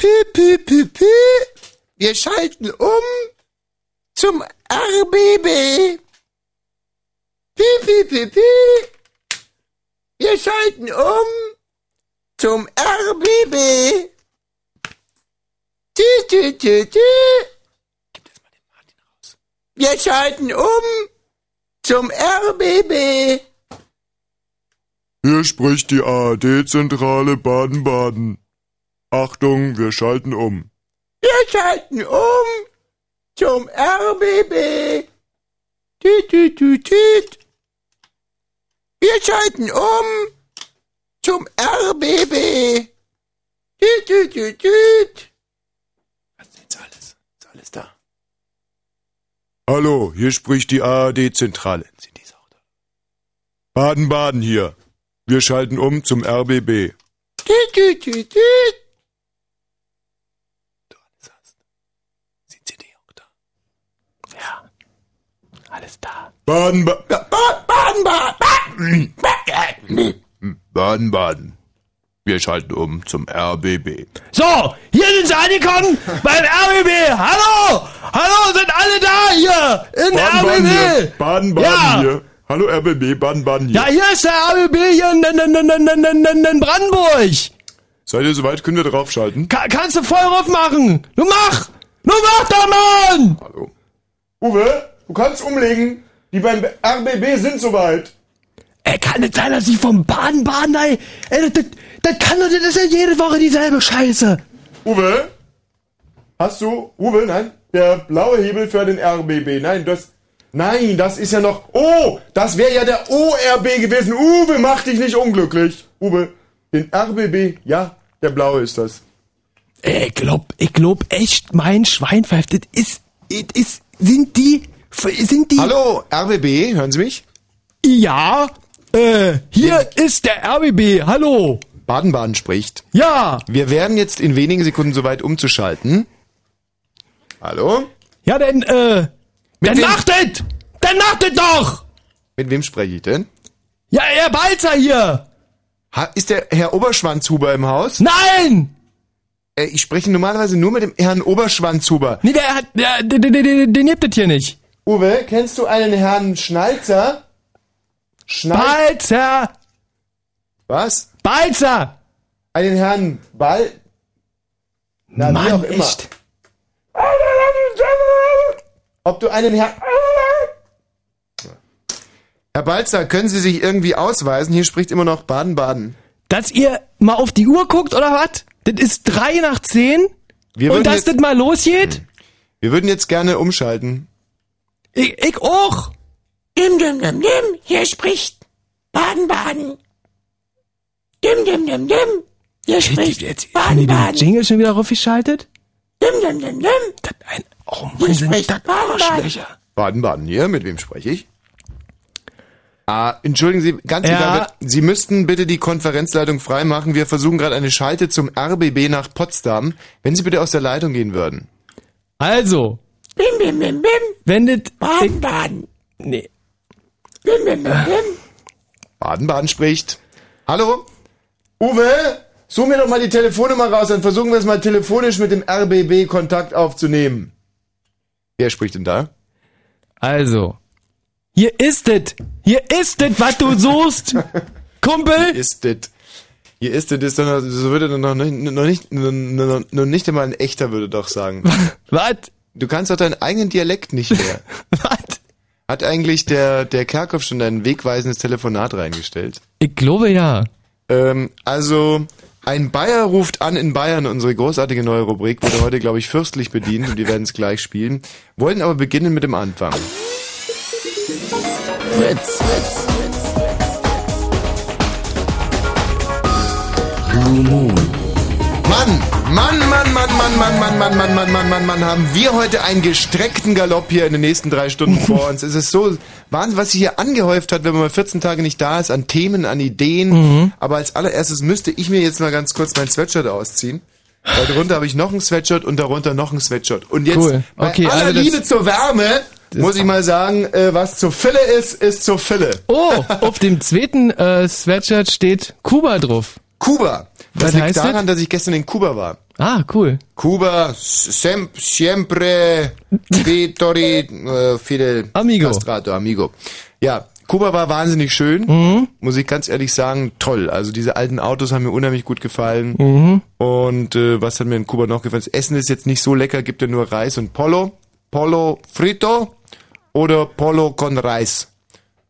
Pü, pü, pü, pü. Wir schalten um zum RBB. Pü, pü, pü, pü. Wir schalten um zum RBB. Tü, tü, tü, tü. Wir schalten um zum RBB. Hier spricht die ARD-Zentrale Baden-Baden. Achtung, wir schalten um. Wir schalten um zum RBB. Tüt, tüt, tüt, tüt. Wir schalten um zum RBB. Tüt, tüt, tüt, tüt. Was ist jetzt alles? Ist alles da? Hallo, hier spricht die ARD-Zentrale. Sind die auch da? Baden-Baden hier. Wir schalten um zum RBB. Tüt, tüt, tüt, tüt. Du alles hast. Sind sie die auch da? Ja. Alles da. Baden-Baden. Baden, Baden, Baden. Baden-Baden. Wir schalten um zum RBB. So, hier sind sie angekommen beim RBB. Hallo, hallo, sind alle da hier in Baden-Baden hier. RBB. Baden-Baden Ja. hier. Hallo RBB, Baden-Baden hier. Ja, hier ist der RBB hier in, in, Brandenburg. Seid ihr soweit? Können wir draufschalten? Ka kannst du voll drauf machen? Du mach, du mach doch, Mann. Hallo. Uwe, du kannst umlegen. Die beim RBB sind soweit. Ey, kann nicht sein, dass ich vom Baden-Baden, ey, ey das, das, kann doch, das ist ja jede Woche dieselbe Scheiße. Uwe? Hast du, Uwe, nein, der blaue Hebel für den RBB. Nein, das, nein, das ist ja noch, oh, das wäre ja der ORB gewesen. Uwe, mach dich nicht unglücklich. Uwe, den RBB, ja, der blaue ist das. Ey, ich glaub, ich glaub echt, mein Schwein pfeift, das ist, das ist, sind die, sind die... Hallo, RBB, hören Sie mich? Ja, äh, hier ist der RBB, hallo. Baden-Baden spricht. Ja, Wir werden jetzt in wenigen Sekunden soweit umzuschalten. Hallo? ja, denn, äh, macht es! Dann macht es doch! Mit wem spreche ich denn? Ja, Herr Balzer hier! Ha, ist der Herr Oberschwanzhuber im Haus? Nein! Äh, ich spreche normalerweise nur mit dem Herrn Oberschwanzhuber. Nee, der hat, der, der, der, der, den gibt es hier nicht. Uwe, kennst du einen Herrn Schnalzer? Schnalzer? Balzer! Was? Balzer! Einen Herrn Ball? Na, wie Mann, auch immer. echt. Ob du einen Herrn... Herr Balzer, können Sie sich irgendwie ausweisen? Hier spricht immer noch Baden-Baden. Dass ihr mal auf die Uhr guckt, oder was? Das ist drei nach zehn? Und dass das mal losgeht? wir würden jetzt gerne umschalten. Ich, ich auch. Dim, dim, dim, dim, hier spricht Baden-Baden. Dim, dim, dim, dim, hier spricht Jetzt haben die den Baden-Baden. Jingle schon wieder raufgeschaltet? Dim, dim, dim, dim, Das ein, oh hier Mann, sind das Baden-Baden. Arschlöcher. Baden-Baden hier, mit wem spreche ich? Ah, entschuldigen Sie, ganz Ja. egal, Sie müssten bitte die Konferenzleitung freimachen. Wir versuchen gerade eine Schalte zum RBB nach Potsdam. Wenn Sie bitte aus der Leitung gehen würden. Also, Bim, bim, bim, bim, das... ich- Baden-Baden. Nee. Bim. Baden-Baden spricht. Hallo? Uwe, such mir doch mal die Telefonnummer raus, dann versuchen wir es mal telefonisch mit dem RBB Kontakt aufzunehmen. Wer spricht denn da? Also, hier ist es. Hier ist es, was du suchst. Kumpel. Ist das? Hier ist das, ist doch noch, so würde doch noch nicht, noch nicht, noch nicht einmal ein echter würde doch sagen. Was? Du kannst doch deinen eigenen Dialekt nicht mehr. Was? Hat eigentlich der, der Kerkhoff schon ein wegweisendes Telefonat reingestellt? Ich glaube ja. Ähm, also, ein Bayer ruft an in Bayern, unsere großartige neue Rubrik, wurde heute, glaube ich, fürstlich bedient und wir werden es gleich spielen. Wollen aber beginnen mit dem Anfang. Fritz, Fritz. Mann, Mann, Mann, Mann, Mann, Mann, Mann, Mann, Mann, Mann, Mann, Mann, Mann, haben wir heute einen gestreckten Galopp hier in den nächsten drei Stunden vor uns. Es ist so Wahnsinn, was sich hier angehäuft hat, wenn man mal 14 Tage nicht da ist, an Themen, an Ideen. Aber als allererstes müsste ich mir jetzt mal ganz kurz mein Sweatshirt ausziehen. Darunter habe ich noch ein Sweatshirt und darunter noch ein Sweatshirt. Und jetzt, Cool. bei Okay, aller also Liebe zur Wärme, muss ich mal sagen, äh, was zur Fülle ist, ist zur Fülle. Oh, auf dem zweiten äh, Sweatshirt steht Kuba drauf. Kuba. Das Was liegt heißt daran, dass ich gestern in Kuba war. Ah, cool. Kuba, sem, siempre, Vitori, äh, Fidel Amigo. Castrato, Amigo. Ja, Kuba war wahnsinnig schön, Mhm. muss ich ganz ehrlich sagen, toll. Also diese alten Autos haben mir unheimlich gut gefallen. Mhm. Und äh, was hat mir in Kuba noch gefallen? Das Essen ist jetzt nicht so lecker, gibt ja nur Reis und Polo. Polo frito oder Polo con Reis.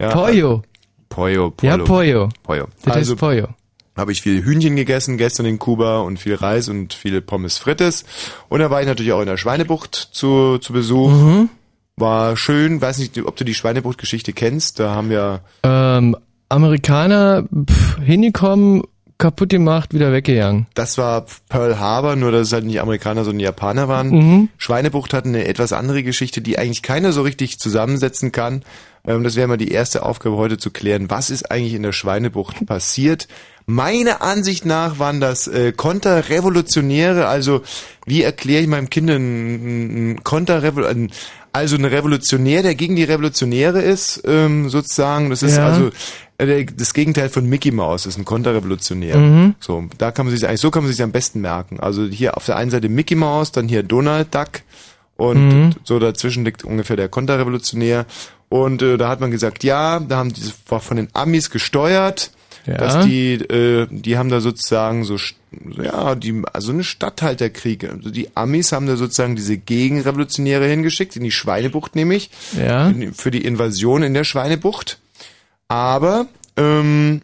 Ja, Pollo. Pollo, Pollo. Ja, Pollo. Pollo. Das Also ist Pollo. Habe ich viel Hühnchen gegessen gestern in Kuba und viel Reis und viele Pommes frites. Und da war ich natürlich auch in der Schweinebucht zu, zu Besuch. Mhm. War schön, weiß nicht, ob du die Schweinebucht-Geschichte kennst. Da haben wir, Ähm, Amerikaner pff, hingekommen, kaputt gemacht, wieder weggegangen. das war Pearl Harbor, nur dass es halt nicht Amerikaner, sondern Japaner waren. Mhm. Schweinebucht hat eine etwas andere Geschichte, die eigentlich keiner so richtig zusammensetzen kann. Ähm, das wäre mal die erste Aufgabe heute zu klären. Was ist eigentlich in der Schweinebucht passiert? Meiner Ansicht nach waren das äh, Konterrevolutionäre, also wie erkläre ich meinem Kind ein, ein Konterrevolutionär, also ein Revolutionär, der gegen die Revolutionäre ist, ähm, sozusagen. Das ist Ja. also äh, das Gegenteil von Mickey Mouse, das ist ein Konterrevolutionär. Mhm. So, da kann man sich eigentlich, so kann man sich am besten merken. Also hier auf der einen Seite Mickey Mouse, dann hier Donald Duck und Mhm. so dazwischen liegt ungefähr der Konterrevolutionär. Und äh, da hat man gesagt, ja, da haben die war von den Amis gesteuert, Ja. dass die äh, die haben da sozusagen so ja, die also eine Statthalterkrieg. Also die Amis haben da sozusagen diese Gegenrevolutionäre hingeschickt in die Schweinebucht nämlich Ja. für die Invasion in der Schweinebucht. Aber ähm,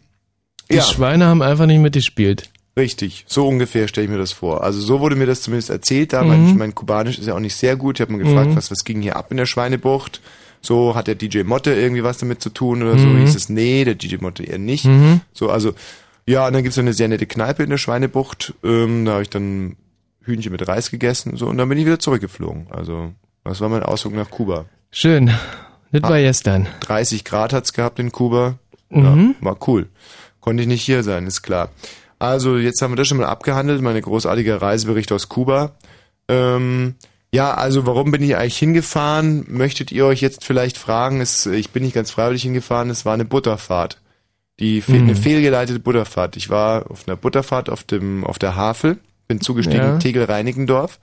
Die ja, Schweine haben einfach nicht mitgespielt. Richtig, so ungefähr stelle ich mir das vor. Also so wurde mir das zumindest erzählt da. Mhm. Mein, mein Kubanisch ist ja auch nicht sehr gut. Ich habe mir gefragt, Mhm. was, was ging hier ab in der Schweinebucht. So hat der DJ Motte irgendwie was damit zu tun oder so. Mhm. Hieß es, nee, der DJ Motte eher nicht. Mhm. So, also, ja, und dann gibt's noch eine sehr nette Kneipe in der Schweinebucht. Ähm, da habe ich dann Hühnchen mit Reis gegessen. So, und dann bin ich wieder zurückgeflogen. Also, das war mein Ausflug nach Kuba. Schön. Das Ah. war gestern. 30 Grad hat's gehabt in Kuba. Mhm. Ja, war cool. Konnte ich nicht hier sein, ist klar. Also jetzt haben wir das schon mal abgehandelt, meine großartige Reisebericht aus Kuba. Ähm, ja, also warum bin ich eigentlich hingefahren? Möchtet ihr euch jetzt vielleicht fragen? Es, ich bin nicht ganz freiwillig hingefahren, es war eine Butterfahrt. Die Mhm. eine fehlgeleitete Butterfahrt. Ich war auf einer Butterfahrt auf dem auf der Havel, bin zugestiegen Ja. Tegel-Reinickendorf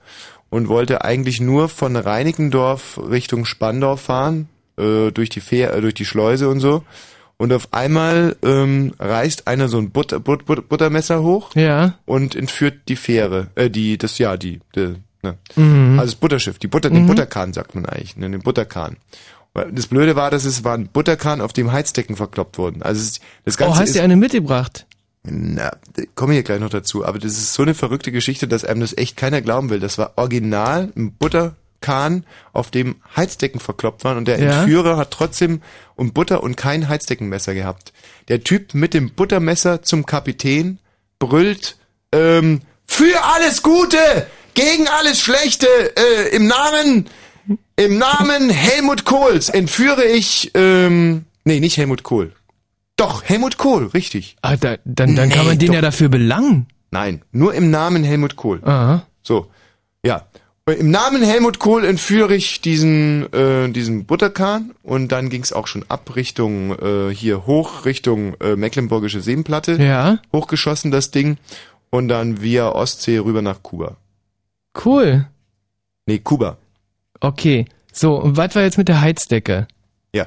und wollte eigentlich nur von Reinickendorf Richtung Spandau fahren, äh, durch die Fähr äh, durch die Schleuse und so. Und auf einmal ähm, reißt einer so ein Butter, But, But, Buttermesser hoch Ja. und entführt die Fähre, äh, die, das, ja, die, die ne. Mhm. Also das Butterschiff, die Butter, den Butterkahn sagt man eigentlich, ne, den Butterkahn. Das Blöde war, dass es war ein Butterkahn, auf dem Heizdecken verkloppt wurden. Also es, das Ganze Oh, hast du eine mitgebracht? na, komme hier gleich noch dazu, aber das ist so eine verrückte Geschichte, dass einem das echt keiner glauben will. Das war original ein Butterkahn, auf dem Heizdecken verkloppt waren und der Ja. Entführer hat trotzdem um Butter und kein Heizdeckenmesser gehabt. Der Typ mit dem Buttermesser zum Kapitän brüllt, ähm, für alles Gute, gegen alles Schlechte, äh, im Namen, im Namen Helmut Kohls entführe ich, ähm, nee, nicht Helmut Kohl. Doch, Helmut Kohl, richtig. Ah, da, dann, dann kann Nee, man den doch. ja dafür belangen. Nein, nur im Namen Helmut Kohl. Aha. So, ja. Im Namen Helmut Kohl entführe ich diesen, äh, diesen Butterkahn und dann ging's auch schon ab Richtung äh, hier hoch, Richtung äh, Mecklenburgische Seenplatte. Ja. Hochgeschossen das Ding und dann via Ostsee rüber nach Kuba. Cool. Nee, Kuba. Okay. So, und was war jetzt mit der Heizdecke? Ja.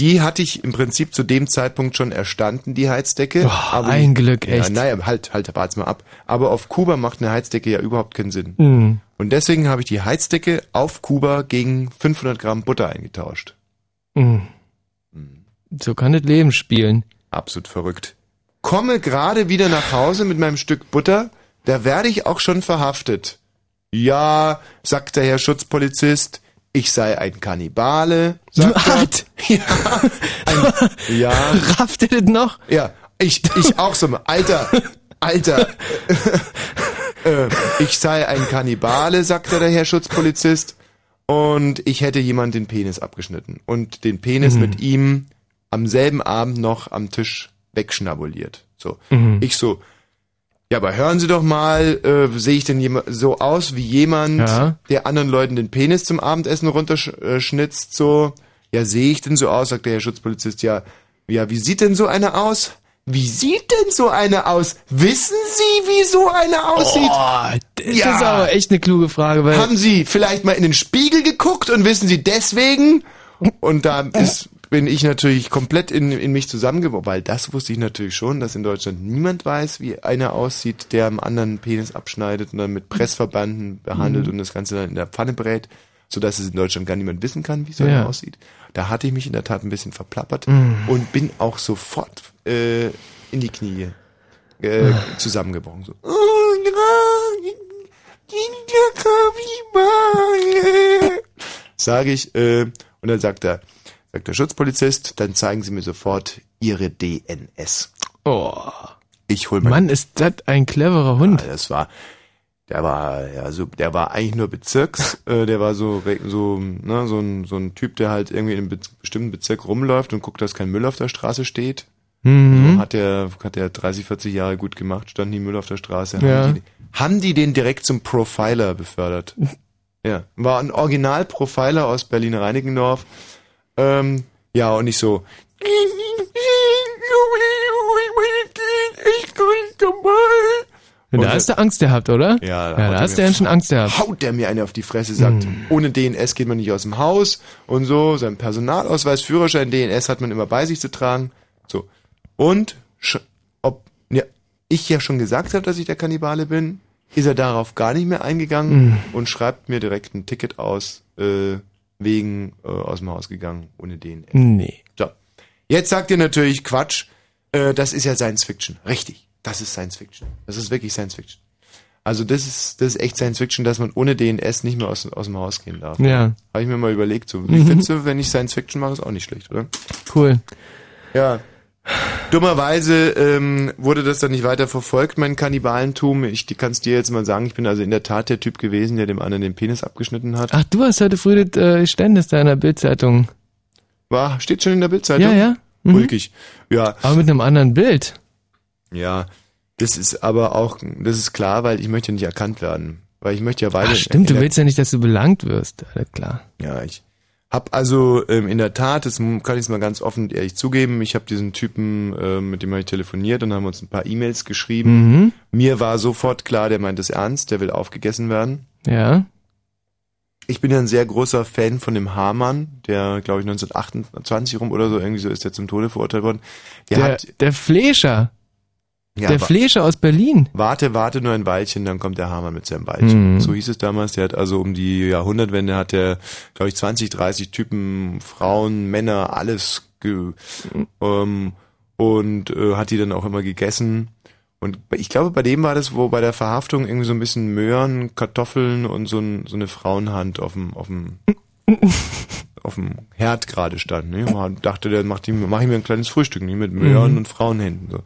Die hatte ich im Prinzip zu dem Zeitpunkt schon erstanden, die Heizdecke. Oh, ein Glück, echt. Ja, naja, halt, halt, wart's mal ab. Aber auf Kuba macht eine Heizdecke ja überhaupt keinen Sinn. Hm. Und deswegen habe ich die Heizdecke auf Kuba gegen 500 Gramm Butter eingetauscht. Hm. So kann das Leben spielen. Absolut verrückt. Komme gerade wieder nach Hause mit meinem Stück Butter, da werde ich auch schon verhaftet. Ja, sagt der Herr Schutzpolizist, ich sei ein Kannibale. Sagt Was? er. Ja, ein, ja, Rafft ihr das noch? ja, ich, ich auch so, Alter, Alter, äh, ich sei ein Kannibale, sagte der Herr Schutzpolizist, und ich hätte jemand den Penis abgeschnitten und den Penis Mhm. mit ihm am selben Abend noch am Tisch wegschnabuliert. So, Mhm. ich so, ja, aber hören Sie doch mal, äh, sehe ich denn so aus wie jemand, Ja. der anderen Leuten den Penis zum Abendessen runterschnitzt, so? Ja, sehe ich denn so aus, sagt der Herr Schutzpolizist, ja, ja, wie sieht denn so einer aus? Wie sieht denn so eine aus? Wissen Sie, wie so eine aussieht? Oh, das Ja. ist aber echt eine kluge Frage, weil Haben Sie vielleicht mal in den Spiegel geguckt und wissen Sie deswegen? Und da ist, bin ich natürlich komplett in, in mich zusammengebrochen, weil das wusste ich natürlich schon, dass in Deutschland niemand weiß, wie einer aussieht, der am anderen Penis abschneidet und dann mit Pressverbanden behandelt und das Ganze dann in der Pfanne brät, sodass es in Deutschland gar niemand wissen kann, wie so einer Ja. aussieht. Da hatte ich mich in der Tat ein bisschen verplappert und bin auch sofort äh, in die Knie äh, zusammengebrochen. So. Sage ich, äh, und dann sagt er, sagt der Schutzpolizist, dann zeigen Sie mir sofort Ihre DNS. oh, Ich hol mein Mann, ist das ein cleverer Hund. Ja, das war, der war, ja, so, der war eigentlich nur Bezirks, äh, der war so, so, ne, so ein, so ein Typ, der halt irgendwie in einem be bestimmten Bezirk rumläuft und guckt, dass kein Müll auf der Straße steht. Mhm. So hat der, hat der 30, 40 Jahre gut gemacht, stand nie Müll auf der Straße. Ja. Haben, die, haben die den direkt zum Profiler befördert? ja, war ein Original-Profiler aus Berlin-Reinickendorf. Ähm, ja, und nicht so, Ja, da Und- hast du Angst gehabt, oder? Ja, ja haut da hast du ja schon Angst gehabt. haut der mir eine auf die Fresse, sagt, ohne DNS geht man nicht aus dem Haus und so, sein Personalausweis, Führerschein, DNS hat man immer bei sich zu tragen. So. Und ob ja, ich ja schon gesagt habe, dass ich der Kannibale bin, ist er darauf gar nicht mehr eingegangen und schreibt mir direkt ein Ticket aus, äh, wegen äh, aus dem Haus gegangen, ohne DNS. Nee. So. Jetzt sagt ihr natürlich Quatsch, äh, das ist ja Science Fiction. Richtig. Das ist Science Fiction. Das ist wirklich Science Fiction. Also das ist, das ist echt Science Fiction, dass man ohne DNS nicht mehr aus, aus dem Haus gehen darf. Ja, Habe ich mir mal überlegt. So, wie findest du, wenn ich Science Fiction mache, ist auch nicht schlecht, oder? cool. Ja. Dummerweise ähm, wurde das dann nicht weiter verfolgt, mein Kannibalentum. Ich kann es dir jetzt mal sagen, ich bin also in der Tat der Typ gewesen, der dem anderen den Penis abgeschnitten hat. Ach, du hast heute früh das äh, Ständnis da in der Bildzeitung. War, steht schon in der Bildzeitung? Ja, ja. Mhm. Ulkig. Ja, Aber mit einem anderen Bild. Ja, das ist aber auch, das ist klar, weil ich möchte nicht erkannt werden. Weil ich möchte ja weiter. Ach, stimmt, du willst ja nicht, dass du belangt wirst. Alles klar. Ja, ich hab also ähm, in der Tat, das kann ich mal ganz offen und ehrlich zugeben, ich habe diesen Typen, ähm, mit dem habe ich telefoniert und haben uns ein paar E-Mails geschrieben. Mhm. Mir war sofort klar, der meint es ernst, der will aufgegessen werden. Ja. Ich bin ja ein sehr großer Fan von dem Hamann, der, glaube ich, 1928 rum oder so, irgendwie so ist der zum Tode verurteilt worden. Der, Der, hat, der Flescher. Ja, der Flescher aus Berlin. Warte, warte nur ein Weilchen, dann kommt der Hamann mit seinem Weilchen. Mhm. So hieß es damals. Der hat also um die Jahrhundertwende hat der, glaube ich, 20, 30 Typen, Frauen, Männer, alles ge ähm, und äh, hat die dann auch immer gegessen. Und ich glaube, bei dem war das, wo bei der Verhaftung irgendwie so ein bisschen Möhren, Kartoffeln und so, ein, so eine Frauenhand auf dem, auf dem, auf dem Herd gerade stand. Ne? Man dachte, macht ihm, mach ich mir ein kleines Frühstück, nicht mit Möhren und Frauenhänden. So.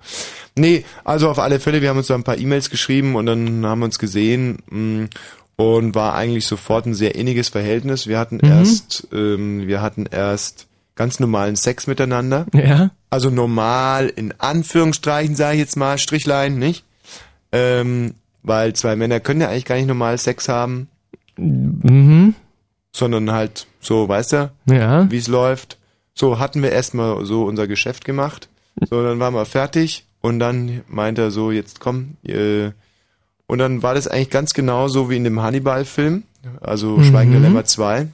Nee, also auf alle Fälle, wir haben uns da ein paar E-Mails geschrieben und dann haben wir uns gesehen mh, und war eigentlich sofort ein sehr inniges Verhältnis. Wir hatten erst, ähm, wir hatten erst ganz normalen Sex miteinander. Ja. Also normal, in Anführungsstrichen sage ich jetzt mal, Strichlein, nicht? Ähm, weil zwei Männer können ja eigentlich gar nicht normal Sex haben, Mhm. Sondern halt so, weißt du, Ja. wie es läuft. So hatten wir erstmal so unser Geschäft gemacht. So, dann waren wir fertig und dann meinte er so, jetzt komm, äh, und dann war das eigentlich ganz genau so wie in dem Hannibal-Film, also Schweigen der Mhm. Lämmer 2.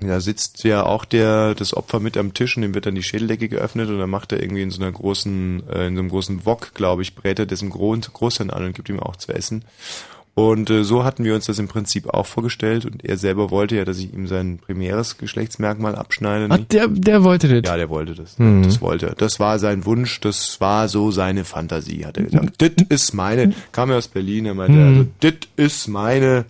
Da sitzt ja auch der, das Opfer mit am Tisch und dem wird dann die Schädeldecke geöffnet und dann macht er irgendwie in so einer großen, äh, in so einem großen Wok, glaube ich, brät er dessen Groß Großhirn an und gibt ihm auch zu essen. Und äh, so hatten wir uns das im Prinzip auch vorgestellt und er selber wollte ja, dass ich ihm sein primäres Geschlechtsmerkmal abschneide. Ach, nicht? der, der wollte das. Ja, der wollte das. Mhm. Das wollte er. Das war sein Wunsch, das war so seine Fantasie, hat er gesagt. Das ist meine, kam er aus Berlin, er meinte, Mhm. also, das ist meine,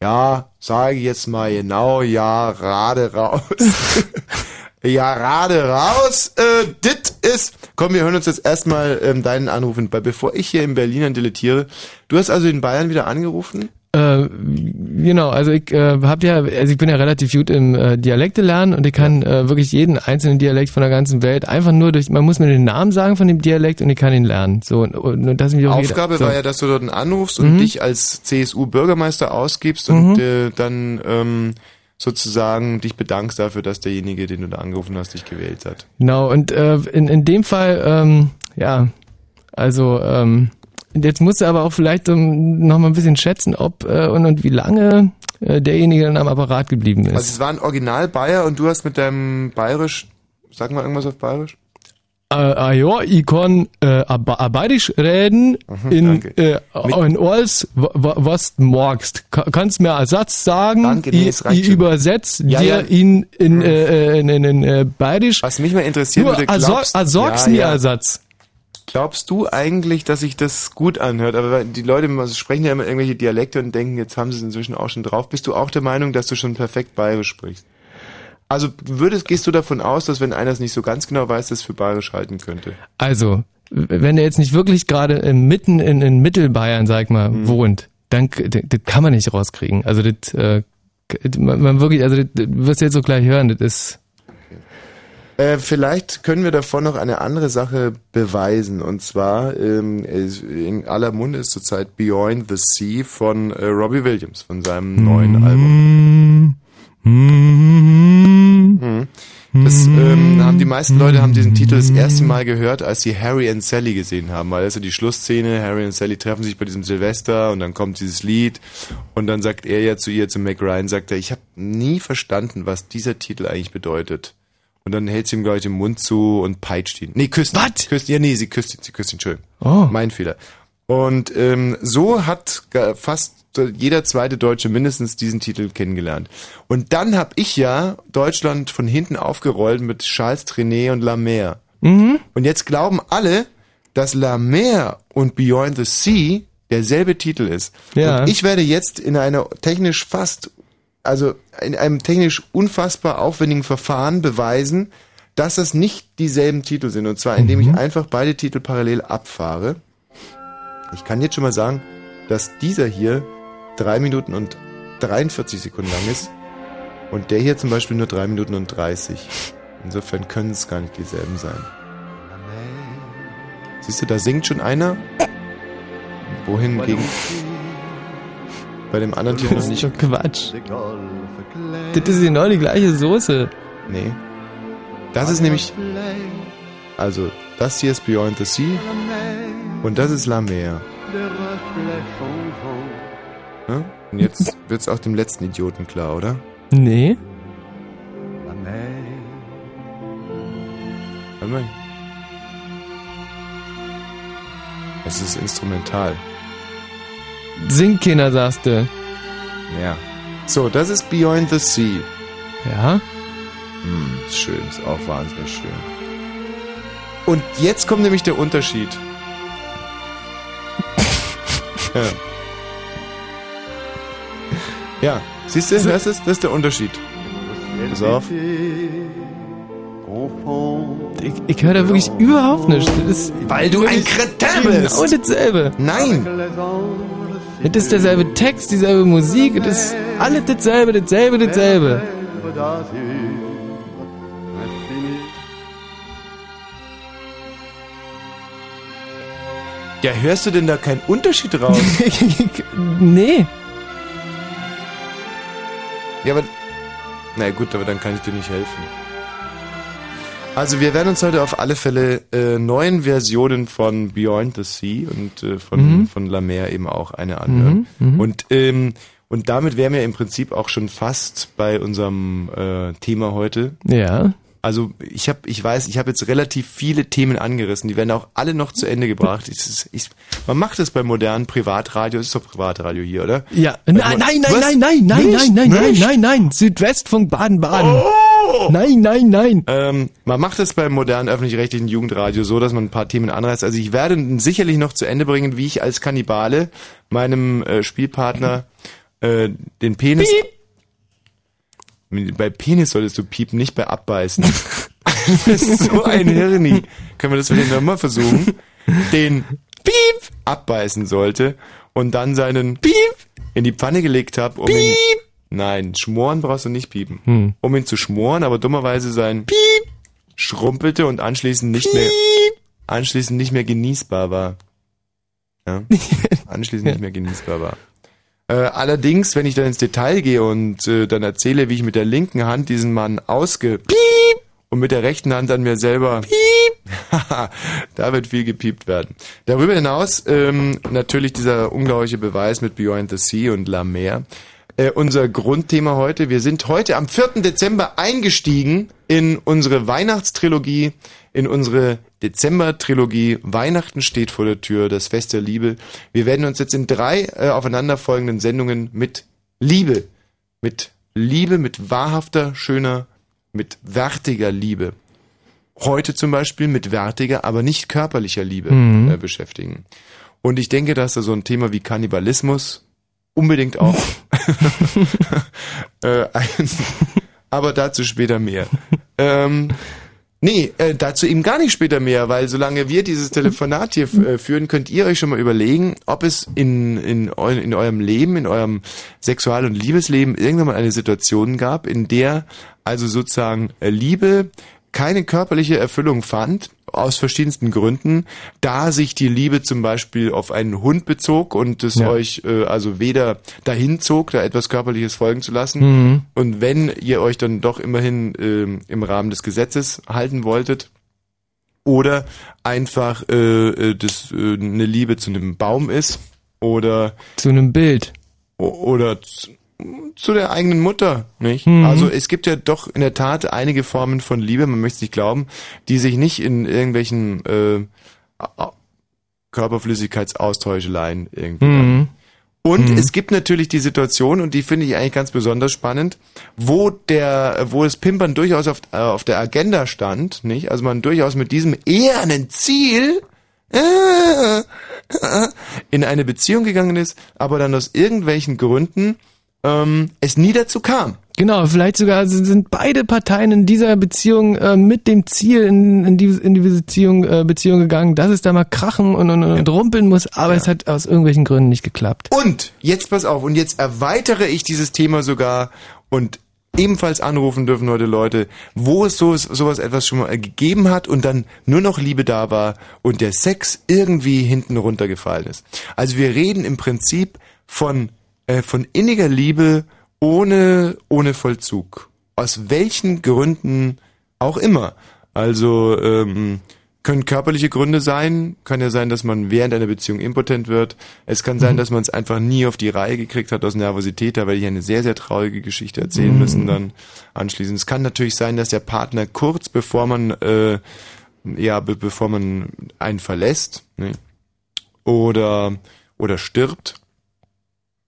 ja, sage ich jetzt mal genau, ja, rade raus. ja, rade raus, äh, das ist, komm, wir hören uns jetzt erstmal ähm, deinen Anruf, weil bevor ich hier in Berlin dann deletiere, du hast also in Bayern wieder angerufen? Äh, genau, also ich äh, hab ja, also ich bin ja relativ gut im äh, Dialekte lernen und ich kann äh, wirklich jeden einzelnen Dialekt von der ganzen Welt einfach nur durch, man muss mir den Namen sagen von dem Dialekt und ich kann ihn lernen. So und, und, das ist mir auch Aufgabe jeder, so. war ja, dass du dort anrufst und Mhm. dich als CSU-Bürgermeister ausgibst und äh, dann ähm, sozusagen dich bedankst dafür, dass derjenige, den du da angerufen hast, dich gewählt hat. Genau, und äh, in, in dem Fall, ähm, ja, also ähm, jetzt musst du aber auch vielleicht um, noch mal ein bisschen schätzen, ob äh, und, und wie lange äh, derjenige dann am Apparat geblieben ist. Also es war ein Original Bayer und du hast mit deinem Bayerisch, sag mal irgendwas auf Bayerisch? Äh, ah ja, ich kann äh, ab- abadisch reden in, Mhm, danke. äh, in alles, wa- wa- was du magst. Ka- Kannst mir einen Satz sagen, Danke, nee, ich, ich übersetze Ja, dir ja. ihn in, äh, in, in, in äh, bayerisch. Was mich mal interessieren Nur würde, glaubst, a- sag's Ja, mir ja. einen Satz. glaubst du eigentlich, dass sich das gut anhört? Aber die Leute sprechen ja immer irgendwelche Dialekte und denken, jetzt haben sie es inzwischen auch schon drauf. Bist du auch der Meinung, dass du schon perfekt Bayerisch sprichst? Also würdest, gehst du davon aus, dass wenn einer es nicht so ganz genau weiß, das für Bayerisch halten könnte? Also, wenn er jetzt nicht wirklich gerade mitten in, in Mittelbayern, sag mal, Mhm. wohnt, dann das, das kann man nicht rauskriegen. Also das, äh, man, man wirklich, also das, das wirst du jetzt so gleich hören, das ist Äh, vielleicht können wir davon noch eine andere Sache beweisen. Und zwar ähm, in aller Munde ist zurzeit Beyond the Sea von äh, Robbie Williams, von seinem neuen Album. Mhm. Das ähm, haben die meisten Leute haben diesen Titel das erste Mal gehört, als sie Harry und Sally gesehen haben. Weil also die Schlussszene, Harry und Sally treffen sich bei diesem Silvester und dann kommt dieses Lied und dann sagt er ja zu ihr, zu Mac Ryan, sagt er, ich habe nie verstanden, was dieser Titel eigentlich bedeutet. Und dann hält sie ihm gleich den Mund zu und peitscht ihn. Nee, küsst ihn. Was? Küsst, ja, nee, sie küsst ihn, sie küsst ihn, Entschuldigung. Oh. Mein Fehler. Und ähm, so hat fast jeder zweite Deutsche mindestens diesen Titel kennengelernt. Und dann hab ich ja Deutschland von hinten aufgerollt mit Charles Trenet und La Mer. Mhm. Und jetzt glauben alle, dass La Mer und Beyond the Sea derselbe Titel ist. Ja. Und ich werde jetzt in einer technisch fast, also in einem technisch unfassbar aufwendigen Verfahren beweisen, dass das nicht dieselben Titel sind. Und zwar indem ich einfach beide Titel parallel abfahre. Ich kann jetzt schon mal sagen, dass dieser hier drei Minuten und 43 Sekunden lang ist und der hier zum Beispiel nur drei Minuten und 30. Insofern können es gar nicht dieselben sein. Siehst du, da singt schon einer. Wohin gegen? Bei dem anderen das ist nicht. doch Quatsch. Das ist genau die gleiche Soße. Nee. Das ist nämlich. Also, das hier ist Beyond the Sea und das ist La Mer. Ja? Und jetzt wird's auch dem letzten Idioten klar, oder? Nee. Es ist instrumental. Singt keiner, sagst du. Ja. So, das ist Beyond the Sea. Ja? Hm, ist schön, ist auch wahnsinnig schön. Und jetzt kommt nämlich der Unterschied. ja. Ja, siehst du, hörst du es? Das ist der Unterschied. Pass auf. Ich, ich höre da wirklich überhaupt nichts. Das ist Weil du ein Kretin bist. genau dasselbe. Nein! Das ist derselbe Text, dieselbe Musik, das ist alles dasselbe, dasselbe, dasselbe. Ja, hörst du denn da keinen Unterschied raus? nee. Ja, aber. Na gut, aber dann kann ich dir nicht helfen. Also wir werden uns heute auf alle Fälle äh, neuen Versionen von Beyond the Sea und äh, von, Mhm. von La Mer eben auch eine anhören. Mhm, mhm. Und, ähm, und damit wären wir im Prinzip auch schon fast bei unserem äh, Thema heute. Ja. Also ich habe, ich weiß, ich habe jetzt relativ viele Themen angerissen. Die werden auch alle noch zu Ende gebracht. Ist, ich, man macht das beim modernen Privatradio. Es ist doch Privatradio hier, oder? Ja. Nein, man- nein, nein, nein, nein, nein, Nicht? nein, nein, nein, Nicht? nein, nein. Südwestfunk Baden-Baden. Oh! Nein, nein, nein. Ähm, man macht es beim modernen öffentlich-rechtlichen Jugendradio so, dass man ein paar Themen anreißt. Also ich werde sicherlich noch zu Ende bringen, wie ich als Kannibale meinem äh, Spielpartner äh, den Penis... Bei Penis solltest du piepen, nicht bei Abbeißen. das ist so ein Hirni. Können wir das vielleicht nochmal versuchen? Den Piep abbeißen sollte und dann seinen Piep in die Pfanne gelegt habe, um ihn... Nein, schmoren brauchst du nicht piepen. Hm. Um ihn zu schmoren, aber dummerweise sein Piep schrumpelte und anschließend nicht mehr anschließend nicht mehr genießbar war. Ja? Anschließend nicht mehr genießbar war. Äh, allerdings, wenn ich dann ins Detail gehe und äh, dann erzähle, wie ich mit der linken Hand diesen Mann ausge Piep und mit der rechten Hand an mir selber Piep da wird viel gepiept werden. Darüber hinaus ähm, natürlich dieser unglaubliche Beweis mit Beyond the Sea und La Mer. Äh, unser Grundthema heute. Wir sind heute am 4. Dezember eingestiegen in unsere Weihnachtstrilogie, in unsere Dezember-Trilogie. Weihnachten steht vor der Tür, das Fest der Liebe. Wir werden uns jetzt in drei äh, aufeinanderfolgenden Sendungen mit Liebe, mit Liebe, mit wahrhafter, schöner, mit wertiger Liebe heute zum Beispiel mit wertiger, aber nicht körperlicher Liebe Mhm. äh, beschäftigen. Und ich denke, dass da so ein Thema wie Kannibalismus unbedingt auch äh, ein, aber dazu später mehr. ähm, nee, äh, dazu eben gar nicht später mehr, weil solange wir dieses Telefonat hier äh, führen, könnt ihr euch schon mal überlegen, ob es in, in, eu in eurem Leben, in eurem Sexual- und Liebesleben irgendwann mal eine Situation gab, in der also sozusagen äh, Liebe keine körperliche Erfüllung fand, aus verschiedensten Gründen, da sich die Liebe zum Beispiel auf einen Hund bezog und es Ja. euch äh, also weder dahin zog, da etwas Körperliches folgen zu lassen, Mhm. und wenn ihr euch dann doch immerhin ähm, im Rahmen des Gesetzes halten wolltet, oder einfach äh, äh, das, äh, eine Liebe zu einem Baum ist, oder Zu einem Bild. Oder zu, zu der eigenen Mutter, nicht? Mhm. Also es gibt ja doch in der Tat einige Formen von Liebe, man möchte es nicht glauben, die sich nicht in irgendwelchen äh, Körperflüssigkeitsaustäuscheleien irgendwie. Mhm. Und Mhm. es gibt natürlich die Situation, und die finde ich eigentlich ganz besonders spannend, wo der, wo das Pimpern durchaus auf, äh, auf der Agenda stand, nicht? Also man durchaus mit diesem ehernen Ziel äh, äh, in eine Beziehung gegangen ist, aber dann aus irgendwelchen Gründen ähm, es nie dazu kam. Genau, vielleicht sogar sind beide Parteien in dieser Beziehung äh, mit dem Ziel in, in, die, in die Beziehung, äh, Beziehung gegangen, dass es da mal krachen und, und, und rumpeln muss, aber es hat aus irgendwelchen Gründen nicht geklappt. Und jetzt pass auf, und jetzt erweitere ich dieses Thema sogar und ebenfalls anrufen dürfen heute Leute, wo es so, sowas etwas schon mal gegeben hat und dann nur noch Liebe da war und der Sex irgendwie hinten runtergefallen ist. Also wir reden im Prinzip von, äh, von inniger Liebe ohne, ohne Vollzug. Aus welchen Gründen auch immer. Also ähm, können körperliche Gründe sein, kann ja sein, dass man während einer Beziehung impotent wird. Es kann sein, dass man es einfach nie auf die Reihe gekriegt hat aus Nervosität, da werde ich eine sehr, sehr traurige Geschichte erzählen müssen dann anschließend. Es kann natürlich sein, dass der Partner kurz bevor man äh, ja, be bevor man einen verlässt, ne? oder oder stirbt,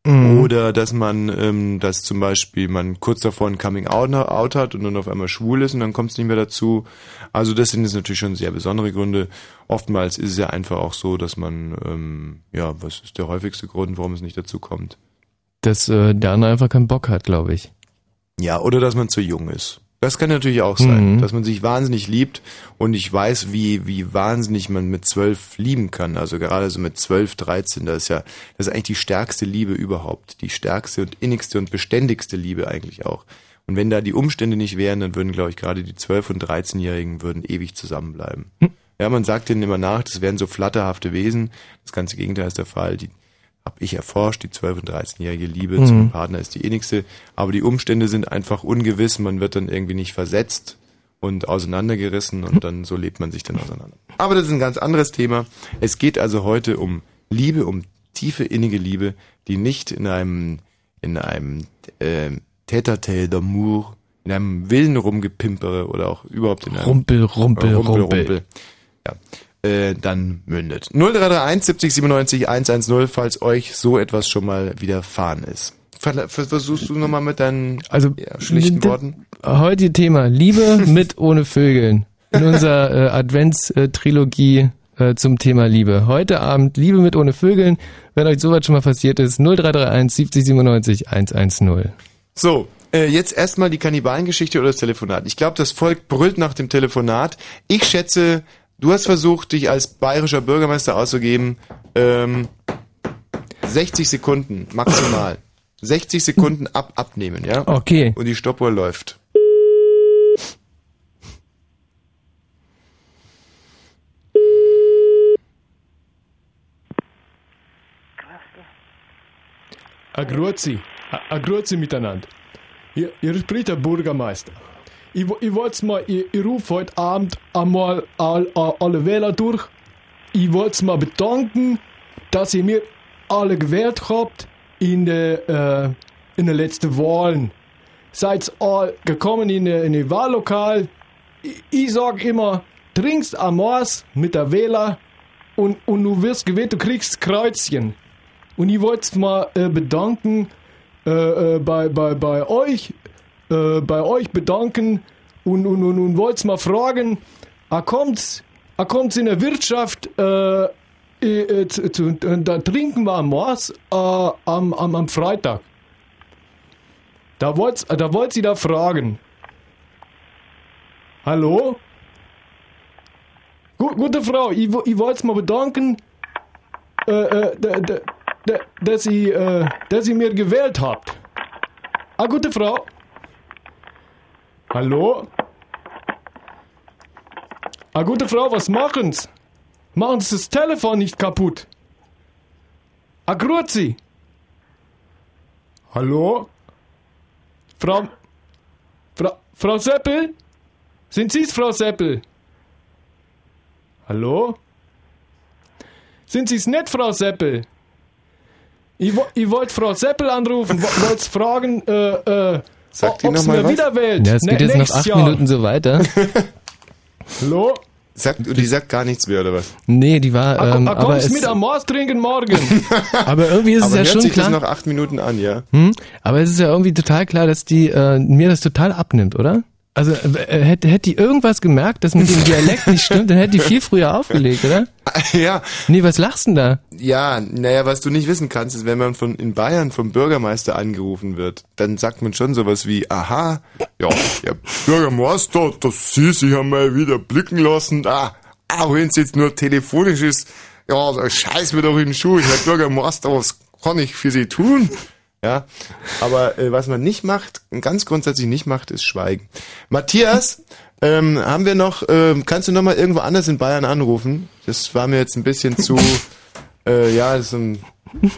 Mhm. oder dass man, ähm, dass zum Beispiel man kurz davor ein Coming Out, out hat und dann auf einmal schwul ist und dann kommt es nicht mehr dazu. Also das sind jetzt natürlich schon sehr besondere Gründe. Oftmals ist es ja einfach auch so, dass man, ähm, ja, was ist der häufigste Grund, warum es nicht dazu kommt? Dass äh, der andere einfach keinen Bock hat, glaube ich. Ja, oder dass man zu jung ist. Das kann natürlich auch sein, Mhm. dass man sich wahnsinnig liebt und ich weiß, wie, wie wahnsinnig man mit zwölf lieben kann. Also gerade so mit zwölf, dreizehn, das ist ja, das ist eigentlich die stärkste Liebe überhaupt. Die stärkste und innigste und beständigste Liebe eigentlich auch. Und wenn da die Umstände nicht wären, dann würden, glaube ich, gerade die zwölf- und dreizehnjährigen würden ewig zusammenbleiben. Ja, man sagt denen immer nach, das wären so flatterhafte Wesen. Das ganze Gegenteil ist der Fall. Die habe ich erforscht, die 12- und 13-jährige Liebe Mhm. zum Partner ist die innigste, aber die Umstände sind einfach ungewiss, man wird dann irgendwie nicht versetzt und auseinandergerissen und dann so lebt man sich dann auseinander. Aber das ist ein ganz anderes Thema. Es geht also heute um Liebe, um tiefe innige Liebe, die nicht in einem in einem äh, Tête-à-tête d'amour, in einem wilden Rumgepimpere oder auch überhaupt in einem Rumpel, rumpel, äh, rumpel. Ja. Äh, dann mündet. 0331 70 97 110, falls euch so etwas schon mal widerfahren ist. Ver versuchst du nochmal mit deinen Also ja, schlichten Worten? Heute Thema Liebe mit ohne Vögeln. In unserer äh, Adventstrilogie äh, zum Thema Liebe. Heute Abend Liebe mit ohne Vögeln. Wenn euch sowas schon mal passiert ist, 0331 70 97 110. So, äh, jetzt erstmal die Kannibalengeschichte oder das Telefonat. Ich glaube, das Volk brüllt nach dem Telefonat. Ich schätze, du hast versucht, dich als bayerischer Bürgermeister auszugeben. Ähm, 60 Sekunden maximal. 60 Sekunden ab abnehmen, ja? Okay. Und die Stoppuhr läuft. A grüezi. A, a grüezi miteinander. Hier, hier spricht der Bürgermeister. Ich, ich wollte mal, ich, ich rufe heute Abend einmal all, all, alle Wähler durch. Ich wollte mal bedanken, dass ihr mir alle gewählt habt in der, äh, in der letzten Wahlen. Seid all gekommen in in der Wahllokal. Ich, ich sag immer, trinkst Amors mit der Wähler und, und du wirst gewählt, du kriegst Kreuzchen. Und ich wollte mal äh, bedanken äh, äh, bei, bei, bei euch, äh, bei euch bedanken und, und, und, und wollte mal fragen, ah, kommt's, ah, kommt's in der Wirtschaft, äh, äh, zu, zu, da trinken wir am Mars äh, am, am, am Freitag. Da wollt, da wollt sie da fragen. Hallo? Gu gute Frau, ich, ich wollte mal bedanken, äh, äh, da- da- da- dass, äh, dass Sie mir gewählt habt. Ah, gute Frau. Hallo? Ah, gute Frau, was machen's? Machen Sie das Telefon nicht kaputt. Ah, grüezi. Hallo? Frau, Frau, Frau Seppel? Sind Sie's, Frau Seppel? Hallo? Sind Sie's nicht, Frau Seppel? Ich, ich wollte Frau Seppel anrufen, wo- wollte fragen, äh, äh, Sagt die ob noch sie mal mir was? wieder wählt. Ja, es geht Ne- jetzt noch acht Jahr. Minuten so weiter. Hallo? Sagt, die sagt gar nichts mehr, oder was? Nee, die war, Ah, ähm, ah, aber, kommst es, mit am Mars trinken morgen? aber irgendwie ist es Aber ja hört schon sich klar. das noch acht Minuten an, ja? Hm? Aber es ist ja irgendwie total klar, dass die äh, mir das total abnimmt, oder? Also äh, hätte, hätte die irgendwas gemerkt, dass mit dem Dialekt nicht stimmt, dann hätte die viel früher aufgelegt, oder? ja. Nee, was lachst denn da? Ja, naja, was du nicht wissen kannst, ist, wenn man von in Bayern vom Bürgermeister angerufen wird, dann sagt man schon sowas wie, aha, ja, ja Bürgermeister, dass Sie sich einmal wieder blicken lassen, ah, auch wenn es jetzt nur telefonisch ist, ja, scheiß mir doch in den Schuh, Herr Bürgermeister, was kann ich für Sie tun? Ja, aber äh, was man nicht macht, ganz grundsätzlich nicht macht, ist Schweigen. Matthias, ähm, haben wir noch, ähm, kannst du noch mal irgendwo anders in Bayern anrufen? Das war mir jetzt ein bisschen zu, äh, ja, das ist ein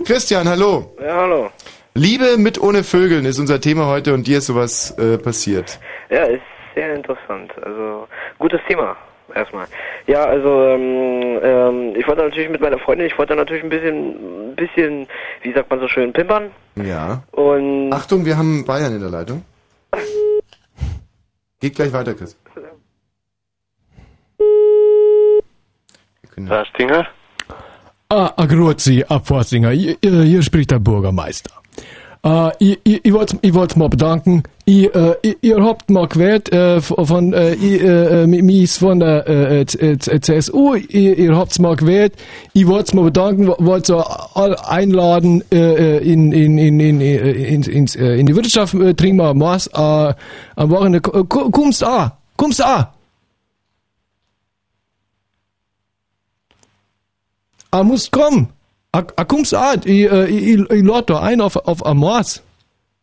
Christian, hallo. Ja, hallo. Liebe mit ohne Vögeln ist unser Thema heute und dir ist sowas äh, passiert. Ja, ist sehr interessant. Also, gutes Thema. Erstmal. Ja, also, ähm, ähm, ich wollte natürlich mit meiner Freundin, ich wollte natürlich ein bisschen, ein bisschen, wie sagt man so schön, pimpern. Ja. Und, Achtung, wir haben Bayern in der Leitung. Geht gleich weiter, Chris. Rastinger? Ah, ah, grüezi, Abfahrtsinger. Hier, hier spricht der Bürgermeister. Äh, ich, ich, ich wollte ich mal bedanken. Ich, äh, ihr, habt mal gewählt äh, von äh, ich, äh, äh, von der äh, äh, CSU. Ihr, ihr habt's mal gewählt. Ich wollte mal bedanken, wollte so einladen äh, äh, in in in in äh, in, äh, in die Wirtschaft. Äh, trinken wir Maß äh, am Wochenende. Kommst a, kommst a. Ah, musst kommen. Ah, ah kommst a. Ich, ich, ich, lade da ein auf auf Amors.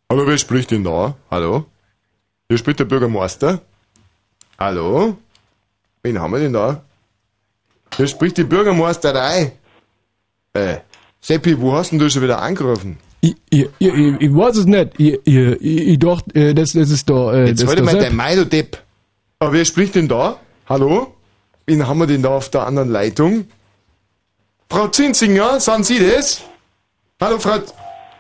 Hallo, wer spricht denn da? Hallo? Hier spricht der Bürgermeister. Hallo? Wen haben wir denn da? Hier spricht die Bürgermeisterei. Äh, Seppi, wo hast denn du schon wieder angerufen? Ich, ich, ich, ich, weiß es nicht. Ich, ich, ich, dachte, äh, das, das ist da. Äh, Jetzt halt mal dein Mai, du Depp. Aber wer spricht denn da? Hallo? Wen haben wir denn da auf der anderen Leitung? Frau Zinzinger, sagen Sie das? Hallo, Frau...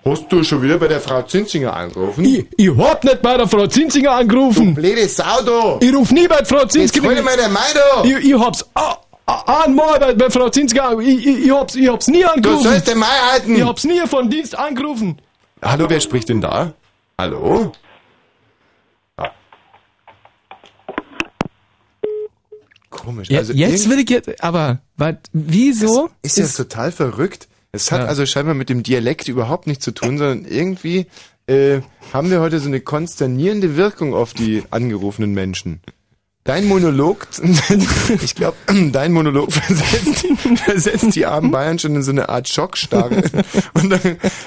Hast du schon wieder bei der Frau Zinzinger angerufen? Ich, ich hab nicht bei der Frau Zinzinger angerufen. Du blöde Sau, du! Ich ruf nie bei Frau Jetzt Zinzinger. mal dein Mai, du! Ich, ich hab's ah, ah, einmal bei, bei Frau Zinzinger. Ich, ich, ich, hab's, ich hab's nie Du angerufen. sollst den Mai halten! Ich hab's nie von Dienst angerufen. Hallo, wer spricht denn da? Hallo? Komisch. Ja, also jetzt will ich jetzt, aber was, wieso? ist ja total verrückt. Es hat Ja. also scheinbar mit dem Dialekt überhaupt nichts zu tun, sondern irgendwie äh, haben wir heute so eine konsternierende Wirkung auf die angerufenen Menschen. Dein Monolog, ich glaube, dein Monolog versetzt, versetzt die armen Bayern schon in so eine Art Schockstarre. Und da,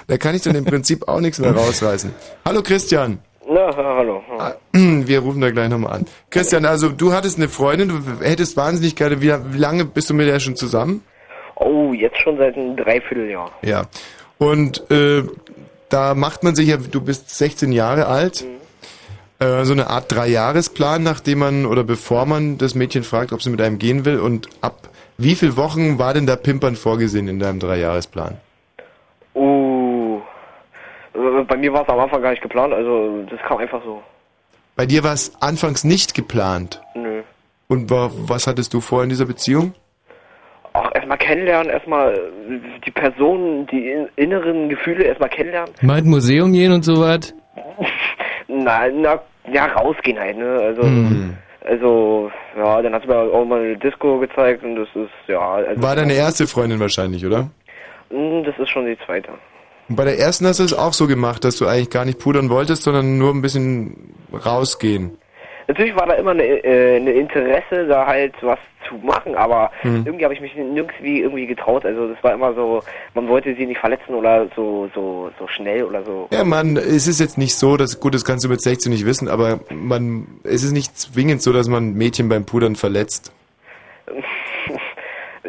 da kann ich dann im Prinzip auch nichts mehr rausreißen. Hallo Christian. Na, ha- hallo. Wir rufen da gleich nochmal an. Christian, also du hattest eine Freundin, du hättest wahnsinnig gerne, wie, wie lange bist du mit der schon zusammen? Oh, jetzt schon seit einem Dreivierteljahr. Ja. Und äh, da macht man sich ja, du bist 16 Jahre alt. Äh, so eine Art Dreijahresplan, nachdem man oder bevor man das Mädchen fragt, ob sie mit einem gehen will und ab wie viel Wochen war denn da Pimpern vorgesehen in deinem Dreijahresplan? Äh, bei mir war es am Anfang gar nicht geplant, also das kam einfach so. Bei dir war es anfangs nicht geplant. Nö. Und wa was hattest du vor in dieser Beziehung? Auch erstmal kennenlernen, erstmal äh, die Person, die in- inneren Gefühle erstmal kennenlernen. Mal ins Museum gehen und sowas. Na, na, ja, rausgehen halt, ne? Also, Mhm. also, ja, dann hat sie mir auch mal eine Disco gezeigt und das ist, ja, also, War deine erste Freundin wahrscheinlich, oder? Mm, das ist schon die zweite. Und bei der ersten hast du es auch so gemacht, dass du eigentlich gar nicht pudern wolltest, sondern nur ein bisschen rausgehen. Natürlich war da immer eine, äh, eine Interesse, da halt was zu machen, aber Mhm. irgendwie habe ich mich nirgendwie irgendwie getraut. Also das war immer so, man wollte sie nicht verletzen oder so, so, so schnell oder so. Ja, man, es ist jetzt nicht so, dass, gut, das kannst du mit 16 nicht wissen, aber man, es ist nicht zwingend so, dass man Mädchen beim Pudern verletzt.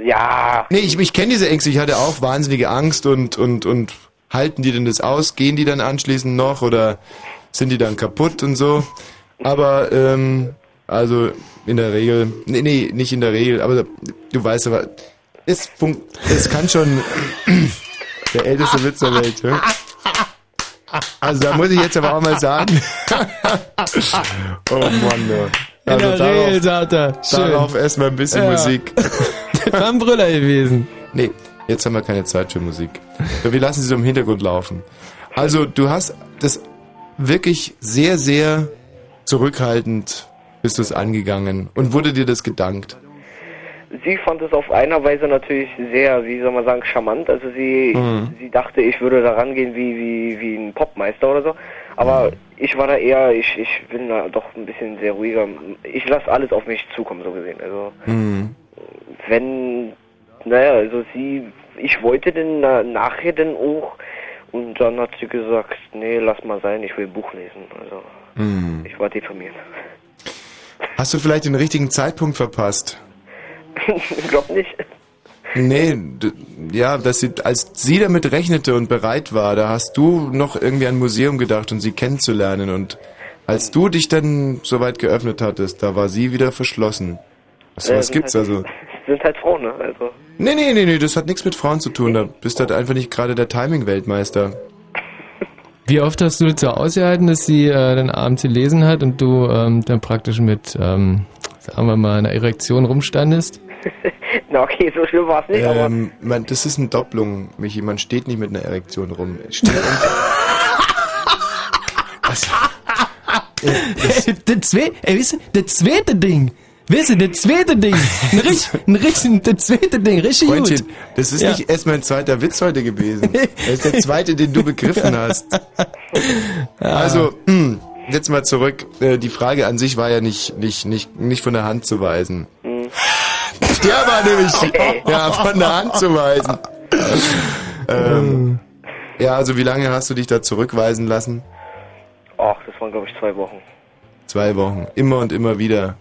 Ja, Nee, ich, ich kenne diese Ängste, ich hatte auch wahnsinnige Angst und, und, und halten die denn das aus? Gehen die dann anschließend noch oder sind die dann kaputt und so? Aber, ähm, also in der Regel, nee, nee, nicht in der Regel, aber du weißt aber, es, fun- es kann schon der älteste Witz der Welt, ja? Also da muss ich jetzt aber auch mal sagen. oh Mann, ja. In Also der darauf, Regel, sagt er. Schön. darauf erstmal ein bisschen Ja. Musik. Das war ein Brüller gewesen. Nee, jetzt haben wir keine Zeit für Musik. Wir lassen sie so im Hintergrund laufen. Also, du hast das wirklich sehr, sehr zurückhaltend bist du es angegangen und wurde dir das gedankt. sie fand es auf einer Weise natürlich sehr, wie soll man sagen, charmant. Also sie, Mhm. sie dachte, ich würde da rangehen wie, wie, wie ein Popmeister oder so. Aber Mhm. ich war da eher, ich, ich bin da doch ein bisschen sehr ruhiger. Ich lasse alles auf mich zukommen, so gesehen. Also Mhm. wenn, naja, also sie, ich wollte denn na, nachher denn auch und dann hat sie gesagt, nee, lass mal sein, ich will ein Buch lesen. Also Mhm. ich war deprimiert. Hast du vielleicht den richtigen Zeitpunkt verpasst? Glaub nicht. Nee, ja, dass sie, als sie damit rechnete und bereit war, da hast du noch irgendwie an ein Museum gedacht und sie kennenzulernen und als du dich dann soweit geöffnet hattest, da war sie wieder verschlossen. So Äh, was sind gibt's also. Sind halt Frauen, ne? Also Nee, nee, nee, nee, das hat nichts mit Frauen zu tun. Da bist du halt einfach nicht gerade der Timing-Weltmeister. Wie oft hast du das so ausgehalten, dass sie äh, dann abends gelesen hat und du ähm, dann praktisch mit, ähm, sagen wir mal, einer Erektion rumstandest? Na okay, so schlimm war es nicht, aber Ähm, man, das ist eine Doppelung, Michi. Man steht nicht mit einer Erektion rum. Steht also, das, zwe ey, weißt du, das zweite Ding. Du, das zweite Ding. Ein richtig, ein richtig, das zweite Ding, richtig Freundchen, gut. das ist Ja. nicht erst mein zweiter Witz heute gewesen. Das ist der zweite, den du begriffen hast. Also, hm, jetzt mal zurück. Äh, Die Frage an sich war ja nicht, nicht, nicht, nicht von der Hand zu weisen. Der war nämlich ja, von der Hand zu weisen. ähm, ja, also wie lange hast du dich da zurückweisen lassen? ach, das waren glaube ich zwei Wochen. Zwei Wochen. Immer und immer wieder.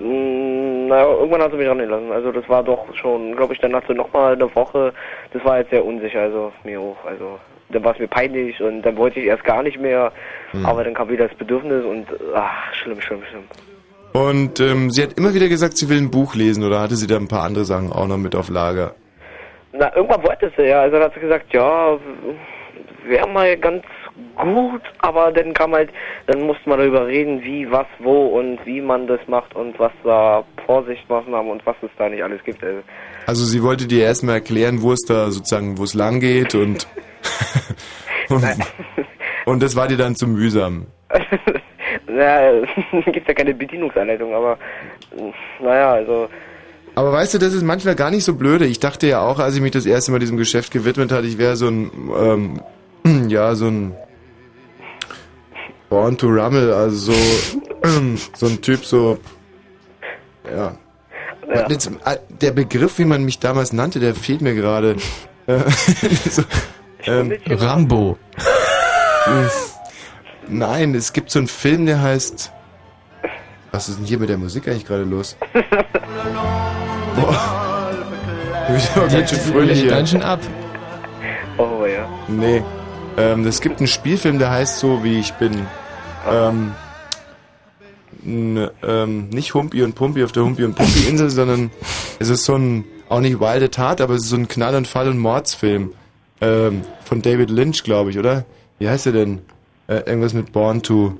Mm, naja, irgendwann hat sie mich rangelassen. Also das war doch schon, glaube ich, dann hast du nochmal eine Woche. Das war jetzt sehr unsicher, also mir auch. Also dann war es mir peinlich und dann wollte ich erst gar nicht mehr. Hm. Aber dann kam wieder das Bedürfnis und ach, schlimm, schlimm, schlimm. Und ähm, sie hat immer wieder gesagt, sie will ein Buch lesen oder hatte sie da ein paar andere Sachen auch noch mit auf Lager? Na, irgendwann wollte sie ja. Also dann hat sie gesagt, ja, wäre mal ganz gut, aber dann kam halt, dann musste man darüber reden, wie, was, wo und wie man das macht und was da Vorsichtsmaßnahmen und was es da nicht alles gibt. Also, Also sie wollte dir erstmal erklären, wo es da sozusagen, wo es lang geht und, und, und das war dir dann zu mühsam. naja, gibt ja keine Bedienungsanleitung, aber naja, also Aber weißt du, das ist manchmal gar nicht so blöde. Ich dachte ja auch, als ich mich das erste Mal diesem Geschäft gewidmet hatte, ich wäre so ein, ähm, ja, so ein Born to Rummel, also so, so ein Typ, so, ja. Ja. Jetzt, äh, der Begriff, wie man mich damals nannte, der fehlt mir gerade. So, ähm, Rambo. Nein, es gibt so einen Film, der heißt. Was ist denn hier mit der Musik eigentlich gerade los? Boah. Ich bin aber ganz schön fröhlich hier. Ganz schön ab. oh ja. Nee. Ähm, es gibt einen Spielfilm, der heißt so, wie ich bin. Ähm, ein ähm, nicht Humpi und Pumpi auf der Humpi und Pumpi Insel, sondern es ist so ein, auch nicht wilde Tat, aber es ist so ein Knall- und Fall- und Mordsfilm. Ähm, von David Lynch, glaube ich, oder? Wie heißt er denn? Äh, irgendwas mit Born to.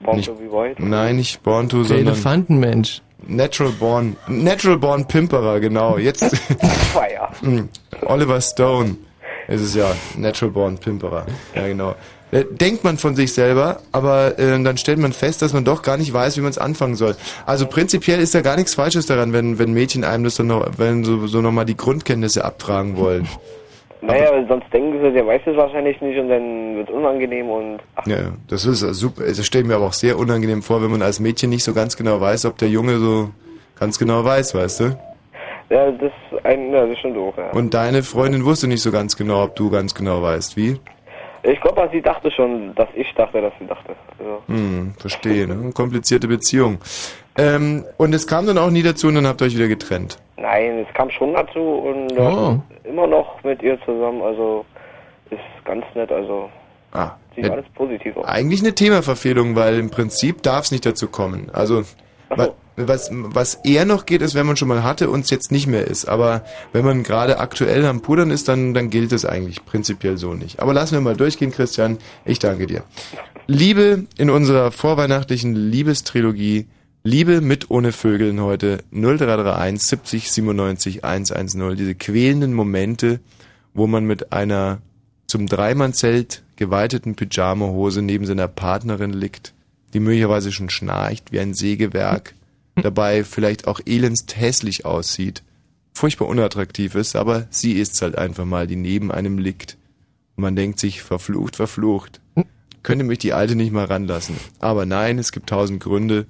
Born nicht, to be wild? Nein, nicht Born to, Der sondern Elefantenmensch. Natural Born. Natural Born Pimperer, genau. Jetzt Feier. Hm, Oliver Stone ist es ja. Natural Born Pimperer. Ja, genau. Äh, Denkt man von sich selber, aber äh, dann stellt man fest, dass man doch gar nicht weiß, wie man es anfangen soll. Also prinzipiell ist da gar nichts Falsches daran, wenn, wenn Mädchen einem das dann noch, wenn so, so nochmal die Grundkenntnisse abfragen wollen. Naja, weil sonst denken sie, der weiß es wahrscheinlich nicht und dann wird es unangenehm und ach, Ja, das ist äh, super. Das stelle ich mir aber auch sehr unangenehm vor, wenn man als Mädchen nicht so ganz genau weiß, ob der Junge so ganz genau weiß, weißt du? Ja, das, ein, ja, das ist schon doof, ja. Und deine Freundin wusste nicht so ganz genau, ob du ganz genau weißt, wie? Ich glaube, sie dachte schon, dass ich dachte, dass sie dachte. Also, Hm, verstehe, ne? Komplizierte Beziehung. Ähm, und es kam dann auch nie dazu und dann habt ihr euch wieder getrennt. nein, es kam schon dazu und Oh. äh, immer noch mit ihr zusammen, also ist ganz nett, also Ah, sieht alles positiv aus. eigentlich eine Themaverfehlung, weil im Prinzip darf es nicht dazu kommen. Also wa- was, was eher noch geht, ist, wenn man schon mal hatte und es jetzt nicht mehr ist. Aber wenn man gerade aktuell am Pudern ist, dann, dann gilt es eigentlich prinzipiell so nicht. Aber lassen wir mal durchgehen, Christian. Ich danke dir. Liebe in unserer vorweihnachtlichen Liebestrilogie. Liebe mit ohne Vögeln heute 0331 70 97 110. Diese quälenden Momente, wo man mit einer zum Dreimannzelt geweiteten Pyjamahose neben seiner Partnerin liegt, die möglicherweise schon schnarcht wie ein Sägewerk, dabei vielleicht auch elendst hässlich aussieht, furchtbar unattraktiv ist, aber sie ist halt einfach mal, die neben einem liegt. Und man denkt sich, verflucht, verflucht. Könnte mich die Alte nicht mal ranlassen. Aber nein, es gibt tausend Gründe.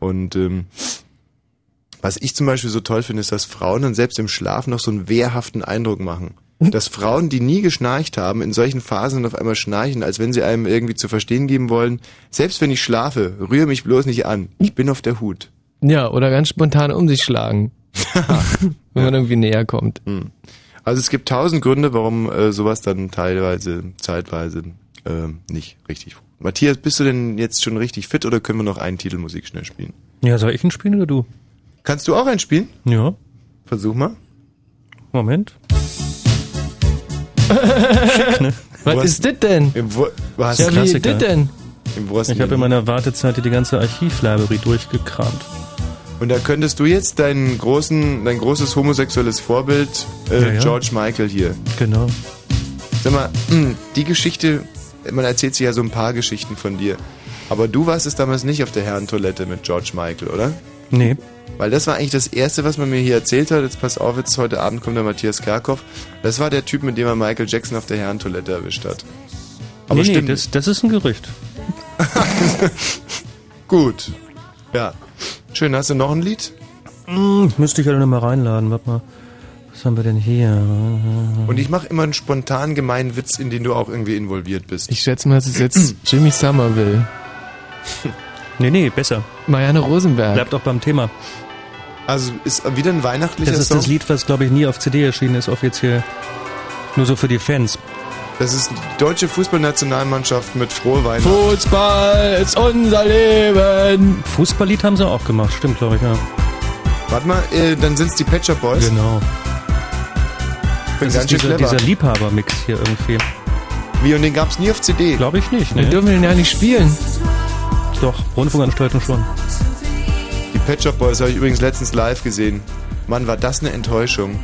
Und ähm, was ich zum Beispiel so toll finde, ist, dass Frauen dann selbst im Schlaf noch so einen wehrhaften Eindruck machen. Dass Frauen, die nie geschnarcht haben, in solchen Phasen auf einmal schnarchen, als wenn sie einem irgendwie zu verstehen geben wollen, selbst wenn ich schlafe, rühre mich bloß nicht an. Ich bin auf der Hut. Ja, oder ganz spontan um sich schlagen. wenn man irgendwie näher kommt. Hm. Also es gibt tausend Gründe, warum äh, sowas dann teilweise, zeitweise äh, nicht richtig. Matthias, bist du denn jetzt schon richtig fit oder können wir noch einen Titel Musik schnell spielen? Ja, soll ich ihn spielen oder du? Kannst du auch einen spielen? Ja. Versuch mal. Moment. Was Was- ist das denn? Wo, was? Ja, wie ist das denn? Ich habe in meiner Wartezeit die ganze Archivlibrary durchgekramt. Und da könntest du jetzt deinen großen, dein großes homosexuelles Vorbild, äh, Ja, ja. George Michael hier. Genau. Sag mal, mh, die Geschichte, man erzählt sich ja so ein paar Geschichten von dir. Aber du warst es damals nicht auf der Herrentoilette mit George Michael, oder? Nee. Weil das war eigentlich das Erste, was man mir hier erzählt hat. Jetzt pass auf, jetzt heute Abend kommt der Matthias Kerkhoff. Das war der Typ, mit dem er Michael Jackson auf der Herrentoilette erwischt hat. Aber nee, nee, stimmt. das, das ist ein Gerücht. Gut. Ja. Schön, hast du noch ein Lied? Hm, müsste ich halt noch mal reinladen. Warte mal. Was haben wir denn hier? Und ich mache immer einen spontan gemeinen Witz, in den du auch irgendwie involviert bist. Ich schätze mal, es ist jetzt Jimmy Somerville. Nee, nee, besser. Marianne Rosenberg. Bleibt auch beim Thema. Also ist wieder ein weihnachtlicher Das ist Song? das Lied, was, glaube ich, nie auf CD erschienen ist, offiziell. Nur so für die Fans. Das ist die deutsche Fußballnationalmannschaft mit frohe Weihnachten. Fußball ist unser Leben. Fußballlied haben sie auch gemacht, stimmt, glaube ich, ja. Warte mal, äh, dann sind's die Pet Shop Boys. Genau. Bin Das ganz ist schön dieser, clever. dieser Liebhaber-Mix hier irgendwie. Wie, und den gab's nie auf CD? Glaube ich nicht, Wir ne? dürfen den ja nicht spielen. Doch, Rundfunkanstalten schon. Die Pet Shop Boys habe ich übrigens letztens live gesehen. Mann, war das eine Enttäuschung.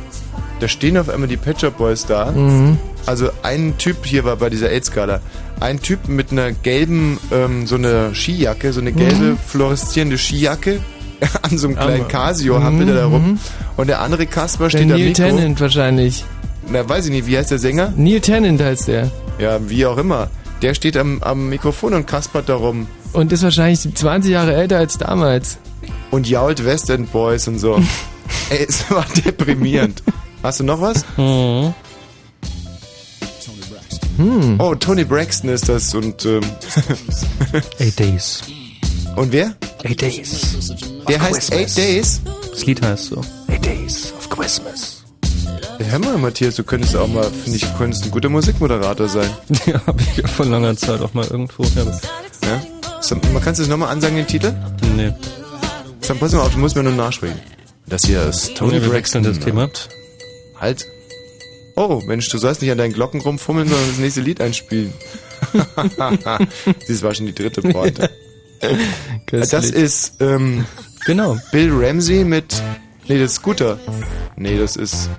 Da stehen auf einmal die Pet Shop Boys da. Mhm. Also ein Typ hier war bei dieser AIDS-Skala. Ein Typ mit einer gelben, ähm, so einer Skijacke, so eine gelbe, Mhm. fluoreszierende Skijacke. An so einem kleinen Aber- Casio Mhm, hampelt er da rum. mhm. Und der andere Kasper Der steht am Neil Mikro. Tennant wahrscheinlich. Na, weiß ich nicht, wie heißt der Sänger? Neil Tennant heißt der. Ja, wie auch immer. Der steht am, am Mikrofon und kaspert da rum. Und ist wahrscheinlich 20 Jahre älter als damals. Und jault West End Boys und so. Ey, es war deprimierend. Hast du noch was? Mhm. Hm. Oh, Tony Braxton ist das und ähm, Eight Days. und wer? Eight Days. Der heißt Eight Days. Das Lied heißt so. Eight days of Christmas. Hör mal, Matthias, du könntest auch mal, finde ich, du könntest ein guter Musikmoderator sein. Ja, habe ich ja vor langer Zeit auch mal irgendwo. Ja. Ja? So, kannst du das nochmal ansagen, den Titel? Nee. Dann pass mal auf, du musst mir nur nachspringen. Das hier ist Tony wir Braxton. das Thema. Halt. Oh, Mensch, du sollst nicht an deinen Glocken rumfummeln, sondern das nächste Lied einspielen. das war schon die dritte Pointe. Das ist ähm, Genau. Bill Ramsey mit. Nee, das ist Scooter. Nee, das ist.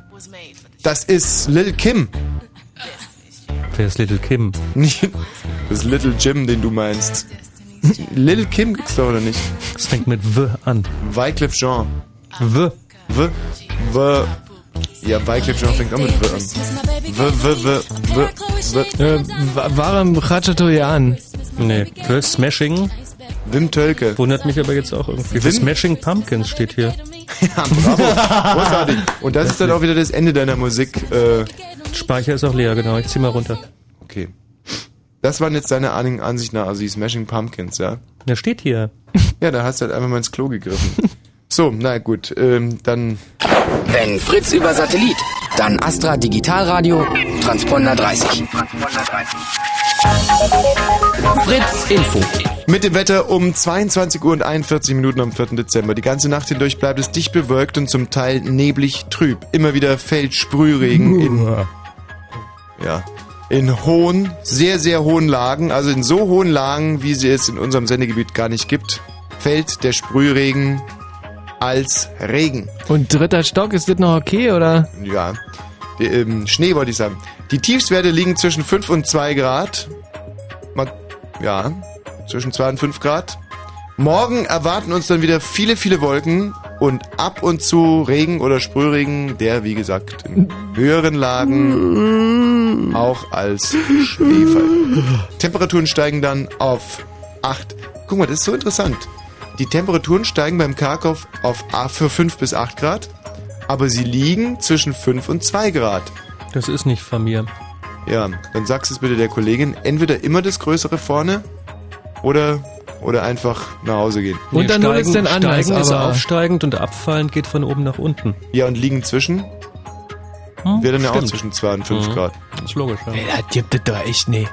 Das ist Lil Kim. Wer ist Little Kim? Das ist Little Jim, den du meinst. Lil Kim gibt's doch oder nicht? Das fängt mit W an. Wycliffe Jean. W. W. W. Ja, Jean fängt auch mit W an. W, W, W, W, W. Äh, Wa- Waram Khachaturian. Nee. W. Smashing. Wim Tölke. Wundert mich aber jetzt auch irgendwie. Wim- Smashing Pumpkins steht hier. Ja, bravo. Großartig. Und das ist dann auch wieder das Ende deiner Musik. Äh, Speicher ist auch leer, genau. Ich zieh mal runter. okay. Das waren jetzt deine An- Ansicht nach, also die Smashing Pumpkins, ja? Der steht hier. Ja, da hast du halt einfach mal ins Klo gegriffen. So, na gut, ähm, dann Wenn Fritz über Satellit, dann Astra Digitalradio, Transponder 30. Fritz Info. Mit dem Wetter um 22 Uhr und 41 Minuten am 4. Dezember. Die ganze Nacht hindurch bleibt es dicht bewölkt und zum Teil neblig trüb. Immer wieder fällt Sprühregen in, ja, in hohen, sehr, sehr hohen Lagen, also in so hohen Lagen, wie sie es in unserem Sendegebiet gar nicht gibt, fällt der Sprühregen als Regen. Und dritter Stock, ist das noch okay, oder? Ja, die, ähm, Schnee wollte ich sagen. Die Tiefstwerte liegen zwischen 5 und 2 Grad. Mal, ja, zwischen 2 und 5 Grad. Morgen erwarten uns dann wieder viele, viele Wolken und ab und zu Regen oder Sprühregen, der, wie gesagt, in höheren Lagen auch als Schnee fällt. Temperaturen steigen dann auf 8. Guck mal, das ist so interessant. Die Temperaturen steigen beim Karkow auf A für 5 bis 8 Grad, aber sie liegen zwischen 5 und 2 Grad. Das ist nicht von mir. Ja, dann sagst es bitte der Kollegin, entweder immer das Größere vorne oder, oder einfach nach Hause gehen. Und dann nur jetzt den anders, Steigen ist aber- aufsteigend und abfallend geht von oben nach unten. Ja, und liegen zwischen? Hm, Wäre dann ja auch zwischen 2 und 5 Mhm. Grad. Das ist logisch, ja. Ey, das gibt es doch echt nie.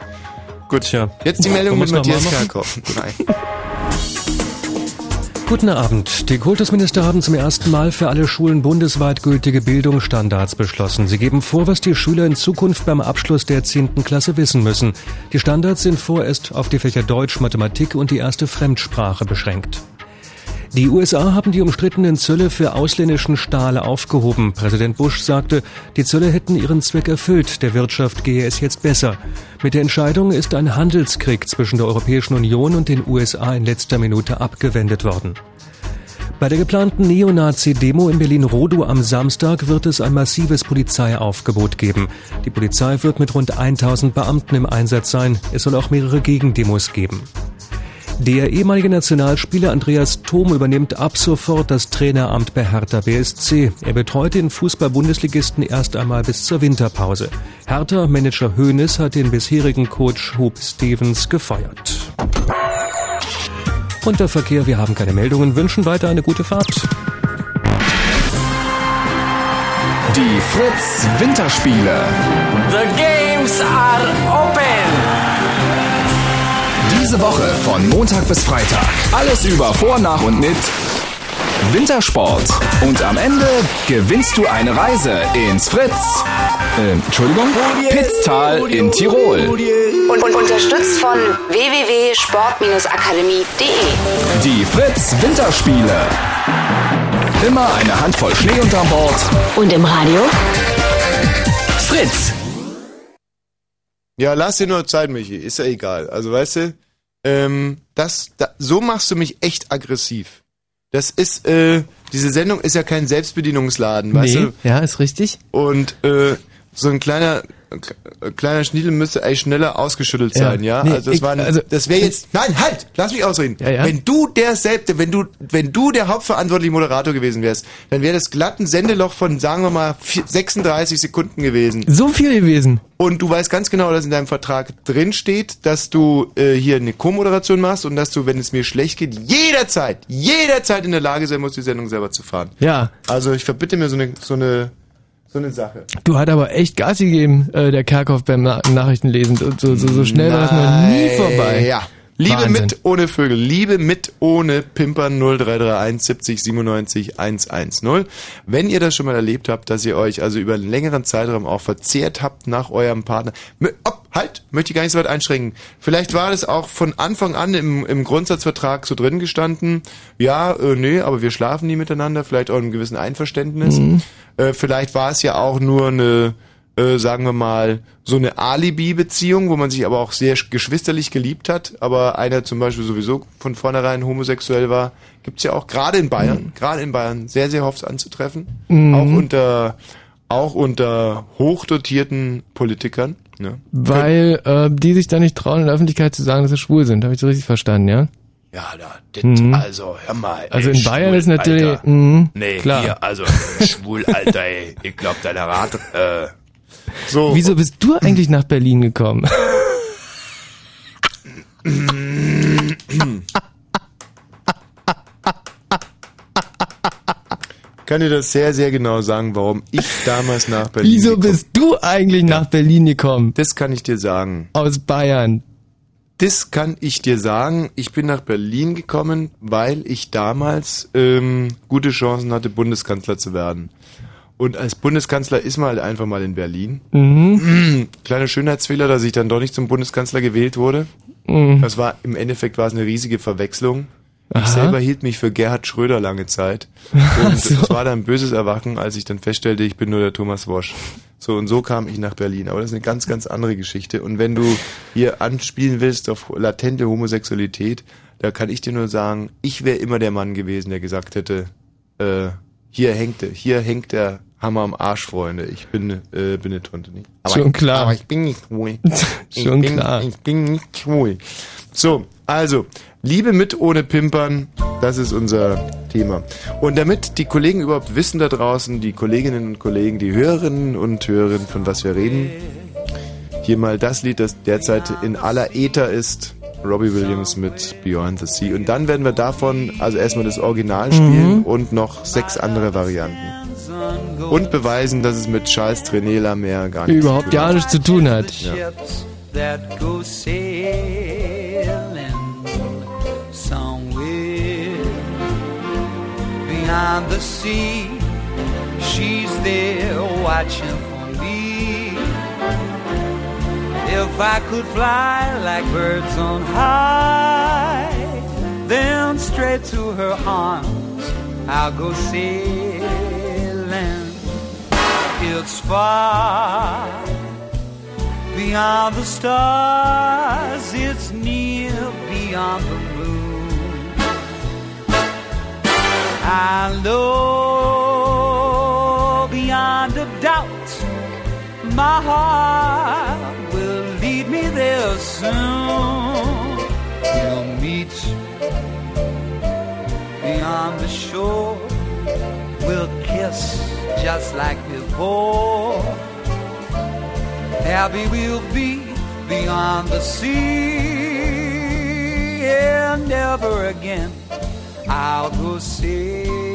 Gut, Tja. jetzt die Meldung mit Matthias? Kerkhoff. Nein. Guten Abend. Die Kultusminister haben zum ersten Mal für alle Schulen bundesweit gültige Bildungsstandards beschlossen. Sie geben vor, was die Schüler in Zukunft beim Abschluss der 10. Klasse wissen müssen. Die Standards sind vorerst auf die Fächer Deutsch, Mathematik und die erste Fremdsprache beschränkt. Die USA haben die umstrittenen Zölle für ausländischen Stahl aufgehoben. Präsident Bush sagte, die Zölle hätten ihren Zweck erfüllt, der Wirtschaft gehe es jetzt besser. Mit der Entscheidung ist ein Handelskrieg zwischen der Europäischen Union und den USA in letzter Minute abgewendet worden. Bei der geplanten Neonazi-Demo in Berlin-Rodow am Samstag wird es ein massives Polizeiaufgebot geben. Die Polizei wird mit rund 1000 Beamten im Einsatz sein. Es soll auch mehrere Gegendemos geben. Der ehemalige Nationalspieler Andreas Thom übernimmt ab sofort das Traineramt bei Hertha BSC. Er betreut den Fußball-Bundesligisten erst einmal bis zur Winterpause. Hertha-Manager Hoeneß hat den bisherigen Coach Hub Stevens gefeuert. Und der Verkehr, wir haben keine Meldungen, wünschen weiter eine gute Fahrt. Die Fritz Winterspiele. The games are open. Diese Woche von Montag bis Freitag. Alles über Vor, Nach und mit Wintersport. Und am Ende gewinnst du eine Reise ins Fritz. Äh, Entschuldigung? Pitztal in Tirol. Und, und unterstützt von www.sport-akademie.de. Die Fritz Winterspiele. Immer eine Handvoll Schnee unterm Bord. Und im Radio? Fritz. Ja, lass dir nur Zeit, Michi. Ist ja egal. Also, weißt du, ähm, das, da, so machst du mich echt aggressiv. Das ist, äh, diese Sendung ist ja kein Selbstbedienungsladen, weißt nee, du? ja, ist richtig. Und, äh, so ein kleiner, kleiner Schniedel müsste eigentlich schneller ausgeschüttelt Ja. sein, ja? Nee, also, das ich- war, ein- also- das wäre jetzt, nein, halt! Lass mich ausreden. Ja, ja. Wenn du der selbst, wenn du, wenn du der hauptverantwortliche Moderator gewesen wärst, dann wäre das glatt ein Sendeloch von, sagen wir mal, vier- 36 Sekunden gewesen. So viel gewesen. Und du weißt ganz genau, dass in deinem Vertrag drin steht, dass du äh, hier eine Co-Moderation machst und dass du, wenn es mir schlecht geht, jederzeit, jederzeit in der Lage sein musst, die Sendung selber zu fahren. Ja, Also ich verbitte mir so eine, so eine, so eine Sache. du hat aber echt Gas gegeben, äh, der Kerkhoff beim Na Nachrichtenlesen. So, so, so, so schnell war das noch nie vorbei. Ja. Liebe Wahnsinn. mit ohne Vögel, Liebe mit ohne Pimpern 0331 70 97 110. Wenn ihr das schon mal erlebt habt, dass ihr euch also über einen längeren Zeitraum auch verzehrt habt nach eurem Partner. Ob, halt, möchte ich gar nicht so weit einschränken. Vielleicht war das auch von Anfang an im, im Grundsatzvertrag so drin gestanden. Ja, äh, nee, aber wir schlafen nie miteinander, vielleicht auch in einem gewissen Einverständnis. Mhm. Äh, vielleicht war es ja auch nur eine, äh, sagen wir mal, so eine Alibi-Beziehung, wo man sich aber auch sehr sch- geschwisterlich geliebt hat, aber einer zum Beispiel sowieso von vornherein homosexuell war. Gibt's ja auch gerade in Bayern, gerade in Bayern, sehr, sehr oft anzutreffen. Mhm. Auch unter auch unter hochdotierten Politikern. Ne? Weil äh, die sich da nicht trauen, in der Öffentlichkeit zu sagen, dass sie schwul sind. Habe ich so richtig verstanden, ja? Ja, da, das, Mhm. also, hör mal. Also ey, in Bayern schwul, ist natürlich, Alter. mhm, nee, klar. hier, also, schwul, Alter, ey, ich glaub, deiner Rat, äh, so. Wieso bist du eigentlich nach Berlin gekommen? kann dir das sehr, sehr genau sagen, warum ich damals nach Berlin Wieso gekommen bist du eigentlich nach Berlin gekommen? Das kann ich dir sagen. Aus Bayern. Das kann ich dir sagen. Ich bin nach Berlin gekommen, weil ich damals ähm, gute Chancen hatte, Bundeskanzler zu werden. Und als Bundeskanzler ist man halt einfach mal in Berlin. Mhm. Kleiner Schönheitsfehler, dass ich dann doch nicht zum Bundeskanzler gewählt wurde. Mhm. Das war im Endeffekt war es eine riesige Verwechslung. Ich Aha. selber hielt mich für Gerhard Schröder lange Zeit. Und es war dann ein böses Erwachen, als ich dann feststellte, ich bin nur der Thomas Wosch. So und so kam ich nach Berlin. Aber das ist eine ganz, ganz andere Geschichte. Und wenn du hier anspielen willst auf latente Homosexualität, da kann ich dir nur sagen, ich wäre immer der Mann gewesen, der gesagt hätte, äh, hier hängt der, hier hängt der Hammer am Arsch, Freunde. Ich bin, äh, bin eine Tunte nicht. Aber Schon ich, klar. Aber ich bin nicht schwul. Ich Schon bin, klar. Ich bin nicht schwul. So, also, Liebe mit ohne Pimpern, das ist unser Thema. Und damit die Kollegen überhaupt wissen da draußen, die Kolleginnen und Kollegen, die Hörerinnen und Hörer, von was wir reden, hier mal das Lied, das derzeit in aller Äther ist. Robbie Williams mit Beyond the Sea. Und dann werden wir davon also erstmal das Original spielen und noch sechs andere Varianten. Und beweisen, dass es mit Charles Trenet La Mer gar nichts Überhaupt zu tun gar nichts zu tun hat. Ja. Beyond the sea. She's there watching for me. If I could fly like birds on high, then straight to her arms I'll go sailing. It's far beyond the stars, it's near beyond the moon. I know beyond a doubt my heart will lead me there soon. We'll meet beyond the shore, we'll kiss just like before. Happy we'll be beyond the sea, and never again I'll go sailing.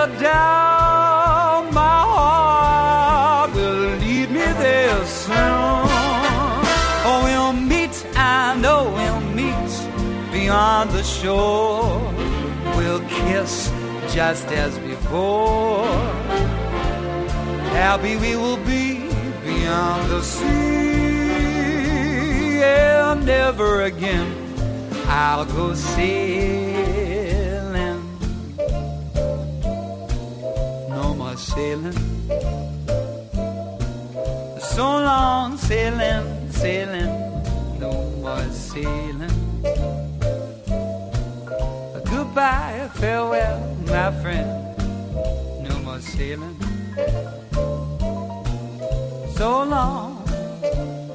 A doubt, my heart will lead me there soon. Oh, we'll meet, I know oh, we'll meet beyond the shore. We'll kiss just as before. Happy we will be beyond the sea, and never again I'll go sailing. Sailing. So long sailing, sailing. No more sailing. Goodbye, farewell, my friend. No more sailing. So long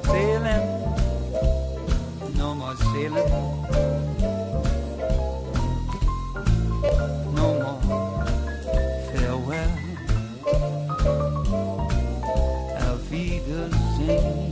sailing. No more sailing. me.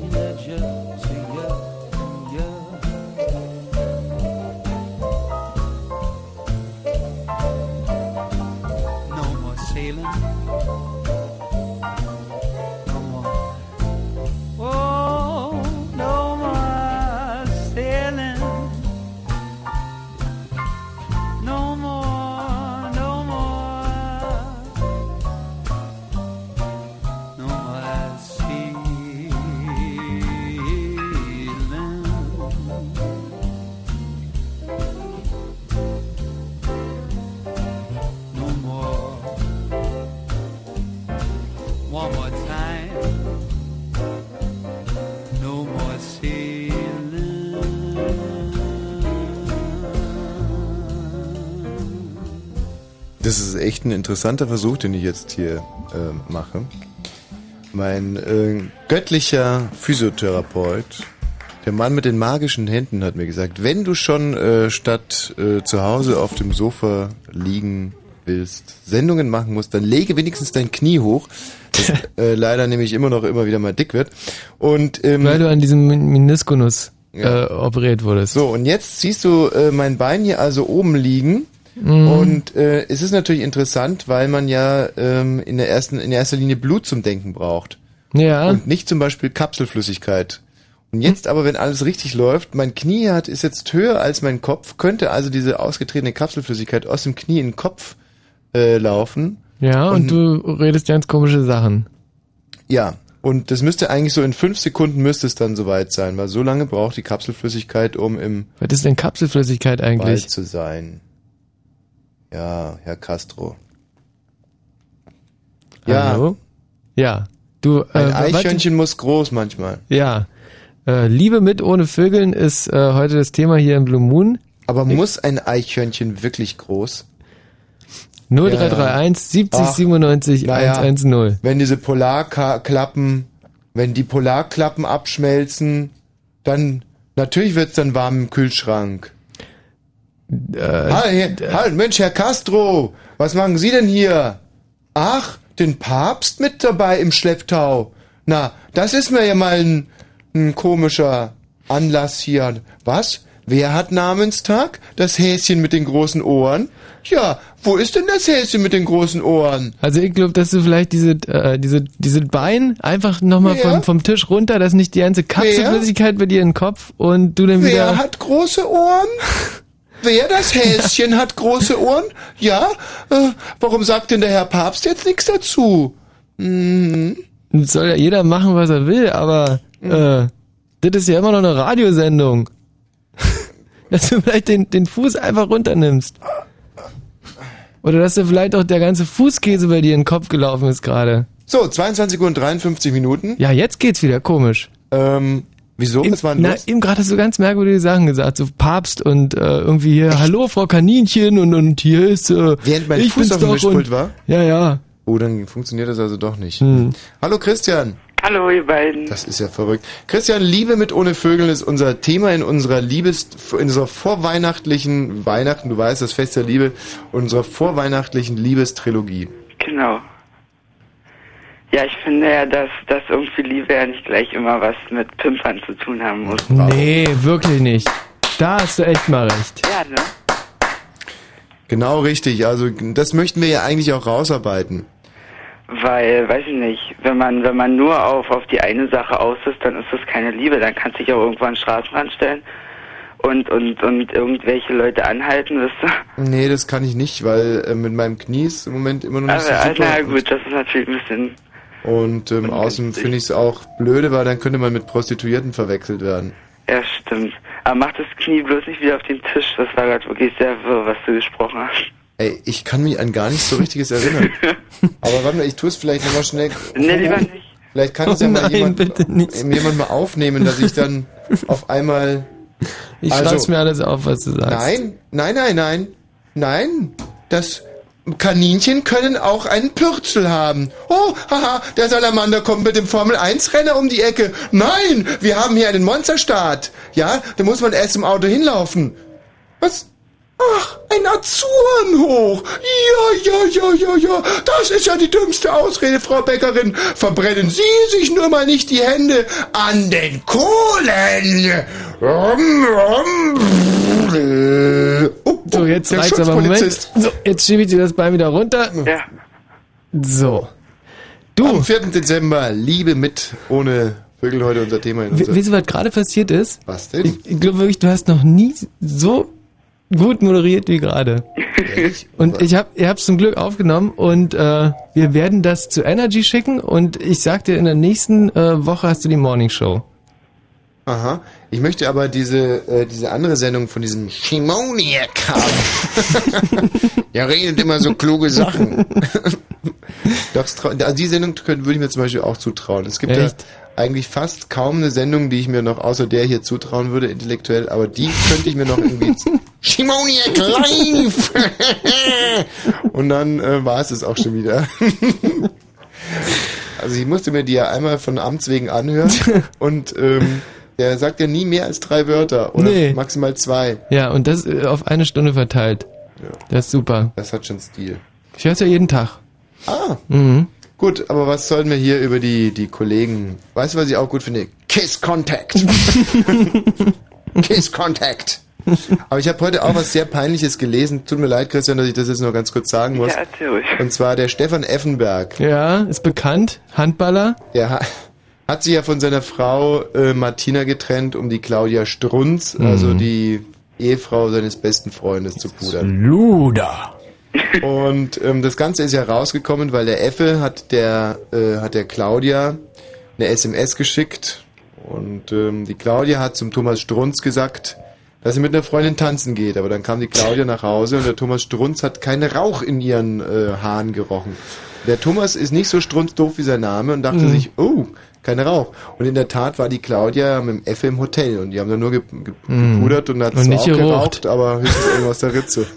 Das ist echt ein interessanter Versuch, den ich jetzt hier äh, mache. Mein äh, göttlicher Physiotherapeut, der Mann mit den magischen Händen, hat mir gesagt, wenn du schon äh, statt äh, zu Hause auf dem Sofa liegen willst, Sendungen machen musst, dann lege wenigstens dein Knie hoch, das äh, leider nämlich immer noch immer wieder mal dick wird. Und ähm, Weil du an diesem Meniskunus äh, operiert wurdest. so, und jetzt siehst du äh, mein Bein hier also oben liegen. Mhm. Und äh, es ist natürlich interessant, weil man ja ähm, in der ersten in erster Linie Blut zum Denken braucht. Ja. Und nicht zum Beispiel Kapselflüssigkeit. Und jetzt aber, wenn alles richtig läuft, mein Knie hat ist jetzt höher als mein Kopf, könnte also diese ausgetretene Kapselflüssigkeit aus dem Knie in den Kopf äh, laufen. Ja, und, du redest ganz komische Sachen. Ja, und das müsste eigentlich so in fünf Sekunden müsste es dann soweit sein, weil so lange braucht die Kapselflüssigkeit, um im Was ist denn Kapselflüssigkeit eigentlich? Wald zu sein. Ja, Herr Castro. Ja. Hallo? Ja. Du, äh, Ein warte. Eichhörnchen muss groß manchmal. Ja. Äh, Liebe mit ohne Vögeln ist äh, heute das Thema hier im Blue Moon. Aber muss ein Eichhörnchen wirklich groß? 0331 70 Ach, 97 naja, 110. Wenn diese Polarklappen, wenn die Polarklappen abschmelzen, dann natürlich wird's dann warm im Kühlschrank. Äh, halt, halt, Mensch, Herr Castro, was machen Sie denn hier? Ach, den Papst mit dabei im Schlepptau. Na, das ist mir ja mal ein, ein komischer Anlass hier. Was? Wer hat Namenstag? Das Häschen mit den großen Ohren? Ja, wo ist denn das Häschen mit den großen Ohren? Also ich glaube, dass du vielleicht diese, äh, diese, diese Bein einfach nochmal Wer? vom, vom Tisch runter, dass nicht die ganze Kapselflüssigkeit bei dir in den Kopf und du dann Wer wieder... hat große Ohren? Wer das Häschen hat große Ohren? Ja? Äh, warum sagt denn der Herr Papst jetzt nichts dazu? Mhm. Soll ja jeder machen, was er will, aber äh, das ist ja immer noch eine Radiosendung. dass du vielleicht den, den Fuß einfach runternimmst. Oder dass du vielleicht auch der ganze Fußkäse bei dir in den Kopf gelaufen ist gerade. So, 22 Uhr und 53 Minuten. Ja, jetzt geht's wieder komisch. Ähm, wieso? Was war denn Na, los? eben gerade hast du ganz merkwürdige Sachen gesagt, so Papst und äh, irgendwie hier, hallo Frau Kaninchen und, und hier ist... Äh, Während mein ich Fuß auf dem doch Mischpult war? Ja, ja. Oh, dann funktioniert das also doch nicht. Hm. Hallo Christian. Hallo, ihr beiden. Das ist ja verrückt. Christian, Liebe mit ohne Vögeln ist unser Thema in unserer Liebes, in unserer vorweihnachtlichen Weihnachten, du weißt, das Fest der Liebe, unserer vorweihnachtlichen Liebestrilogie. Genau. Ja, ich finde ja, dass, dass irgendwie Liebe ja nicht gleich immer was mit Pimpern zu tun haben muss. Nee, wirklich nicht. Da hast du echt mal recht. Ja, ne? Genau richtig. Also, das möchten wir ja eigentlich auch rausarbeiten. Weil, weiß ich nicht, wenn man, wenn man nur auf, auf die eine Sache aus ist, dann ist das keine Liebe. Dann kannst du dich auch irgendwo an den Straßenrand stellen und, und, und irgendwelche Leute anhalten, wisst du? Nee, das kann ich nicht, weil äh, mit meinem Knie ist im Moment immer noch nicht Aber, so also, super. na gut, das ist natürlich ein bisschen, Und ähm, außerdem finde ich es auch blöde, weil dann könnte man mit Prostituierten verwechselt werden. ja, stimmt. Aber mach das Knie bloß nicht wieder auf den Tisch. Das war gerade wirklich sehr wirr, was du gesprochen hast. Ey, ich kann mich an gar nichts so richtiges erinnern. Aber warte mal, ich tue es vielleicht nochmal schnell. Nee, lieber nicht. Vielleicht kann es ja mal nein, jemand, nicht. jemand mal aufnehmen, dass ich dann auf einmal. Ich Also- schreib's mir alles auf, was du sagst. Nein, nein, nein, nein, nein. Das, Kaninchen können auch einen Pürzel haben. Oh, haha, der Salamander kommt mit dem Formel-1-Renner um die Ecke. Nein, wir haben hier einen Monsterstart. Ja, da muss man erst im Auto hinlaufen. Was? Ach, ein Azurenhoch. Ja, ja, ja, ja, ja. Das ist ja die dümmste Ausrede, Frau Bäckerin. Verbrennen Sie sich nur mal nicht die Hände an den Kohlen. Rum, rum. Oh, So, jetzt der reicht's aber. Moment. So, jetzt schiebe ich dir das Bein wieder runter. Ja. So. Du. Am 4. Dezember, Liebe mit, ohne Vögel heute unser Thema. In unser Weißt du, was gerade passiert ist? Was denn? Ich, ich glaube wirklich, du hast noch nie so gut moderiert wie gerade. Und ich hab, ihr habt zum Glück aufgenommen und äh, wir werden das zu Energy schicken und ich sag dir, in der nächsten äh, Woche hast du die Morning Show. Aha. Ich möchte aber diese, äh, diese andere Sendung von diesem Schimoniak haben. Der redet immer so kluge Sachen. Doch, also die Sendung könnte, würde ich mir zum Beispiel auch zutrauen. Es gibt Echt? ja eigentlich fast kaum eine Sendung, die ich mir noch außer der hier zutrauen würde, intellektuell, aber die könnte ich mir noch irgendwie... Schimoniak live! Und dann äh, war es es auch schon wieder. Also ich musste mir die ja einmal von Amts wegen anhören und ähm, der sagt ja nie mehr als drei Wörter oder Nee. maximal zwei. Ja, und das äh, auf eine Stunde verteilt. Das ist super. Das hat schon Stil. Ich höre es ja jeden Tag. Ah, Mhm. Gut, aber was sollen wir hier über die, die Kollegen? Weißt du, was ich auch gut finde? Kiss Contact. Kiss Contact. Aber ich habe heute auch was sehr Peinliches gelesen. Tut mir leid, Christian, dass ich das jetzt nur ganz kurz sagen muss. Ja, ruhig. Und zwar der Stefan Effenberg. Ja, ist bekannt. Handballer. Der ha hat sich ja von seiner Frau äh, Martina getrennt, um die Claudia Strunz, Mhm. also die Ehefrau seines besten Freundes, zu pudern. Luda. Und ähm, das Ganze ist ja rausgekommen, weil der Effe hat der, äh, hat der Claudia eine SMS geschickt und ähm, die Claudia hat zum Thomas Strunz gesagt, dass sie mit einer Freundin tanzen geht. Aber dann kam die Claudia nach Hause und der Thomas Strunz hat keinen Rauch in ihren äh, Haaren gerochen. Der Thomas ist nicht so strunzdoof wie sein Name und dachte Mhm. sich, oh, kein Rauch. Und in der Tat war die Claudia mit dem Effe im Hotel und die haben da nur ge ge Mhm. gepudert und hat Und zwar nicht auch geraucht. aber höchstens irgendwas der Ritze.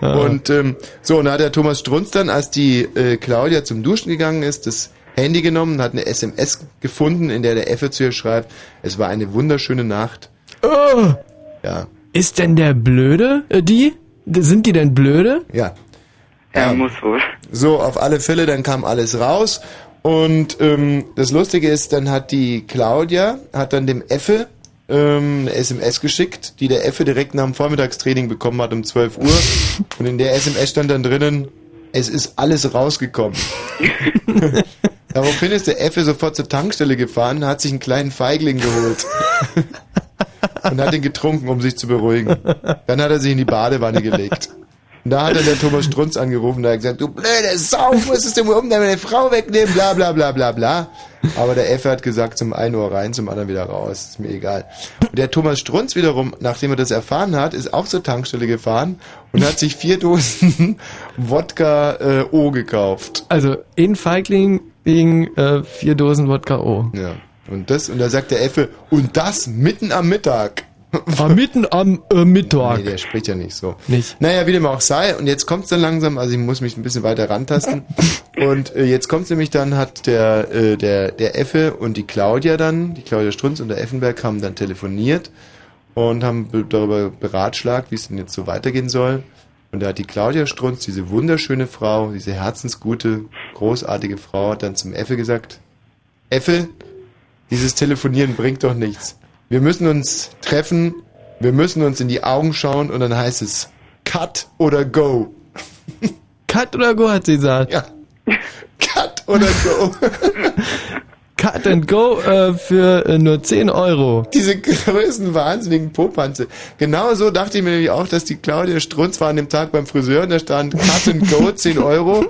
und ähm, so, und da hat der Thomas Strunz dann, als die äh, Claudia zum Duschen gegangen ist, das Handy genommen, und hat eine SMS gefunden, in der der Effe zu ihr schreibt, es war eine wunderschöne Nacht. Oh, Ja, ist denn der blöde? Äh, die? Sind die denn blöde? ja. Ja, muss wohl. So, auf alle Fälle, dann kam alles raus. Und ähm, das Lustige ist, dann hat die Claudia, hat dann dem Effe ähm, eine SMS geschickt, die der Effe direkt nach dem Vormittagstraining bekommen hat um 12 Uhr. Und in der SMS stand dann drinnen, es ist alles rausgekommen. Daraufhin ist der Effe sofort zur Tankstelle gefahren, hat sich einen kleinen Feigling geholt. und hat ihn getrunken, um sich zu beruhigen. Dann hat er sich in die Badewanne gelegt. Und da hat dann der Thomas Strunz angerufen, der hat gesagt, du blöde Sau, musstest du mir um deine Frau wegnehmen, bla bla bla bla bla. Aber der Effe hat gesagt, zum einen Ohr rein, zum anderen wieder raus, ist mir egal. Und der Thomas Strunz wiederum, nachdem er das erfahren hat, ist auch zur Tankstelle gefahren und hat sich vier Dosen Wodka äh, O gekauft. Also in Feigling wegen äh, vier Dosen Wodka O. Ja. Und das, und da sagt der Effe, und das mitten am Mittag. Am mitten am äh, Mittag. Nee, der spricht ja nicht so. Nicht. Naja, wie dem auch sei. Und jetzt kommt's dann langsam, also ich muss mich ein bisschen weiter rantasten. und äh, jetzt kommt's nämlich dann, hat der, äh, der, der Effe und die Claudia dann, die Claudia Strunz und der Effenberg haben dann telefoniert und haben be- darüber beratschlagt, wie es denn jetzt so weitergehen soll. Und da hat die Claudia Strunz, diese wunderschöne Frau, diese herzensgute, großartige Frau, hat dann zum Effe gesagt, Effe, dieses Telefonieren bringt doch nichts. Wir müssen uns treffen, wir müssen uns in die Augen schauen und dann heißt es Cut oder Go. Cut oder Go hat sie gesagt. Ja. Cut oder Go. Cut and Go äh, für äh, nur 10 Euro. Diese größten wahnsinnigen Popanze. Genau so dachte ich mir nämlich auch, dass die Claudia Strunz war an dem Tag beim Friseur und da stand Cut and Go 10 Euro.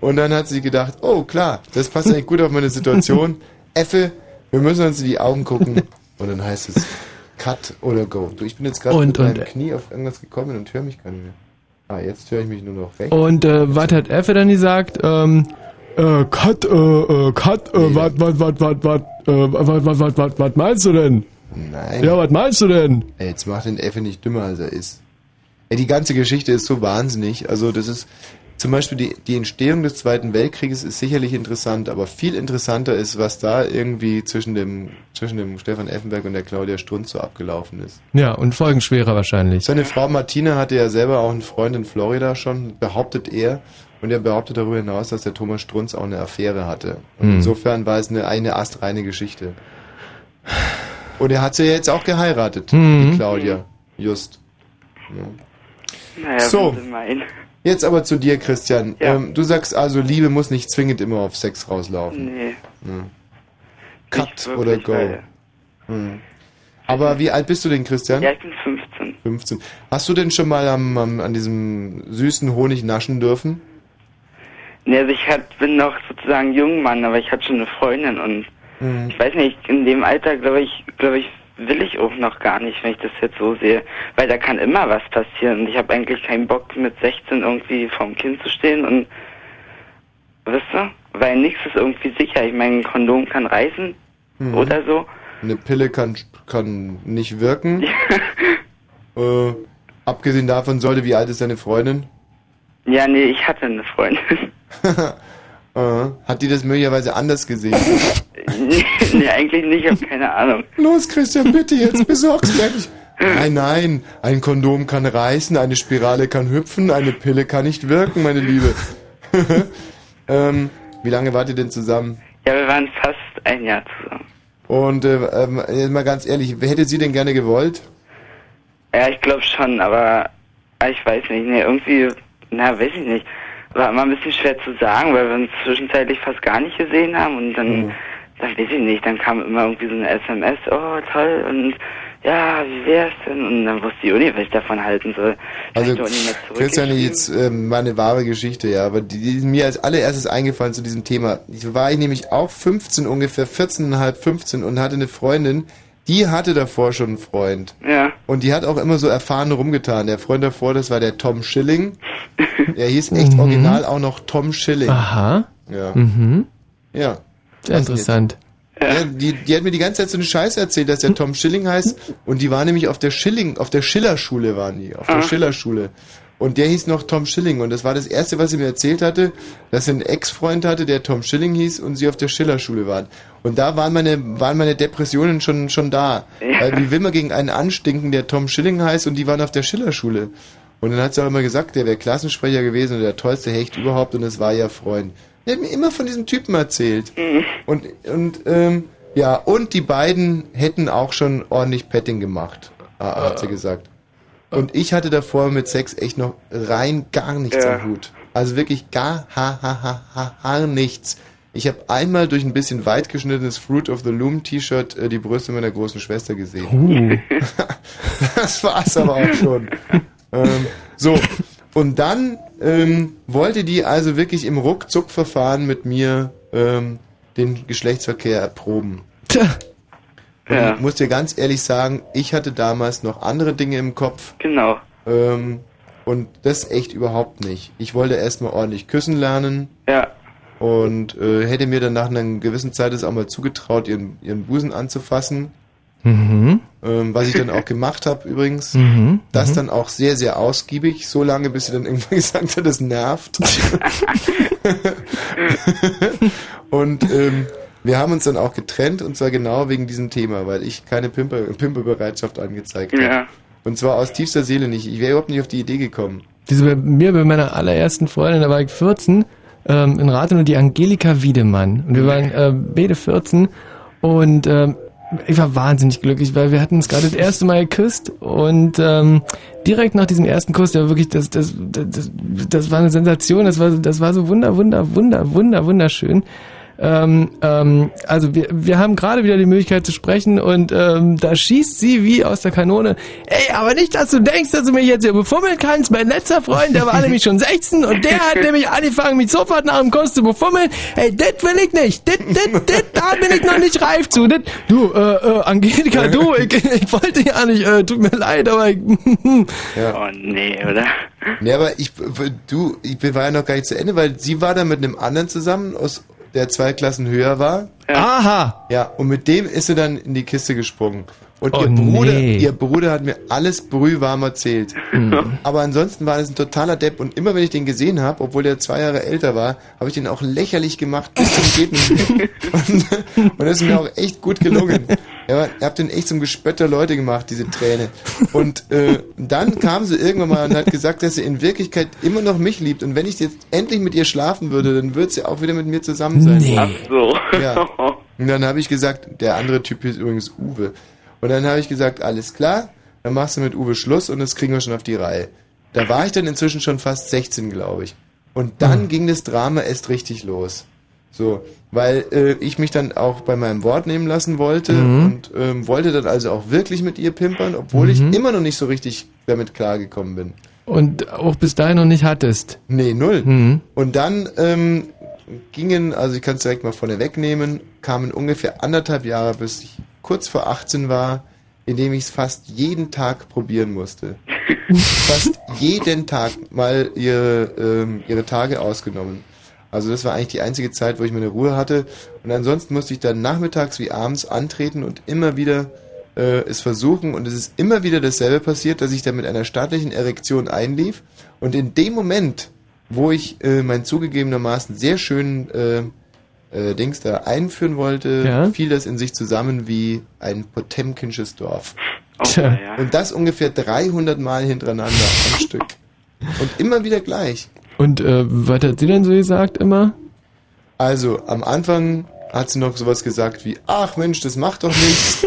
Und dann hat sie gedacht, oh klar, das passt eigentlich gut auf meine Situation. Effe, wir müssen uns in die Augen gucken. Und dann heißt es Cut oder Go. Du, ich bin jetzt gerade mit meinem und- Knie auf irgendwas gekommen und höre mich gar nicht mehr. Ah, jetzt höre ich mich nur noch weg. Und äh, was hat Effe dann gesagt? Ähm, äh, Cut, äh, äh, Cut, äh, wat, wat, wat, wat, wat, äh, wat, wat, wat, wat, wat meinst du denn? Nein. Ja, was meinst du denn? Ey, jetzt macht den Effe nicht dümmer, als er ist. Ja, die ganze Geschichte ist so wahnsinnig. Also das ist zum Beispiel die, die Entstehung des Zweiten Weltkrieges ist sicherlich interessant, aber viel interessanter ist, was da irgendwie zwischen dem, zwischen dem Stefan Effenberg und der Claudia Strunz so abgelaufen ist. Ja, und folgenschwerer wahrscheinlich. Seine Frau Martina hatte ja selber auch einen Freund in Florida schon, behauptet er. Und er behauptet darüber hinaus, dass der Thomas Strunz auch eine Affäre hatte. Und Hm. insofern war es eine, eine astreine Geschichte. Und er hat sie ja jetzt auch geheiratet, Mhm. die Claudia. Just. Ja. Naja, So. Jetzt aber zu dir, Christian. Ähm, du sagst also, Liebe muss nicht zwingend immer auf Sex rauslaufen. Nee. Hm. Cut oder go. Hm. Aber wie alt bist du denn, Christian? Ja, ich bin 15. 15. Hast du denn schon mal am, am, an diesem süßen Honig naschen dürfen? Nee, also ich hat, bin noch sozusagen Jungmann, aber ich hatte schon eine Freundin und Mhm. ich weiß nicht, in dem Alter glaube ich, glaube ich, will ich auch noch gar nicht, wenn ich das jetzt so sehe. Weil da kann immer was passieren und ich habe eigentlich keinen Bock mit 16 irgendwie vorm Kind zu stehen und weißt du? Weil nichts ist irgendwie sicher. Ich meine, ein Kondom kann reißen Mhm. oder so. Eine Pille kann, kann nicht wirken. äh, abgesehen davon sollte, wie alt ist deine Freundin? Ja, nee, ich hatte eine Freundin. Äh, hat die das möglicherweise anders gesehen? nee, eigentlich nicht, ich habe keine Ahnung. Los, Christian, bitte, jetzt besorg's gleich. Nein, nein, ein Kondom kann reißen, eine Spirale kann hüpfen, eine Pille kann nicht wirken, meine Liebe. ähm, wie lange wart ihr denn zusammen? Ja, wir waren fast ein Jahr zusammen. Und äh, ähm, jetzt mal ganz ehrlich, wer hätte sie denn gerne gewollt? Ja, ich glaube schon, aber ah, ich weiß nicht, nee, irgendwie, na, weiß ich nicht. War immer ein bisschen schwer zu sagen, weil wir uns zwischenzeitlich fast gar nicht gesehen haben und dann, dann weiß ich nicht, dann kam immer irgendwie so eine SMS, oh toll und ja, wie wär's denn? Und dann wusste ich auch nicht, was ich davon halten soll. Also, Christian, jetzt ähm, mal eine wahre Geschichte, ja, aber die, die ist mir als allererstes eingefallen zu diesem Thema. Ich war ich nämlich auch 15, ungefähr 14,5, 15 und hatte eine Freundin, die hatte davor schon einen Freund. Ja. Und die hat auch immer so erfahren rumgetan. Der Freund davor, das war der Tom Schilling. Der hieß echt original auch noch Tom Schilling. Aha. Ja. Mhm. Ja. Sehr interessant. Ja, die, die hat mir die ganze Zeit so eine Scheiße erzählt, dass der Tom Schilling heißt. Und die war nämlich auf der Schilling, auf der Schillerschule waren die, auf der Ah. Schillerschule. Und der hieß noch Tom Schilling. Und das war das Erste, was sie mir erzählt hatte, dass sie einen Ex-Freund hatte, der Tom Schilling hieß und sie auf der Schillerschule waren. Und da waren meine, waren meine Depressionen schon, schon da. Ja. Weil wie will man gegen einen anstinken, der Tom Schilling heißt und die waren auf der Schillerschule. Und dann hat sie auch immer gesagt, der wäre Klassensprecher gewesen und der tollste Hecht überhaupt und es war ihr Freund. Der hat mir immer von diesem Typen erzählt. Und, und, ähm, ja, und die beiden hätten auch schon ordentlich Petting gemacht, äh, hat sie gesagt. Und ich hatte davor mit Sex echt noch rein gar nichts Ja. am Hut. Also wirklich gar ha, ha, ha, ha, ha nichts. Ich habe einmal durch ein bisschen weit geschnittenes Fruit of the Loom T-Shirt äh, die Brüste meiner großen Schwester gesehen. das war's aber auch schon. ähm, so, und dann ähm, wollte die also wirklich im Ruckzuck-Verfahren mit mir ähm, den Geschlechtsverkehr erproben. Und Ja. ich muss dir ganz ehrlich sagen, ich hatte damals noch andere Dinge im Kopf. Genau. Ähm, und das echt überhaupt nicht. Ich wollte erstmal ordentlich küssen lernen. Ja. Und äh, hätte mir dann nach einer gewissen Zeit es auch mal zugetraut, ihren, ihren Busen anzufassen. Mhm. Ähm, was ich dann auch gemacht habe übrigens. Mhm. Das Mhm. dann auch sehr, sehr ausgiebig, so lange, bis sie dann irgendwann gesagt hat, das nervt. und ähm, wir haben uns dann auch getrennt und zwar genau wegen diesem Thema, weil ich keine Pimper, Pimperbereitschaft angezeigt habe. Ja. Und zwar aus tiefster Seele nicht. Ich wäre überhaupt nicht auf die Idee gekommen. Diese bei mir, bei meiner allerersten Freundin, da war ich 14, ähm, in Rathenow die Angelika Wiedemann. Und wir waren äh, beide 14 und ähm, ich war wahnsinnig glücklich, weil wir hatten uns gerade das erste Mal geküsst und ähm, direkt nach diesem ersten Kuss, der war wirklich, das, das, das, das war eine Sensation, das war, das war so wunder, wunder, wunder, wunder, wunderschön. Ähm, ähm, also wir, wir haben gerade wieder die Möglichkeit zu sprechen und ähm, da schießt sie wie aus der Kanone. Ey, aber nicht, dass du denkst, dass du mich jetzt hier befummeln kannst. Mein letzter Freund, der war nämlich schon 16 und der hat nämlich angefangen, mich sofort nach dem Kuss zu befummeln. Ey, das will ich nicht. Das, das, das, da bin ich noch nicht reif zu. Das, du, äh, äh, Angelika, du, ich, ich wollte ja nicht, äh, tut mir leid, aber ich, Ja. Oh nee, oder? Nee, aber ich, du, ich war ja noch gar nicht zu Ende, weil sie war da mit einem anderen zusammen, aus der zwei Klassen höher war. Aha. Ja, und mit dem ist sie dann in die Kiste gesprungen. Und Oh, ihr Bruder, nee. ihr Bruder hat mir alles brühwarm erzählt. Mhm. Aber ansonsten war das ein totaler Depp. Und immer wenn ich den gesehen habe, obwohl der zwei Jahre älter war, habe ich den auch lächerlich gemacht bis zum mehr. Und, und das ist mir auch echt gut gelungen. Ja, ihr habt den echt zum Gespött der Leute gemacht, diese Träne. Und äh, dann kam sie irgendwann mal und hat gesagt, dass sie in Wirklichkeit immer noch mich liebt. Und wenn ich jetzt endlich mit ihr schlafen würde, dann würde sie auch wieder mit mir zusammen sein. Nee. Ach so. Ja. Und dann habe ich gesagt, der andere Typ ist übrigens Uwe. Und dann habe ich gesagt, alles klar, dann machst du mit Uwe Schluss und das kriegen wir schon auf die Reihe. Da war ich dann inzwischen schon fast 16, glaube ich. Und dann ging das Drama erst richtig los. So, weil äh, ich mich dann auch bei meinem Wort nehmen lassen wollte Mhm. und ähm, wollte dann also auch wirklich mit ihr pimpern, obwohl ich Mhm. immer noch nicht so richtig damit klargekommen bin. Und auch bis dahin noch nicht hattest. Nee, null. Mhm. Und dann ähm, gingen, also ich kann es direkt mal vorne wegnehmen, kamen ungefähr anderthalb Jahre, bis ich kurz vor 18 war, in dem ich es fast jeden Tag probieren musste. fast jeden Tag mal ihre, ähm, ihre Tage ausgenommen. Also das war eigentlich die einzige Zeit, wo ich meine Ruhe hatte. Und ansonsten musste ich dann nachmittags wie abends antreten und immer wieder äh, es versuchen. Und es ist immer wieder dasselbe passiert, dass ich dann mit einer staatlichen Erektion einlief. Und in dem Moment, wo ich äh, meinen zugegebenermaßen sehr schönen äh, äh, Dings da einführen wollte, Ja. fiel das in sich zusammen wie ein Potemkinsches Dorf. Tja. Und das ungefähr 300 Mal hintereinander am Stück. Und immer wieder gleich. Und äh, was hat sie denn so gesagt immer? Also, am Anfang hat sie noch sowas gesagt wie, ach Mensch, das macht doch nichts.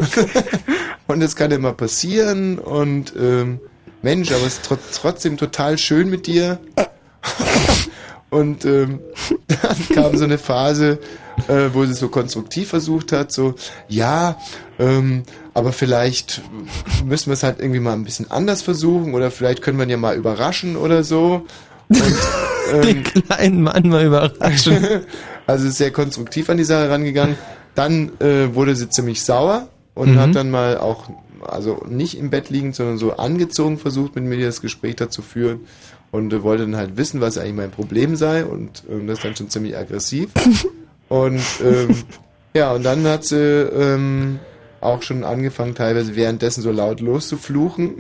und das kann ja mal passieren. Und ähm, Mensch, aber es ist trotz, trotzdem total schön mit dir. und ähm, dann kam so eine Phase, äh, wo sie so konstruktiv versucht hat, so, ja, ähm, aber vielleicht müssen wir es halt irgendwie mal ein bisschen anders versuchen oder vielleicht können wir ihn ja mal überraschen oder so. Und, ähm, Den kleinen Mann mal überraschen. also sehr konstruktiv an die Sache rangegangen. Dann äh, wurde sie ziemlich sauer und Mhm. hat dann mal auch, also nicht im Bett liegend, sondern so angezogen versucht, mit mir das Gespräch dazu führen und äh, wollte dann halt wissen, was eigentlich mein Problem sei und ähm, das dann schon ziemlich aggressiv. und ähm, ja, und dann hat sie ähm, auch schon angefangen, teilweise währenddessen so laut loszufluchen.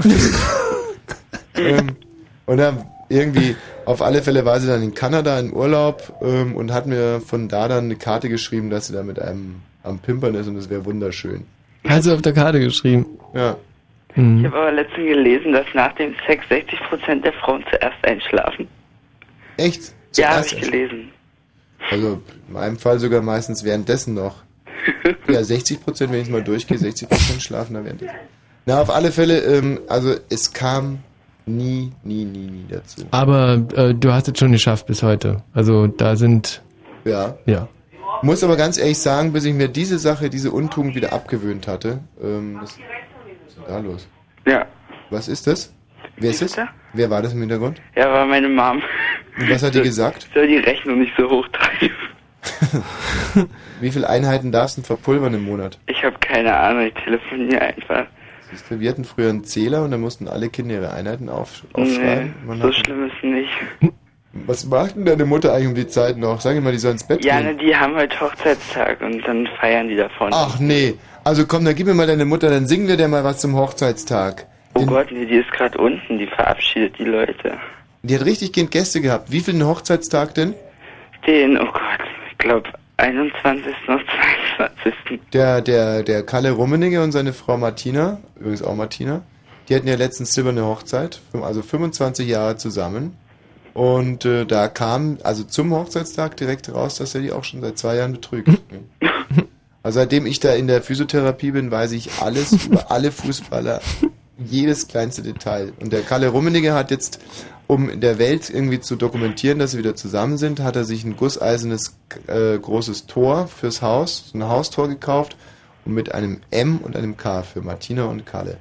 ähm, und dann irgendwie, auf alle Fälle war sie dann in Kanada im Urlaub ähm, und hat mir von da dann eine Karte geschrieben, dass sie da mit einem am Pimpern ist und das wäre wunderschön. Hat sie auf der Karte geschrieben. Ja. Ich Mhm. habe aber letztens gelesen, dass nach dem Sex 60% der Frauen zuerst einschlafen. Echt? Ja, habe Zuerst ich gelesen. Also in meinem Fall sogar meistens währenddessen noch. Ja, 60 Prozent, wenn ich mal durchgehe, 60 Prozent schlafen da währenddessen. Na, auf alle Fälle, ähm, also es kam nie, nie, nie, nie dazu. Aber äh, du hast es schon geschafft bis heute. Also da sind. Ja. Ja. Muss aber ganz ehrlich sagen, bis ich mir diese Sache, diese Untugend wieder abgewöhnt hatte, ähm, das, ist denn da los? Ja. Was ist das? Wer ist das? Wer war das im Hintergrund? Ja, war meine Mom. Und was hat die gesagt? Soll die Rechnung nicht so hoch treiben. Wie viele Einheiten darfst du verpulvern im Monat? Ich habe keine Ahnung, ich telefoniere einfach. Siehst du, wir hatten früher einen Zähler und da mussten alle Kinder ihre Einheiten auf, Nee, aufschreiben. Man so schlimm ist nicht. Was macht denn deine Mutter eigentlich um die Zeit noch? Sag ihm mal, die soll ins Bett Ja, gehen. ne, die haben heute Hochzeitstag und dann feiern die davon. Ach nee. Also komm, dann gib mir mal deine Mutter, dann singen wir dir mal was zum Hochzeitstag. oh Gott, nee, die ist gerade unten, die verabschiedet die Leute. Die hat richtig gehend Gäste gehabt. Wie viel Hochzeitstag denn? Den, oh Gott, ich glaube 21. und 22. Der, der, der Kalle Rummenigge und seine Frau Martina, übrigens auch Martina, die hatten ja letztens silberne Hochzeit, also 25 Jahre zusammen. Und äh, da kam also zum Hochzeitstag direkt raus, dass er die auch schon seit zwei Jahren betrügt. Also seitdem ich da in der Physiotherapie bin, weiß ich alles über alle Fußballer, jedes kleinste Detail. Und der Kalle Rummenigge hat jetzt, um in der Welt irgendwie zu dokumentieren, dass sie wieder zusammen sind, hat er sich ein gusseisernes äh, großes Tor fürs Haus, so ein Haustor gekauft und mit einem M und einem K für Martina und Kalle.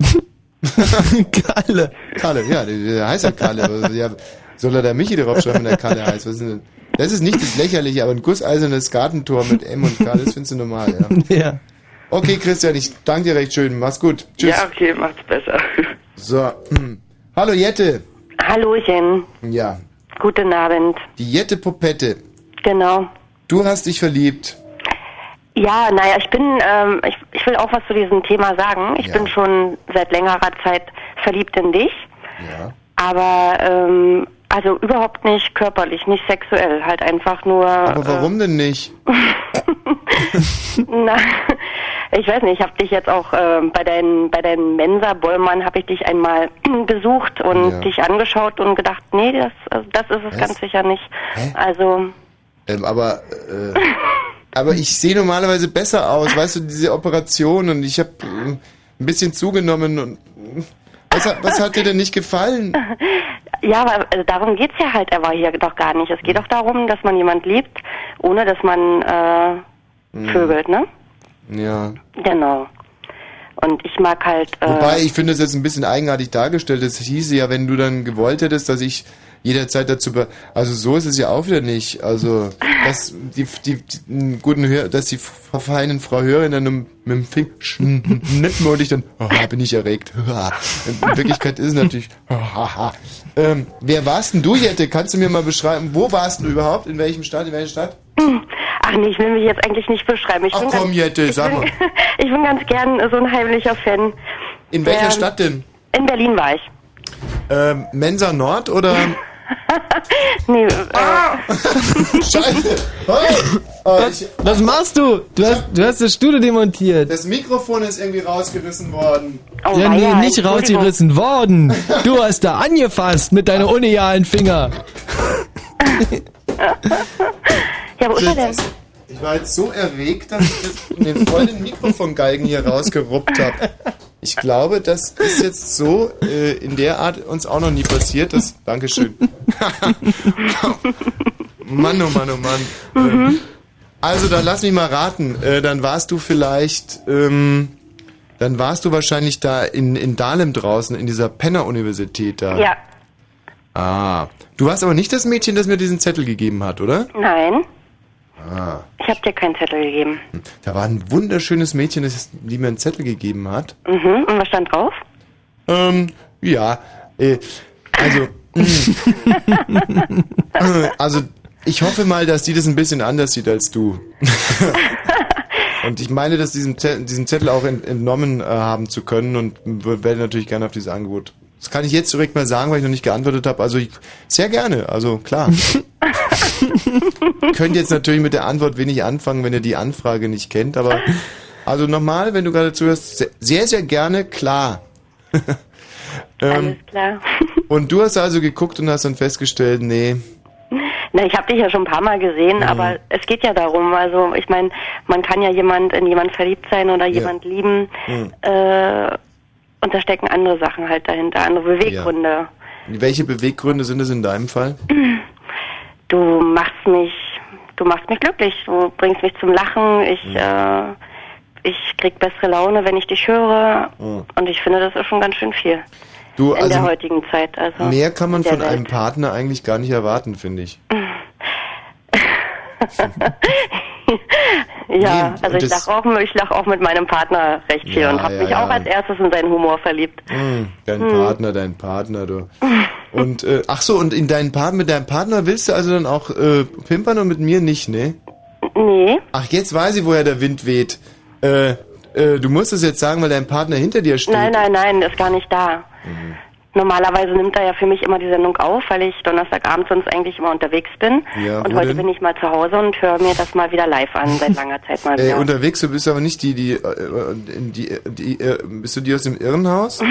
Kalle. Kalle, ja, der, heißt ja Kalle. aber ja, soll er da Michi draufschreiben, wenn der Kalle heißt? Was ist denn, das ist nicht das Lächerliche, aber ein gusseisernes Gartentor mit M und K, das findest du normal, ja. Ja. Okay, Christian, ich danke dir recht schön. Mach's gut. Tschüss. Ja, okay, macht's besser. So. hm. Hallo Jette. Hallöchen, Ja. guten Abend. Die Jette Popette. Genau. Du hast dich verliebt. Ja, naja, ich bin, ähm, ich, ich will auch was zu diesem Thema sagen. Ich bin schon seit längerer Zeit verliebt in dich. Ja. Aber, ähm, also überhaupt nicht körperlich, nicht sexuell, halt einfach nur. Aber warum denn nicht? Na, ich weiß nicht, ich habe dich jetzt auch äh, bei deinen bei deinen Mensa Bollmann habe ich dich einmal besucht und Ja. dich angeschaut und gedacht, nee, das also das ist es Was? ganz sicher nicht. Also Ähm, aber, äh, aber ich sehe normalerweise besser aus, weißt du, diese Operation und ich habe äh, ein bisschen zugenommen und was, hat- was hat dir denn nicht gefallen? ja, aber also darum geht's ja halt aber hier doch gar nicht. Es geht doch darum, dass man jemand liebt, ohne dass man äh, Hm. vögelt, ne? Ja. Genau. Und ich mag halt äh, Wobei, ich finde es jetzt ein bisschen eigenartig dargestellt. Es hieße ja, wenn du dann gewollt hättest, dass ich jederzeit dazu... Be also so ist es ja auch wieder nicht. Also, dass die, die, die einen guten Hör dass die feinen Frau Hörerin dann mit dem Finger ich dann, oh, bin ich erregt. In Wirklichkeit ist es natürlich, ähm, wer warst denn du, Jette? Kannst du mir mal beschreiben, wo warst du überhaupt? In welchem Stadt? In welcher Stadt? Ach nee, ich will mich jetzt eigentlich nicht beschreiben. Ich Ach bin komm, ganz, Jette, ich sag bin, mal. ich bin ganz gern so ein heimlicher Fan. In welcher Ähm, Stadt denn? In Berlin war ich. Ähm, Mensa Nord oder... Nee, äh, Scheiße! Hey! Oh, ich, Was machst du? Du hast, du hast das Studio demontiert. das Mikrofon ist irgendwie rausgerissen worden. oh, ja, nee, nicht rausgerissen worden. Du hast da angefasst mit deinen unialen Finger. Ja, wo ist er denn? Ich war jetzt so erregt, dass ich das in den vollen Mikrofongalgen hier rausgeruppt habe. Ich glaube, das ist jetzt so äh, in der Art uns auch noch nie passiert. Das, Dankeschön. Mann, oh Mann, oh Mann. Ähm, Also, dann lass mich mal raten. Äh, dann warst du vielleicht, ähm, dann warst du wahrscheinlich da in, in Dahlem draußen, in dieser Penner-Universität da. Ja, Ah. Du warst aber nicht das Mädchen, das mir diesen Zettel gegeben hat, oder? nein, Ah. ich habe dir keinen Zettel gegeben. Da war ein wunderschönes Mädchen, das die mir einen Zettel gegeben hat. Mhm. Und was stand drauf? Ähm, ja. Äh, also, mm. Äh, also, ich hoffe mal, dass die das ein bisschen anders sieht als du. und ich meine, dass diesem Zettel, diesen Zettel auch ent, entnommen äh, haben zu können und werde natürlich gerne auf dieses Angebot. Das kann ich jetzt direkt mal sagen, weil ich noch nicht geantwortet habe. Also ich, sehr gerne, also klar. Könnt jetzt natürlich mit der Antwort wenig anfangen, wenn ihr die Anfrage nicht kennt, aber also nochmal, wenn du gerade zuhörst, se- sehr, sehr gerne, klar. ähm, Alles klar. und du hast also geguckt und hast dann festgestellt, nee, Na, ich habe dich ja schon ein paar Mal gesehen, Mhm. aber es geht ja darum, also ich meine, man kann ja jemand in jemand verliebt sein oder jemand lieben, Mhm. äh, und da stecken andere Sachen halt dahinter, andere Beweggründe. welche Beweggründe sind es in deinem Fall? Du machst mich, du machst mich glücklich, du bringst mich zum Lachen, ich, Mhm. äh, ich krieg bessere Laune, wenn ich dich höre, Mhm. und ich finde, das ist schon ganz schön viel Du, in also der heutigen Zeit. Also mehr kann man von Welt. einem Partner eigentlich gar nicht erwarten, finde ich. Ja, Nee, also ich das- lach auch, ich lach auch mit meinem Partner recht viel Ja, und habe ja, mich ja. auch als erstes in seinen Humor verliebt. Hm, dein Hm. Partner, dein Partner, du. Und äh, ach so, und in deinen Partner, mit deinem Partner willst du also dann auch äh, pimpern und mit mir nicht, ne? Nee. Ach, jetzt weiß ich, woher der Wind weht. Äh, äh, du musst es jetzt sagen, weil dein Partner hinter dir steht. Nein, nein, nein, ist gar nicht da. Mhm. Normalerweise nimmt er ja für mich immer die Sendung auf, weil ich Donnerstagabend sonst eigentlich immer unterwegs bin. Ja, und heute denn? bin ich mal zu Hause und höre mir das mal wieder live an, seit langer Zeit mal Äh, wieder. unterwegs, du bist aber nicht die, die, äh, die, die, die äh, bist du die aus dem Irrenhaus?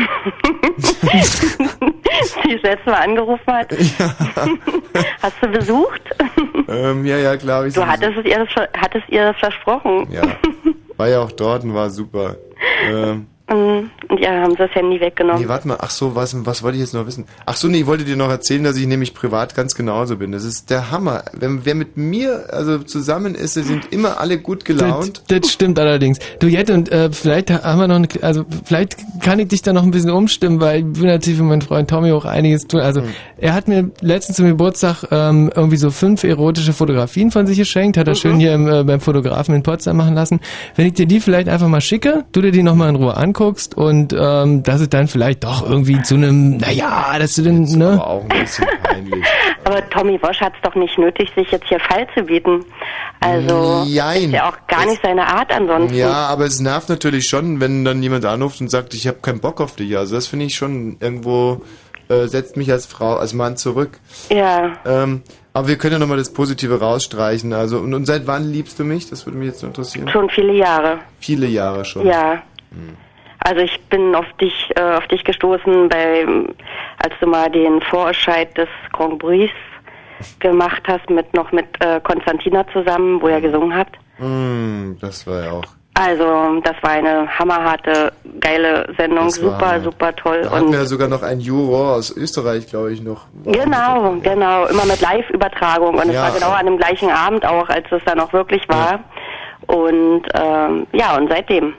die das letzte Mal angerufen hat. Hast du besucht? ähm, ja, ja, klar. Ich Du so- hattest es ihr, hattest ihr das versprochen. Ja, war ja auch dort und war super. Ähm, Und ihr haben das Handy weggenommen. nee, warte mal, ach so, was, was wollte ich jetzt noch wissen? Ach so, nee, ich wollte dir noch erzählen, dass ich nämlich privat ganz genauso bin. Das ist der Hammer. Wenn, wer mit mir also zusammen ist, sind immer alle gut gelaunt. Das, das stimmt allerdings. Du Jette, und äh, vielleicht haben wir noch, eine, also vielleicht kann ich dich da noch ein bisschen umstimmen, weil ich will natürlich für meinen Freund Tommy auch einiges tun. Also Hm. er hat mir letztens zum Geburtstag ähm, irgendwie so fünf erotische Fotografien von sich geschenkt, hat er schön hier im, äh, beim Fotografen in Potsdam machen lassen. Wenn ich dir die vielleicht einfach mal schicke, du dir die nochmal in Ruhe anguckst anguckst und ähm, dass es dann vielleicht doch irgendwie zu einem, naja, dass du dann, ne? auch ein bisschen peinlich. Aber Tommy Wosch hat es doch nicht nötig, sich jetzt hier Fall zu bieten. Also Jein. ist ja auch gar nicht seine Art ansonsten. Ja, aber es nervt natürlich schon, wenn dann jemand anruft und sagt, ich habe keinen Bock auf dich. Also das finde ich schon irgendwo äh, setzt mich als Frau, als Mann zurück. Ja. Ähm, aber wir können ja nochmal das Positive rausstreichen. Also und, und seit wann liebst du mich? Das würde mich jetzt interessieren. Schon viele Jahre. Viele Jahre schon. Ja. Also ich bin auf dich, äh, auf dich gestoßen bei, als du mal den Vorentscheid des Grand Prix gemacht hast mit noch mit äh, Konstantina zusammen, wo ihr gesungen habt. Mm, das war ja auch. Also das war eine hammerharte, geile Sendung, Das war- super, super toll Da hatten und wir ja sogar noch einen Juror aus Österreich, glaube ich, noch. Genau, genau, immer mit Live-Übertragung und es Ja. war genau an dem gleichen Abend auch, als es dann auch wirklich war. Und ähm, ja, und seitdem,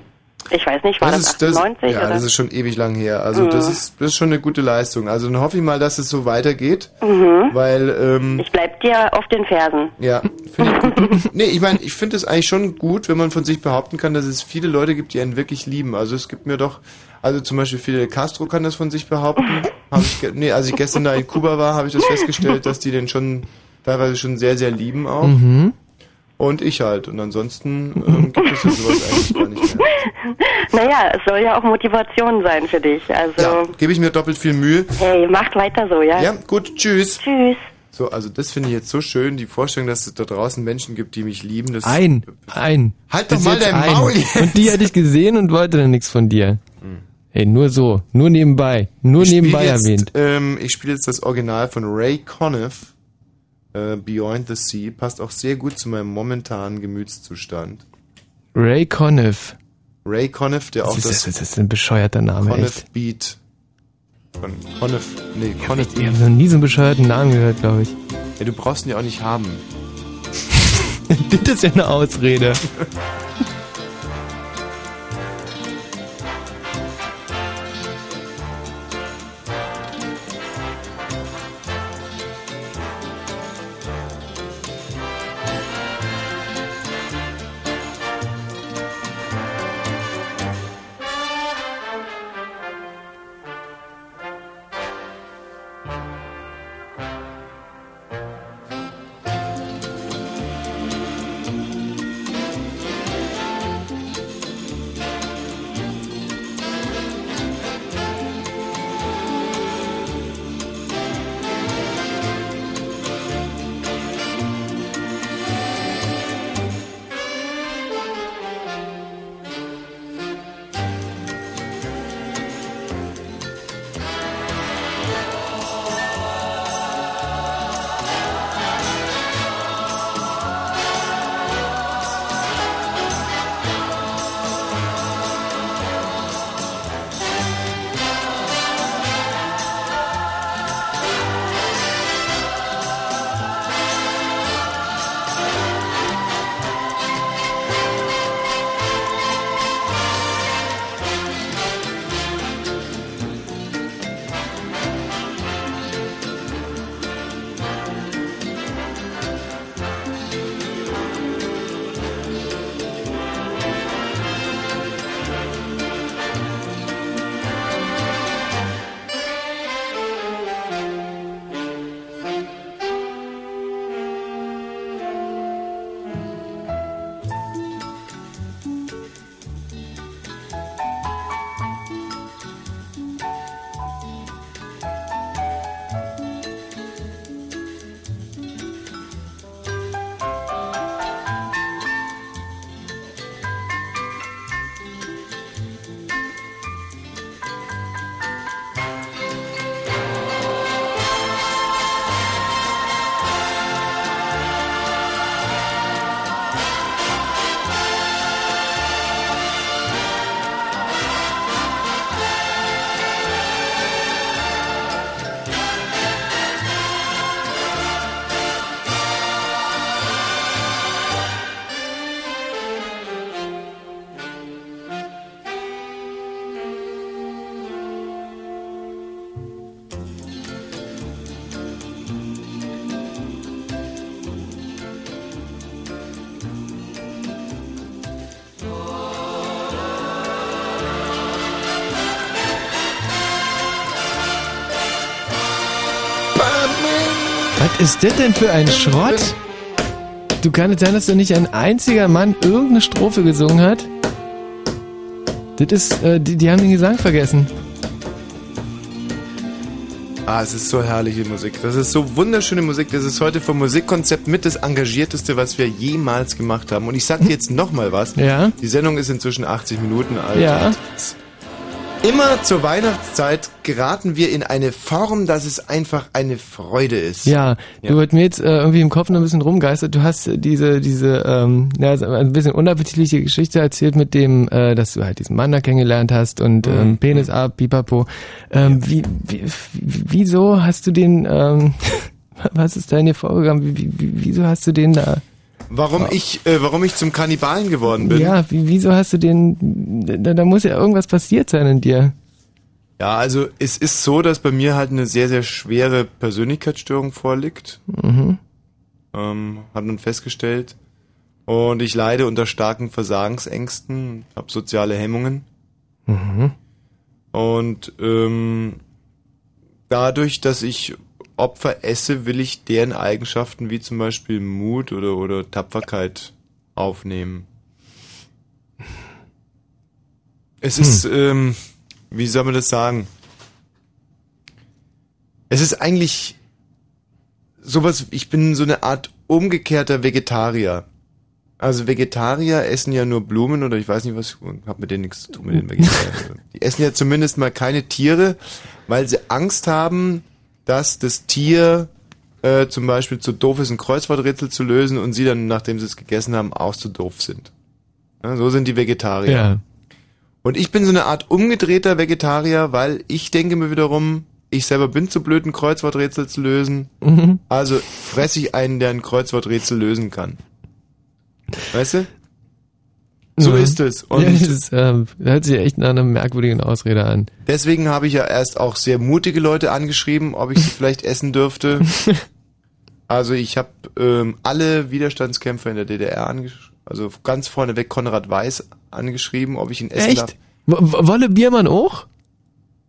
ich weiß nicht, war das, ist, das, 98 ja, oder? das ist schon ewig lang her. Also Mhm. das ist das ist schon eine gute Leistung. Also dann hoffe ich mal, dass es so weitergeht, mhm. weil ähm, Ich bleib dir auf den Fersen. ja, finde ich gut. nee, ich meine, ich finde es eigentlich schon gut, wenn man von sich behaupten kann, dass es viele Leute gibt, die einen wirklich lieben. Also es gibt mir doch, also zum Beispiel Fidel Castro kann das von sich behaupten. Hab ich, nee, als ich gestern da in Kuba war, habe ich das festgestellt, dass die den schon teilweise schon sehr, sehr lieben auch. Mhm. Und ich halt. Und ansonsten ähm, gibt es ja sowas eigentlich gar nicht mehr. Naja, es soll ja auch Motivation sein für dich. Also, Gebe ich mir doppelt viel Mühe. hey, macht weiter so, ja? Ja, gut, tschüss. Tschüss. So, also das finde ich jetzt so schön, die Vorstellung, dass es da draußen Menschen gibt, die mich lieben. Das Ein, ein. Halt doch Bis mal dein ein. Maul jetzt. Und die hatte ich gesehen und wollte dann nichts von dir. Hey, nur so, nur nebenbei, nur Ich nebenbei jetzt, erwähnt. Ähm, ich spiele jetzt das Original von Ray Conniff, äh, Beyond the Sea. Passt auch sehr gut zu meinem momentanen Gemütszustand. Ray Conniff. Ray Conniff, der auch Das ist, das, das ist ein bescheuerter Name, Conniff echt. Beat von Conniff, nee, Conniff Ich habe noch nie so einen bescheuerten Namen gehört, glaube ich. Ja, du brauchst ihn ja auch nicht haben. das ist ja eine Ausrede. ist das denn für ein Schrott? Du kann es sein, dass da nicht ein einziger Mann irgendeine Strophe gesungen hat? Das ist, äh, die, die haben den Gesang vergessen. Ah, es ist so herrliche Musik. Das ist so wunderschöne Musik. Das ist heute vom Musikkonzept mit das engagierteste, was wir jemals gemacht haben. Und ich sag dir jetzt nochmal was. Ja. Die Sendung ist inzwischen 80 Minuten alt. Ja. Und Immer zur Weihnachtszeit geraten wir in eine Form, dass es einfach eine Freude ist. Ja, du wird mir jetzt äh, irgendwie im Kopf noch ein bisschen rumgeistert. Du hast diese, diese, ähm, ja, ein bisschen unappetitliche Geschichte erzählt mit dem, äh, dass du halt diesen Mann da kennengelernt hast und ähm, Mhm. Penis ab, pipapo. Ähm, wie, wie, wieso hast du den, ähm, was ist da in dir vorgegangen? Wie, wie- wieso hast du den da? Warum ich, äh, warum ich zum Kannibalen geworden bin? Ja, wie, wieso hast du den, da, da muss ja irgendwas passiert sein in dir. Ja, also es ist so, dass bei mir halt eine sehr, sehr schwere Persönlichkeitsstörung vorliegt. Mhm. ähm, hat man festgestellt. Und ich leide unter starken Versagensängsten, habe soziale Hemmungen. Mhm. Und ähm, dadurch, dass ich Opfer esse, will ich deren Eigenschaften wie zum Beispiel Mut oder, oder Tapferkeit aufnehmen. Es ist, ähm, wie soll man das sagen? Es ist eigentlich sowas, ich bin so eine Art umgekehrter Vegetarier. Also Vegetarier essen ja nur Blumen oder ich weiß nicht was, hab mit denen nichts zu tun mit den Vegetariern. Die essen ja zumindest mal keine Tiere, weil sie Angst haben, dass das Tier äh, zum Beispiel zu doof ist, ein Kreuzworträtsel zu lösen und sie dann, nachdem sie es gegessen haben, auch zu doof sind. Ja, so sind die Vegetarier. Ja. Und ich bin so eine Art umgedrehter Vegetarier, weil ich denke mir wiederum, ich selber bin zu blöd, ein Kreuzworträtsel zu lösen. Mhm. Also fresse ich einen, der ein Kreuzworträtsel lösen kann. Weißt du? So Mhm. ist es. Und ja, das ist, ähm, hört sich echt nach einer merkwürdigen Ausrede an. deswegen habe ich ja erst auch sehr mutige Leute angeschrieben, ob ich sie vielleicht essen dürfte. Also ich habe ähm, alle Widerstandskämpfer in der DDR angeschrieben, also ganz vorneweg Konrad Weiß angeschrieben, ob ich ihn essen Echt? darf. W- Wolle Biermann auch?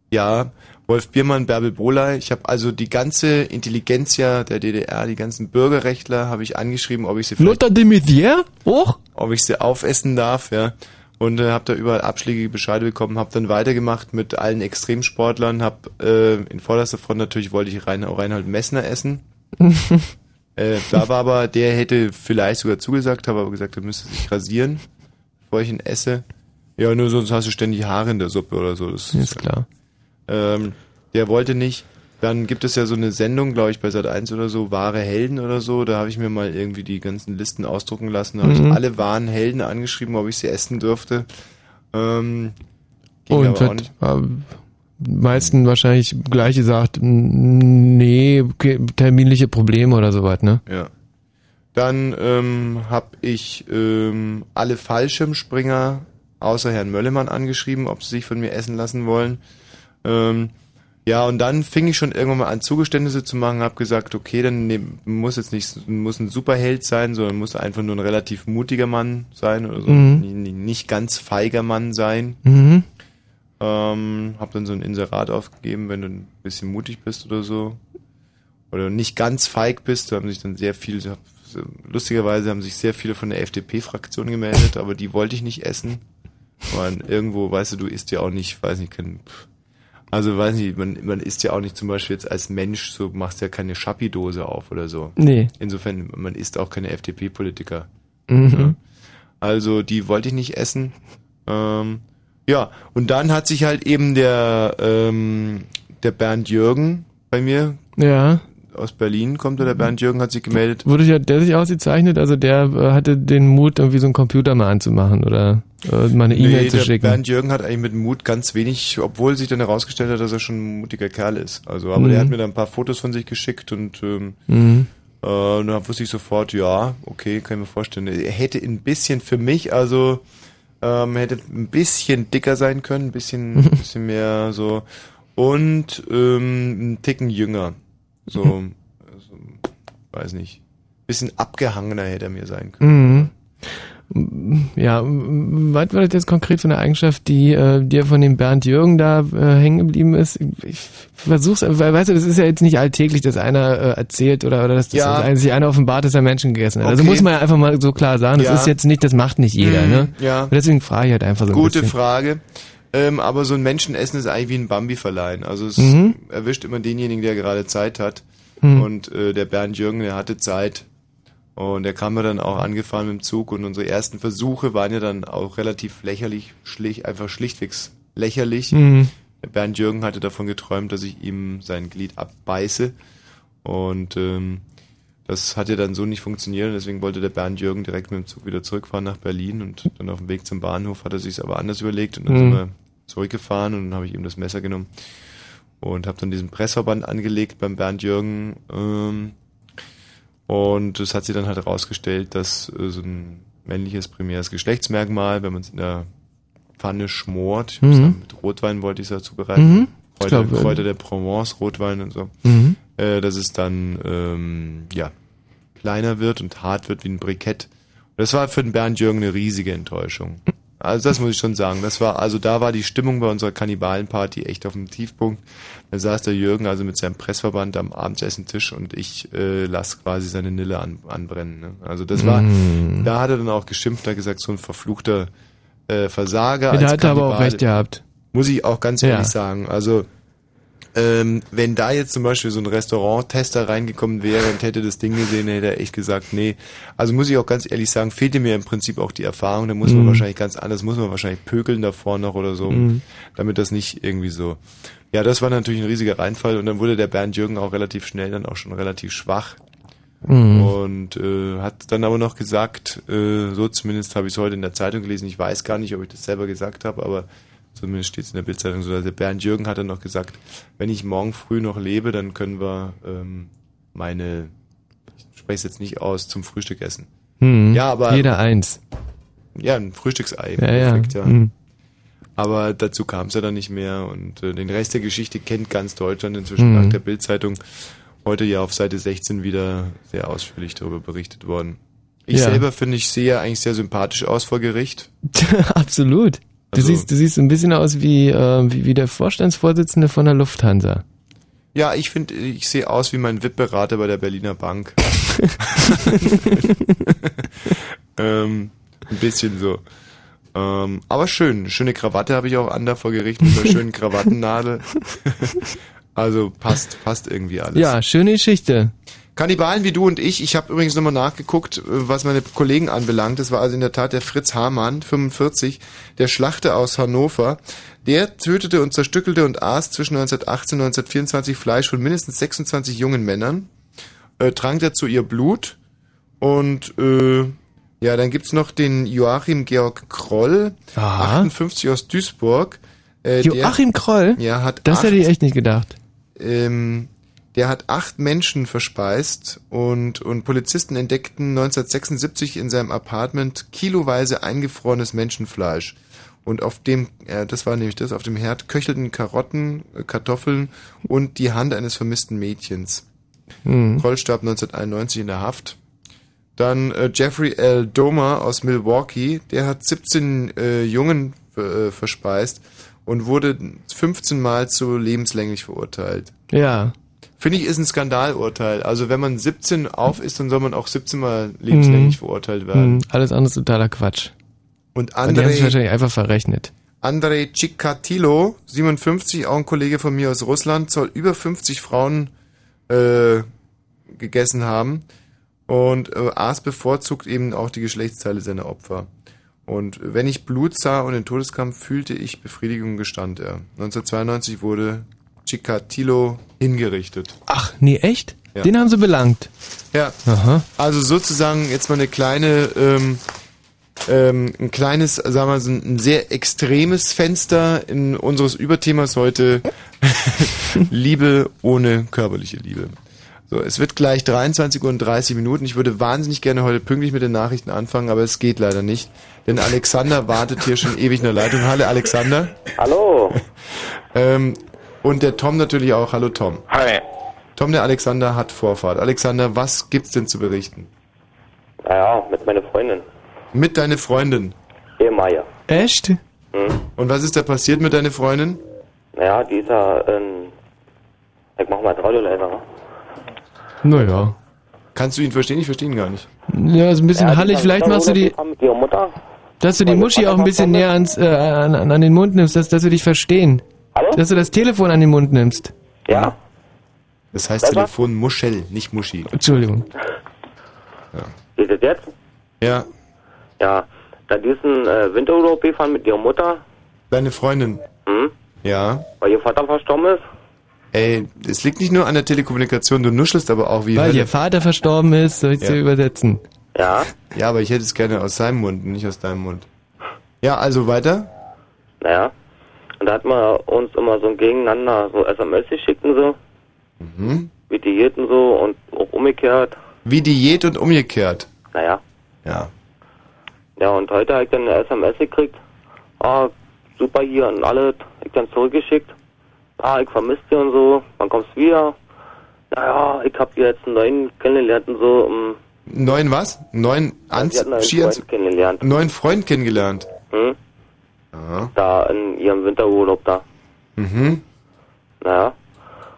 Ja, Wolf Biermann, Bärbel Boley. Ich habe also die ganze Intelligenzia der DDR, die ganzen Bürgerrechtler, habe ich angeschrieben, ob ich sie Lothar de Maizière auch? ob ich sie aufessen darf, ja. Und äh, habe da überall abschlägige Bescheide bekommen, habe dann weitergemacht mit allen Extremsportlern, habe äh, in vorderster Front natürlich wollte ich Rein, Reinhold Messner essen. äh, da war aber, der hätte vielleicht sogar zugesagt, habe aber gesagt, er müsste sich rasieren, bevor ich ihn esse. Ja, nur sonst hast du ständig Haare in der Suppe oder so. Das Ist klar. Ähm, der wollte nicht. Dann gibt es ja so eine Sendung, glaube ich, bei Sat 1 oder so, wahre Helden oder so. Da habe ich mir mal irgendwie die ganzen Listen ausdrucken lassen. Da habe Mhm. ich alle wahren Helden angeschrieben, ob ich sie essen dürfte. Ähm, Und hat ähm, meisten wahrscheinlich gleich gesagt, nee, terminliche Probleme oder sowas, ne? Ja. Dann ähm, habe ich ähm, alle Fallschirmspringer außer Herrn Möllemann angeschrieben, ob sie sich von mir essen lassen wollen. Ähm, ja, und dann fing ich schon irgendwann mal an, Zugeständnisse zu machen, habe gesagt, okay, dann nehm, muss jetzt nicht muss ein Superheld sein, sondern muss einfach nur ein relativ mutiger Mann sein oder so, Mhm. nicht, nicht ganz feiger Mann sein. Mhm. Ähm, hab dann so ein Inserat aufgegeben, wenn du ein bisschen mutig bist oder so. Oder nicht ganz feig bist, da haben sich dann sehr viele, lustigerweise haben sich sehr viele von der FDP-Fraktion gemeldet, aber die wollte ich nicht essen. Weil irgendwo, weißt du, du isst ja auch nicht, weiß nicht, kein, also weiß nicht, man, man isst ja auch nicht zum Beispiel jetzt als Mensch, so machst ja keine Schappi-Dose auf oder so. Nee. Insofern, man isst auch keine FDP-Politiker. Mhm. Also die wollte ich nicht essen. Ähm, ja, und dann hat sich halt eben der, ähm, der Bernd Jürgen bei mir Ja. Aus Berlin kommt, oder der Bernd Jürgen hat sich gemeldet. Wurde ja der sich ausgezeichnet? Also der äh, hatte den Mut, irgendwie so einen Computer mal anzumachen oder äh, mal eine E-Mail Nee, zu schicken. Bernd Jürgen hat eigentlich mit Mut ganz wenig, obwohl sich dann herausgestellt hat, dass er schon ein mutiger Kerl ist. Also, aber Mhm. der hat mir dann ein paar Fotos von sich geschickt und ähm, Mhm. äh, dann wusste ich sofort, ja, okay, kann ich mir vorstellen. Er hätte ein bisschen für mich, also ähm, hätte ein bisschen dicker sein können, ein bisschen, ein bisschen mehr so und ähm, ein Ticken jünger. So, also, weiß nicht. Bisschen abgehangener hätte er mir sein können. Mhm. Ja, was war das jetzt konkret für eine Eigenschaft, die äh, dir von dem Bernd Jürgen da äh, hängen geblieben ist? Ich versuch's, weil weißt du, das ist ja jetzt nicht alltäglich, dass einer äh, erzählt oder, oder dass das Ja. dass sich einer offenbart, dass er Menschen gegessen hat. Also Okay. muss man ja einfach mal so klar sagen, das Ja. ist jetzt nicht, das macht nicht jeder, Mhm, ne? ja. Und deswegen frage ich halt einfach so ein Gute. Frage. Ähm, aber so ein Menschenessen ist eigentlich wie ein Bambi verleihen. Also es Mhm. erwischt immer denjenigen, der gerade Zeit hat. Mhm. Und äh, der Bernd Jürgen, der hatte Zeit. Und der kam ja dann auch angefahren mit dem Zug. Und unsere ersten Versuche waren ja dann auch relativ lächerlich, schlicht, einfach schlichtwegs lächerlich. Mhm. Der Bernd Jürgen hatte davon geträumt, dass ich ihm sein Glied abbeiße. Und ähm, das hat ja dann so nicht funktioniert. Und deswegen wollte der Bernd Jürgen direkt mit dem Zug wieder zurückfahren nach Berlin. Und dann auf dem Weg zum Bahnhof hat er sich aber anders überlegt. Und dann Mhm. sind wir zurückgefahren und dann habe ich ihm das Messer genommen und habe dann diesen Pressverband angelegt beim Bernd Jürgen. Ähm, und es hat sich dann halt herausgestellt, dass äh, so ein männliches primäres Geschlechtsmerkmal, wenn man es in der Pfanne schmort, Mhm. mit Rotwein wollte ich es ja zubereiten, Mhm. Kräuter, glaub, Kräuter der Provence, Rotwein und so, Mhm. äh, dass es dann ähm, ja kleiner wird und hart wird wie ein Brikett. Und das war für den Bernd Jürgen eine riesige Enttäuschung. Also das muss ich schon sagen. Das war, also da war die Stimmung bei unserer Kannibalenparty echt auf dem Tiefpunkt. Da saß der Jürgen also mit seinem Pressverband am Abendessentisch und ich äh, lass quasi seine Nille an, anbrennen. Ne? Also das war, Mm. da hat er dann auch geschimpft, hat gesagt, so ein verfluchter äh, Versager. Ja, da hat er aber auch recht gehabt. Muss ich auch ganz Ja. ehrlich sagen. Also ähm, wenn da jetzt zum Beispiel so ein Restaurant-Tester reingekommen wäre und hätte das Ding gesehen, hätte er echt gesagt, nee. Also muss ich auch ganz ehrlich sagen, fehlte mir im Prinzip auch die Erfahrung. Da muss man Mhm. wahrscheinlich ganz anders, muss man wahrscheinlich pökeln davor noch oder so, Mhm. damit das nicht irgendwie so. Ja, das war natürlich ein riesiger Reinfall und dann wurde der Bernd Jürgen auch relativ schnell dann auch schon relativ schwach. Mhm. Und äh, hat dann aber noch gesagt, äh, so zumindest habe ich es heute in der Zeitung gelesen, ich weiß gar nicht, ob ich das selber gesagt habe, aber zumindest steht es in der Bildzeitung so, der Bernd Jürgen hat dann noch gesagt, wenn ich morgen früh noch lebe, dann können wir ähm, meine, ich spreche es jetzt nicht aus, zum Frühstück essen. Mhm. Ja, aber Jeder eins. ja, ein Frühstücksei. Ja, ja. Endeffekt, ja. Mhm. Aber dazu kam es ja dann nicht mehr und äh, den Rest der Geschichte kennt ganz Deutschland inzwischen Mhm. nach der Bildzeitung. Heute ja auf Seite 16 wieder sehr ausführlich darüber berichtet worden. Ich Ja. selber finde, ich sehe eigentlich sehr sympathisch aus vor Gericht. Absolut. Du Also- siehst, du siehst ein bisschen aus wie, äh, wie, wie der Vorstandsvorsitzende von der Lufthansa. Ja, ich finde, ich sehe aus wie mein VIP-Berater bei der Berliner Bank. ähm, ein bisschen so. Ähm, aber schön. Schöne Krawatte habe ich auch an da vor Gericht mit einer schönen Krawattennadel. also passt, passt irgendwie alles. Ja, schöne Geschichte. Kannibalen wie du und ich. Ich habe übrigens nochmal nachgeguckt, äh, was meine Kollegen anbelangt. Das war also in der Tat der Fritz Hamann, 45, der Schlachter aus Hannover. Der tötete und zerstückelte und aß zwischen 1918 und 1924 Fleisch von mindestens 26 jungen Männern, äh, trank dazu ihr Blut und äh, ja, dann gibt's noch den Joachim Georg Kroll, Aha. 58 aus Duisburg. Äh, Joachim Kroll? Ja, hat Das hätte acht- ich echt nicht gedacht. ähm, der hat acht Menschen verspeist und, und Polizisten entdeckten 1976 in seinem Apartment kiloweise eingefrorenes Menschenfleisch. Und auf dem, äh, das war nämlich das, auf dem Herd köchelten Karotten, äh, Kartoffeln und die Hand eines vermissten Mädchens. Mhm. Kroll starb 1991 in der Haft. Dann äh, Jeffrey L. Domer aus Milwaukee, der hat 17 äh, Jungen äh, verspeist und wurde 15 Mal zu lebenslänglich verurteilt. Ja. Finde ich, ist ein Skandalurteil. Also wenn man 17 auf ist, dann soll man auch 17 Mal lebenslänglich Mhm. verurteilt werden. Mhm. Alles andere ist totaler Quatsch. Und Aber Die haben sich Andrei, wahrscheinlich einfach verrechnet. Andrei Chikatilo, 57, auch ein Kollege von mir aus Russland, soll über 50 Frauen äh, gegessen haben und äh, aß bevorzugt eben auch die Geschlechtsteile seiner Opfer. Und wenn ich Blut sah und den Todeskampf, fühlte ich Befriedigung, gestand er. 1992 wurde Chikatilo hingerichtet. Ach, nee, echt? Ja. Den haben sie belangt. Ja. Aha. Also sozusagen jetzt mal eine kleine, ähm, ähm, ein kleines, sagen wir mal, so ein, ein sehr extremes Fenster in unseres Überthemas heute. Liebe ohne körperliche Liebe. So, es wird gleich 23 Uhr und 30 Minuten. Ich würde wahnsinnig gerne heute pünktlich mit den Nachrichten anfangen, aber es geht leider nicht. Denn Alexander wartet hier schon ewig in der Leitung. Hallo Alexander. Hallo. Ähm, und der Tom natürlich auch. Hallo Tom. Hi. Tom, der Alexander hat Vorfahrt. Alexander, was gibt's denn zu berichten? Naja, mit meiner Freundin. Mit deiner Freundin. Ehemeier. Echt? Hm. Und was ist da passiert mit deiner Freundin? Naja, die ist ja, ähm, ich mach mal das Radio leiser. ne? Naja. Kannst du ihn verstehen? Ich verstehe ihn gar nicht. Ja, ist ein bisschen Ja, hallig. Vielleicht machst du die, Mit ihrer Mutter. dass du die Muschi auch ein bisschen näher ans, äh, an, an an den Mund nimmst, dass, dass wir dich verstehen. Hallo? Dass du das Telefon an den Mund nimmst. Ja. Das heißt Besser? Telefon Muschel, nicht Muschi. Entschuldigung. Geht das jetzt? Ja. Ja. Da die ist ein äh, Winterurlaub gefahren mit ihrer Mutter. Deine Freundin. Hm? Ja. Weil ihr Vater verstorben ist. Ey, es liegt nicht nur an der Telekommunikation, du nuschelst aber auch wie Weil Hölle. ihr Vater verstorben ist, soll ich Ja. dir übersetzen. Ja. Ja, aber ich hätte es gerne aus seinem Mund, nicht aus deinem Mund. Ja, also weiter. Naja. Und da hat man uns immer so gegeneinander so SMS geschickt und so. Mhm. Wie Diät und so und auch umgekehrt. Wie Diät und umgekehrt. Naja. Ja. Ja, und heute habe ich dann eine SMS gekriegt. Ah, super hier und alles. Ich dann zurückgeschickt. Ah, ich vermisse dich und so. Wann kommst du wieder? Naja, ich hab hier jetzt einen neuen kennengelernt und so. Um, Neuen was? Neuen Anz einen Skianz Freund kennengelernt. neuen Freund kennengelernt. Hm? Aha. Da in ihrem Winterurlaub da. Mhm. Naja.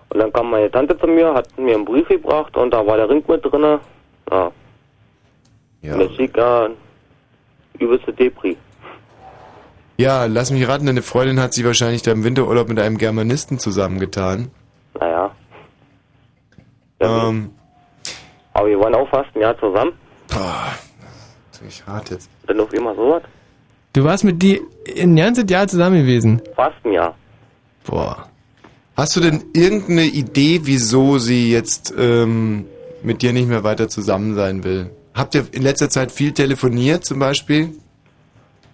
Und dann kam meine Tante zu mir, hat mir einen Brief gebracht und da war der Ring mit drinne. Ja. Ja. Und das schick ja übelste Depri. Ja, lass mich raten, deine Freundin hat sich wahrscheinlich da im Winterurlaub mit einem Germanisten zusammengetan. Naja. Ähm, Aber wir waren auch fast ein Jahr zusammen. boah, das ist hart jetzt. Dann auf immer sowas. Du warst mit die ein ganzes Jahr zusammen gewesen. Fast ein Jahr. Boah. Hast du denn irgendeine Idee, wieso sie jetzt ähm, mit dir nicht mehr weiter zusammen sein will? Habt ihr in letzter Zeit viel telefoniert zum Beispiel?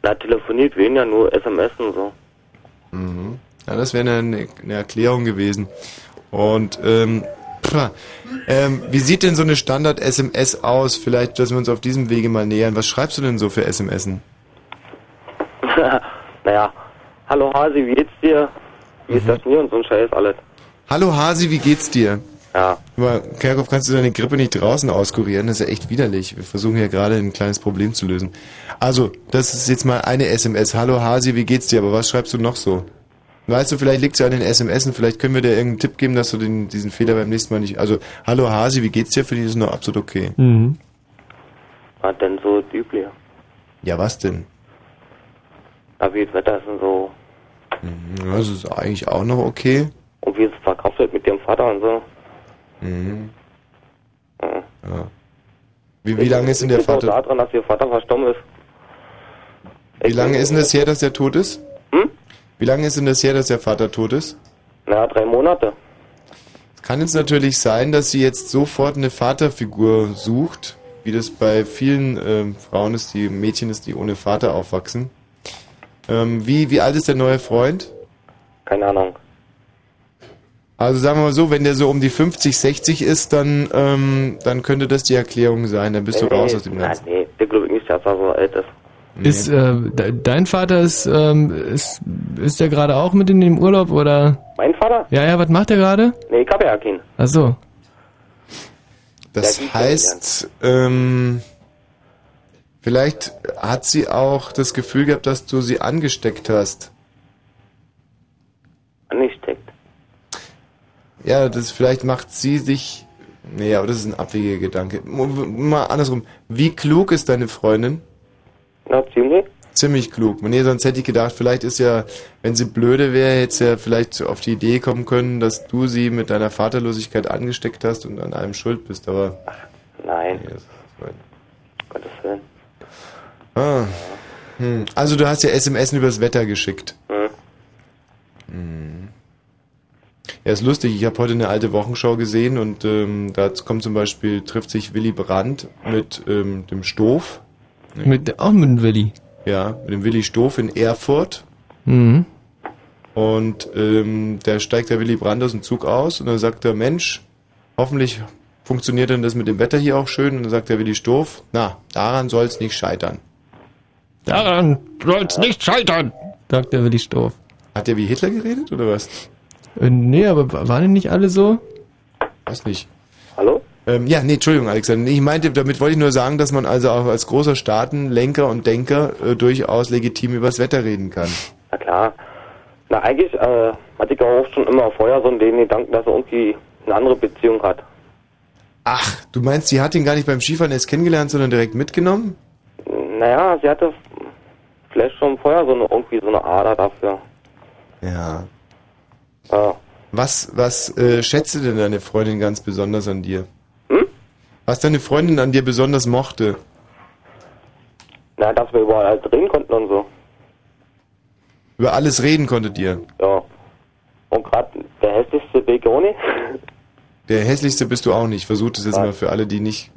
Na, telefoniert weniger, nur SMS und so. Mhm. Ja, das wäre eine, eine Erklärung gewesen. Und ähm, pff, ähm, wie sieht denn so eine Standard-SMS aus? Vielleicht, dass wir uns auf diesem Wege mal nähern. Was schreibst du denn so für SMSen? naja. Hallo Hasi, wie geht's dir? Wie Mhm. ist das mir und so ein Scheiß alles? Hallo Hasi, wie geht's dir? Ja. Aber Kerkhoff, kannst du deine Grippe nicht draußen auskurieren? Das ist ja echt widerlich. Wir versuchen ja gerade ein kleines Problem zu lösen. Also, das ist jetzt mal eine SMS. Hallo Hasi, wie geht's dir? Aber was schreibst du noch so? Weißt du, vielleicht liegt's ja an den SMS und vielleicht können wir dir irgendeinen Tipp geben, dass du den, diesen Fehler beim nächsten Mal nicht... Also, hallo Hasi, wie geht's dir? Für die ist noch absolut okay. Mhm. Was denn so üblich? Ja, was denn? Das Wetter ist und so. Mhm, Das ist eigentlich auch noch okay. Und wie es verkauft wird mit dem Vater und so. Mhm. Ja. Ja. Wie, wie lange ist denn der Ich Vater... daran, dass ihr Vater verstorben ist. Wie lange ist denn das her, dass der tot ist? Hm? Wie lange ist denn das her, dass der Vater tot ist? Na, drei Monate. Es kann jetzt natürlich sein, dass sie jetzt sofort eine Vaterfigur sucht, wie das bei vielen ähm, Frauen ist, die Mädchen ist, die ohne Vater aufwachsen. Ähm, wie, wie alt ist der neue Freund? Keine Ahnung. Also sagen wir mal so, wenn der so um die 50, 60 ist, dann, ähm, dann könnte das die Erklärung sein. Dann bist du nee, raus aus dem Ganzen. Nee, der glaube ich nicht, dass er so alt ist. Ist äh, de dein Vater ist ähm, ist ist der gerade auch mit in dem Urlaub oder? Mein Vater? Ja, ja, was macht er gerade? Nee, ich habe ja keinen. Ach so. Das heißt, ähm, vielleicht hat sie auch das Gefühl gehabt, dass du sie angesteckt hast. Angesteckt? Ja, das vielleicht macht sie sich. Nee, aber das ist ein abwegiger Gedanke. Mal andersrum. Wie klug ist deine Freundin? Na, ziemlich. Ziemlich klug. Nee, sonst hätte ich gedacht, vielleicht ist ja, wenn sie blöde wäre, hätte sie ja vielleicht auf die Idee kommen können, dass du sie mit deiner Vaterlosigkeit angesteckt hast und an allem schuld bist, aber. Nein. Nee, das ist weit. Gottes Willen. Ah. Hm. Also du hast ja SMS übers Wetter geschickt. Hm. Hm. Ja, ist lustig. Ich habe heute eine alte Wochenschau gesehen und ähm, da kommt zum Beispiel, trifft sich Willy Brandt mit ähm, dem Stoff. Mit auch mit dem Willi. Ja, mit dem Willy Stoff in Erfurt. Mhm. Und ähm, da steigt der Willy Brandt aus dem Zug aus und dann sagt er, Mensch, hoffentlich funktioniert dann das mit dem Wetter hier auch schön. Und dann sagt der Willy Stoff, na, daran soll es nicht scheitern. Daran soll's nicht scheitern, sagt der Willi Stoff. Hat der wie Hitler geredet oder was? Äh, nee, aber waren die nicht alle so? Weiß nicht. Hallo? Ähm, ja, nee, Entschuldigung, Alexander. Ich meinte, damit wollte ich nur sagen, dass man also auch als großer Staatenlenker und Denker äh, durchaus legitim übers Wetter reden kann. Na klar. Na, eigentlich äh, hatte ich auch schon immer vorher so den Gedanken, dass er irgendwie eine andere Beziehung hat. Ach, du meinst, sie hat ihn gar nicht beim Skifahren erst kennengelernt, sondern direkt mitgenommen? Naja, sie hatte vielleicht schon vorher so eine, irgendwie so eine Ader dafür. Ja. Ja. Was, was äh, schätze denn deine Freundin ganz besonders an dir? Was deine Freundin an dir besonders mochte? Na, dass wir überall halt reden konnten und so. Über alles reden konntet ihr. Ja. Und gerade der hässlichste Begoni. Der hässlichste bist du auch nicht. Versuch das jetzt mal für alle, die nicht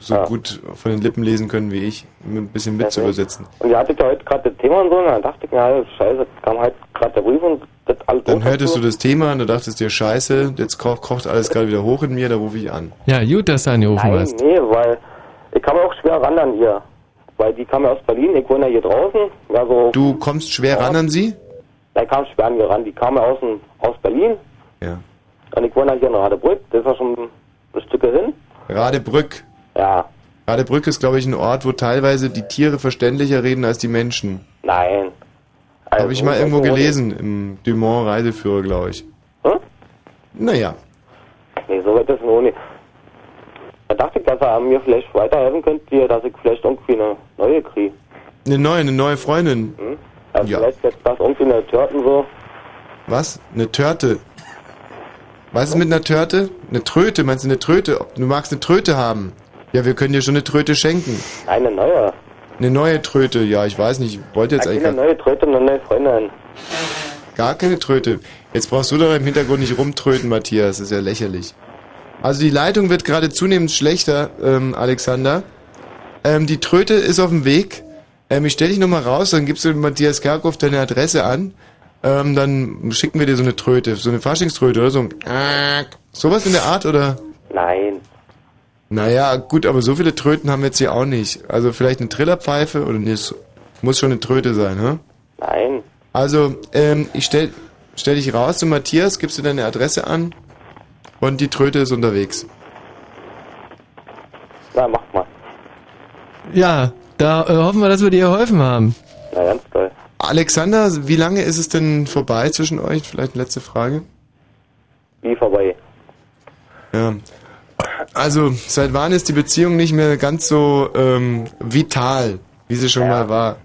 so gut von den Lippen lesen können wie ich, ein bisschen mit zu übersetzen. Und ihr hattet ja heute gerade das Thema und so, und dann dachte ich mir, ja, scheiße, kam halt gerade der Brief und das alles Dann hörtest dazu. du das Thema und du dachtest dir, scheiße, jetzt ko kocht alles gerade wieder hoch in mir, da rufe ich an. Ja, gut, dass du angerufen Nein, hast. nee, weil ich kam auch schwer ran an ihr. Weil die kam ja aus Berlin, ich wohne ja hier draußen. Ja, so, Du kommst schwer ran an sie? Da ich kam schwer an ihr ran. Die kam ja aus, dem- aus Berlin. Ja. Und ich wohne hier in Radebrück. Das ist ja schon ein Stück hin. Radebrück. Ja. Radebrück ist, glaube ich, ein Ort, wo teilweise die Tiere verständlicher reden als die Menschen. Nein. Habe ich mal Also, irgendwo gelesen, im Dumont Reiseführer, glaube ich. Hm? Naja. Nee, so weit ist es noch nicht. Da dachte ich, dass er mir vielleicht weiterhelfen könnte, dass ich vielleicht irgendwie eine neue kriege. Eine neue, eine neue Freundin. Hm? Also Ja. vielleicht jetzt das irgendwie eine Törten so. Was? Eine Törte. Was ist mit einer Törte? Eine Tröte, meinst du eine Tröte? Du magst eine Tröte haben. Ja, wir können dir schon eine Tröte schenken. Eine neue. Eine neue Tröte, ja, ich weiß nicht, ich wollte jetzt Eine eigentlich neue Tröte und eine neue Freundin. gar keine Tröte. Jetzt brauchst du doch im Hintergrund nicht rumtröten, Matthias, das ist ja lächerlich. Also die Leitung wird gerade zunehmend schlechter, ähm, Alexander. Ähm, die Tröte ist auf dem Weg. Ähm, ich stelle dich nochmal raus, dann gibst du Matthias Kerkhoff deine Adresse an. Ähm, dann schicken wir dir so eine Tröte, so eine Faschingströte oder so. ein Sowas in der Art, oder? Nein. Naja, gut, aber so viele Tröten haben wir jetzt hier auch nicht. Also vielleicht eine Trillerpfeife oder nee, es muss schon eine Tröte sein, ne? Nein. Also, ähm, ich stell, stell dich raus zu Matthias, gibst du deine Adresse an und die Tröte ist unterwegs. Na, mach mal. Ja, da äh, hoffen wir, dass wir dir geholfen haben. Na, ganz. Alexander, wie lange ist es denn vorbei zwischen euch? Vielleicht eine letzte Frage. Wie vorbei? Ja. Also, seit wann ist die Beziehung nicht mehr ganz so ähm, vital, wie sie schon mal war?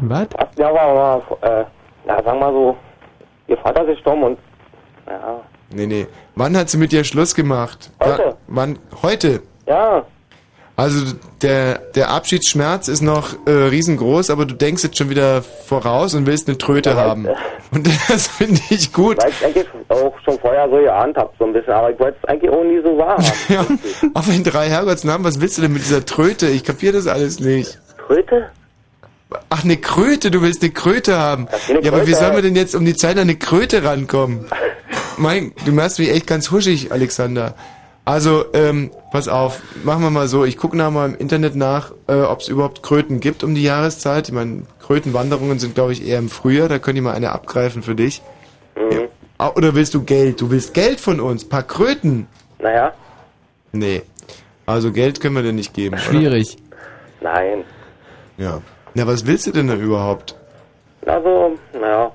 Was? Ja, aber, aber äh, na, sagen wir mal so, ihr Vater ist gestorben und, ja, Nee, nee. Wann hat sie mit dir Schluss gemacht? Heute. Ja, wann? Heute? ja, Also der, der Abschiedsschmerz ist noch äh, riesengroß, aber du denkst jetzt schon wieder voraus und willst eine Tröte haben. Und das finde ich gut. weil ich eigentlich auch schon vorher so geahnt hab, so ein bisschen, aber ich wollte es eigentlich auch nie so wahrhaben. Ja, auf in drei Herrgottsnamen, was willst du denn mit dieser Tröte? Ich kapier das alles nicht. Tröte? Ach, eine Kröte, du willst eine Kröte haben. eine Ja, aber wie sollen wir denn jetzt um die Zeit an eine Kröte rankommen? Mein, du machst mich echt ganz huschig, Alexander. Also, ähm, pass auf, machen wir mal so, ich gucke nach mal im Internet nach, äh, ob es überhaupt Kröten gibt um die Jahreszeit. Ich meine, Krötenwanderungen sind, glaube ich, eher im Frühjahr, da könnte ich mal eine abgreifen für dich. Ja. Ah, Oder willst du Geld? Du willst Geld von uns? Paar Kröten? Naja, Nee. Also Geld können wir dir nicht geben. Oder? Schwierig. nein. Ja. Na, was willst du denn da überhaupt? Also, naja,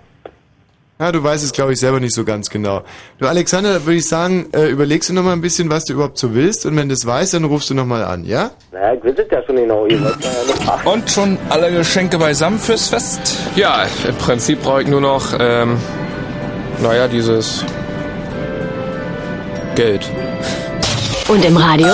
Ja, du weißt es, glaube ich, selber nicht so ganz genau. Du, Alexander, da würde ich sagen, äh, überlegst du noch mal ein bisschen, was du überhaupt so willst und wenn du es weißt, dann rufst du noch mal an, ja? naja, ich weiß es ja schon genau, ihr wollt ja fragen. Und schon alle Geschenke beisammen fürs Fest? Ja, im Prinzip brauche ich nur noch, ähm, naja, dieses Geld. Und im Radio?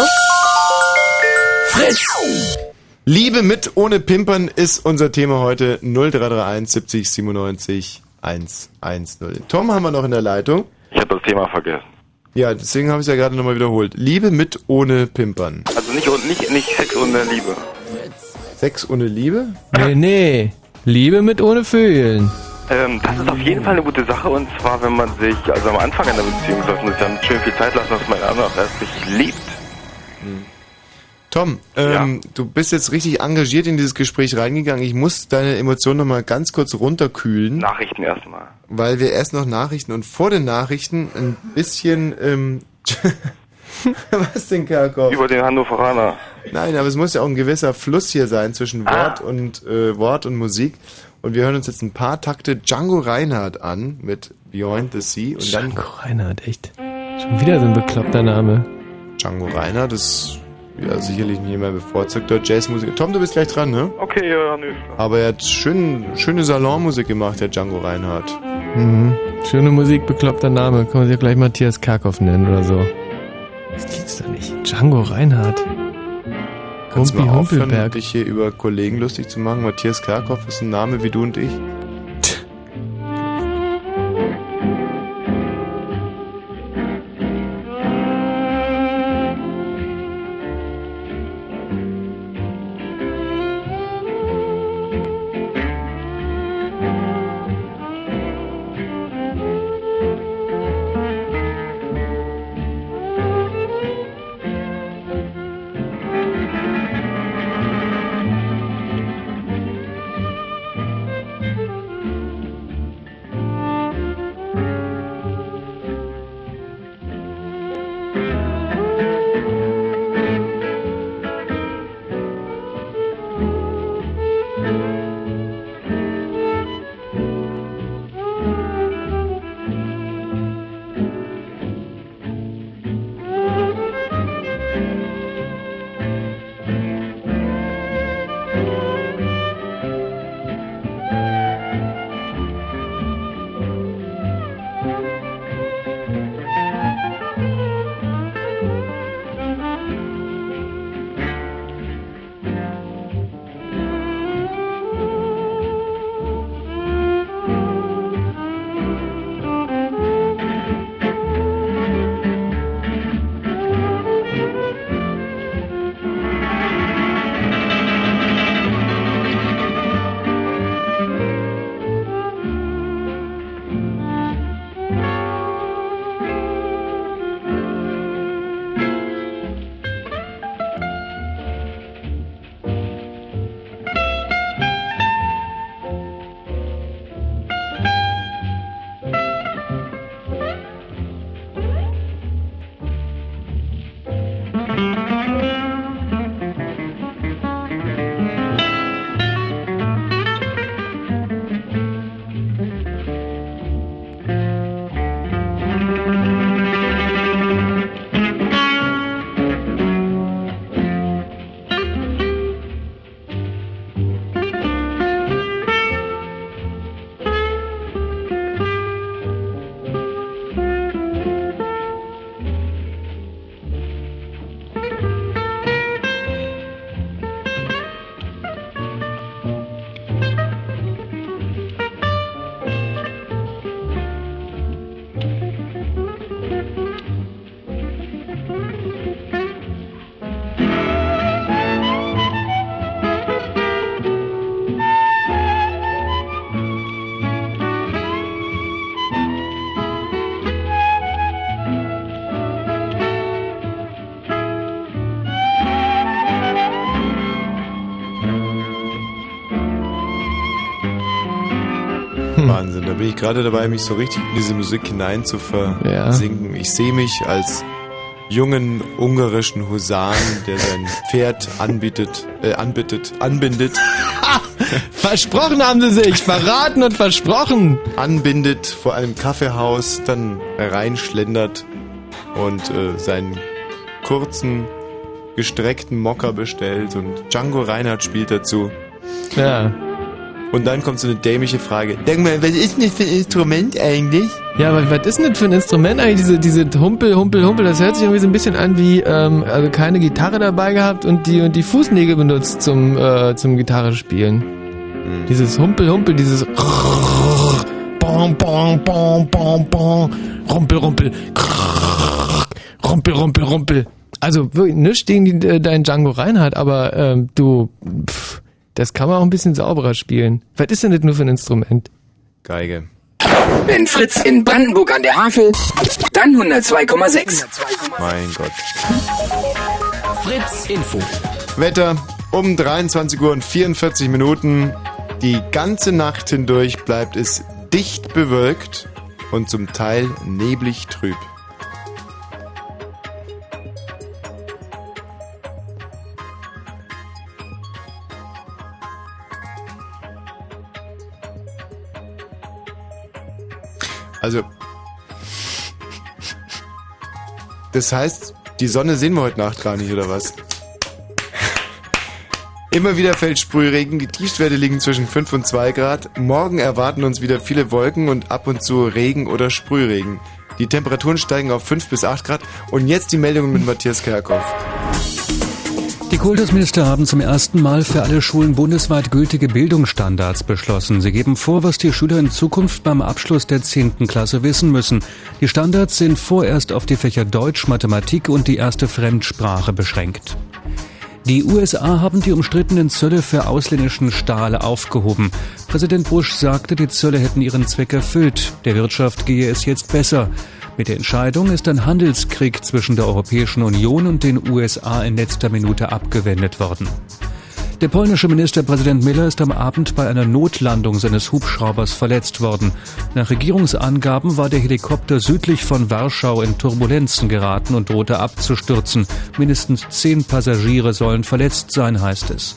Fritz! Liebe mit ohne Pimpern ist unser Thema heute 0331 70 97 110. Tom haben wir noch in der Leitung. Ich habe das Thema vergessen. Ja, deswegen habe ich es ja gerade nochmal wiederholt. Liebe mit ohne Pimpern. Also nicht, nicht, nicht Sex ohne Liebe. Sex ohne Liebe? Nee, nee. Liebe mit ohne Vögeln. Ähm, das ist auf jeden Fall eine gute Sache und zwar, wenn man sich, also am Anfang einer Beziehung sollte man sich dann schön viel Zeit lassen, dass man auch erst richtig liebt. Tom, ähm, du bist jetzt richtig engagiert in dieses Gespräch reingegangen. Ich muss deine Emotionen nochmal ganz kurz runterkühlen. Nachrichten erstmal. Weil wir erst noch Nachrichten und vor den Nachrichten ein bisschen, ähm, Was denn, Kerkhoff? Über den Hannoveraner. Nein, aber es muss ja auch ein gewisser Fluss hier sein zwischen Wort und äh, Wort und Musik. Und wir hören uns jetzt ein paar Takte Django Reinhardt an mit Beyond the Sea. Und dann Django Reinhardt, echt. Schon wieder so ein bekloppter Name. Django Reinhardt ist ja sicherlich nicht mehr bevorzugter Jazzmusiker. Tom, du bist gleich dran, ne? Okay, ja, nö. Aber er hat schön, schöne Salonmusik gemacht, der Django Reinhardt. Mhm. Schöne Musik, bekloppter Name. Kann man sich auch gleich Matthias Karkow nennen oder so. Das gibt's doch nicht. Django Reinhardt. Kannst du Humpi mal aufhören, dich hier über Kollegen lustig zu machen? Matthias Kerkhoff ist ein Name wie du und ich. Bin ich gerade dabei, mich so richtig in diese Musik hinein zu versinken. Ich sehe mich als jungen ungarischen Husaren, der sein Pferd anbietet, äh, anbietet, anbindet. Versprochen haben sie sich, verraten und versprochen. Anbindet vor einem Kaffeehaus, dann reinschlendert und äh, seinen kurzen, gestreckten Mocker bestellt und Django Reinhardt spielt dazu. Ja. Und dann kommt so eine dämliche Frage. Denk mal, was ist denn das für ein Instrument eigentlich? Ja, aber was ist denn das für ein Instrument eigentlich? Diese, diese Humpel, Humpel, Humpel, das hört sich irgendwie so ein bisschen an wie, ähm, also keine Gitarre dabei gehabt und die, und die Fußnägel benutzt zum, äh, zum Gitarre spielen. Dieses Humpel, Humpel, dieses Bom, bom, bom, bom, bom, Rumpel, Rumpel, Rumpel, Rumpel, Rumpel. Also wirklich nichts gegen die, äh, deinen Django Reinhardt, aber ähm, du, pff, das kann man auch ein bisschen sauberer spielen. Was ist denn das nur für ein Instrument? Geige. Wenn Fritz in Brandenburg an der Havel, dann 102,6. Mein Gott. Fritz Info. Wetter um 23 Uhr und 44 Minuten. Die ganze Nacht hindurch bleibt es dicht bewölkt und zum Teil neblig trüb. Also. Das heißt, die Sonne sehen wir heute Nacht gar nicht, oder was? Immer wieder fällt Sprühregen, die Tiefstwerte liegen zwischen 5 und 2 Grad. Morgen erwarten uns wieder viele Wolken und ab und zu Regen oder Sprühregen. Die Temperaturen steigen auf 5 bis 8 Grad. Und jetzt die Meldung mit Matthias Kerkhoff. Die Kultusminister haben zum ersten Mal für alle Schulen bundesweit gültige Bildungsstandards beschlossen. Sie geben vor, was die Schüler in Zukunft beim Abschluss der 10. Klasse wissen müssen. Die Standards sind vorerst auf die Fächer Deutsch, Mathematik und die erste Fremdsprache beschränkt. Die USA haben die umstrittenen Zölle für ausländischen Stahl aufgehoben. Präsident Bush sagte, die Zölle hätten ihren Zweck erfüllt. Der Wirtschaft gehe es jetzt besser. Mit der Entscheidung ist ein Handelskrieg zwischen der Europäischen Union und den USA in letzter Minute abgewendet worden. Der polnische Ministerpräsident Miller ist am Abend bei einer Notlandung seines Hubschraubers verletzt worden. Nach Regierungsangaben war der Helikopter südlich von Warschau in Turbulenzen geraten und drohte abzustürzen. Mindestens zehn Passagiere sollen verletzt sein, heißt es.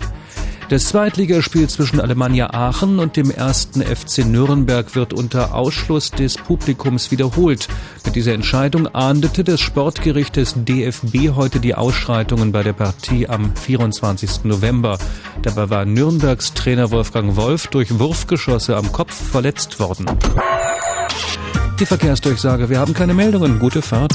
Das Zweitligaspiel zwischen Alemannia Aachen und dem ersten FC Nürnberg wird unter Ausschluss des Publikums wiederholt. Mit dieser Entscheidung ahndete das Sportgericht des DFB heute die Ausschreitungen bei der Partie am 24. November. Dabei war Nürnbergs Trainer Wolfgang Wolf durch Wurfgeschosse am Kopf verletzt worden. Die Verkehrsdurchsage. Wir haben keine Meldungen. Gute Fahrt.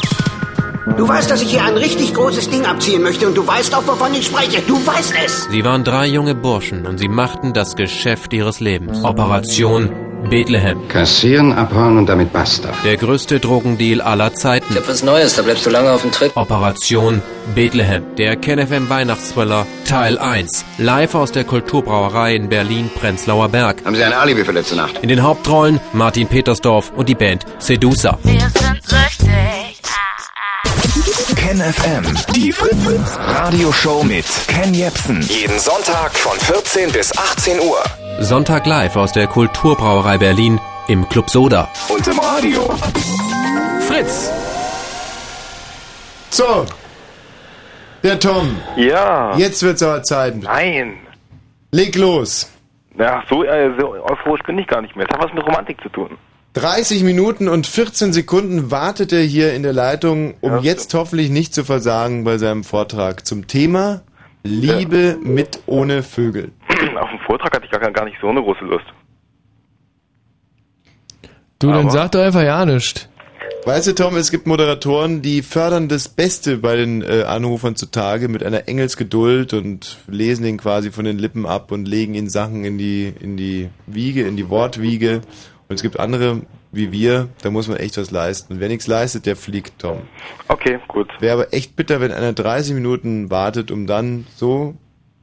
Du weißt, dass ich hier ein richtig großes Ding abziehen möchte und du weißt auch, wovon ich spreche. Du weißt es. Sie waren drei junge Burschen und sie machten das Geschäft ihres Lebens. Operation Bethlehem. Kassieren, abhauen und damit basta. Der größte Drogendeal aller Zeiten. Ich hab was Neues, da bleibst du lange auf dem Trip. Operation Bethlehem. Der KenFM Weihnachtsthriller Teil 1. Live aus der Kulturbrauerei in Berlin-Prenzlauer Berg. Haben Sie ein Alibi für letzte Nacht? In den Hauptrollen Martin Petersdorf und die Band Sedusa. Wir sind süchtig. Ken FM, die Fritz Radioshow mit Ken Jepsen. Jeden Sonntag von 14 bis 18 Uhr. Sonntag live aus der Kulturbrauerei Berlin im Club Soda. Und im Radio. Fritz. So. Der Tom. Ja. Jetzt wird's aber Zeit. Nein. Leg los. Ja, so, äh, so euphorisch bin ich gar nicht mehr. Das hat was mit Romantik zu tun. 30 Minuten und 14 Sekunden wartet er hier in der Leitung, um jetzt hoffentlich nicht zu versagen bei seinem Vortrag zum Thema Liebe mit ohne Vögel. Auf dem Vortrag hatte ich gar, gar nicht so eine große Lust. Du, dann Aber- sag doch einfach ja nichts. Weißt du, Tom, es gibt Moderatoren, die fördern das Beste bei den äh, Anrufern zutage mit einer Engelsgeduld und lesen ihn quasi von den Lippen ab und legen ihn Sachen in die, in die Wiege, in die Wortwiege. Und es gibt andere, wie wir, da muss man echt was leisten. Wer nichts leistet, der fliegt, Tom. Okay, gut. Wäre aber echt bitter, wenn einer 30 Minuten wartet, um dann so,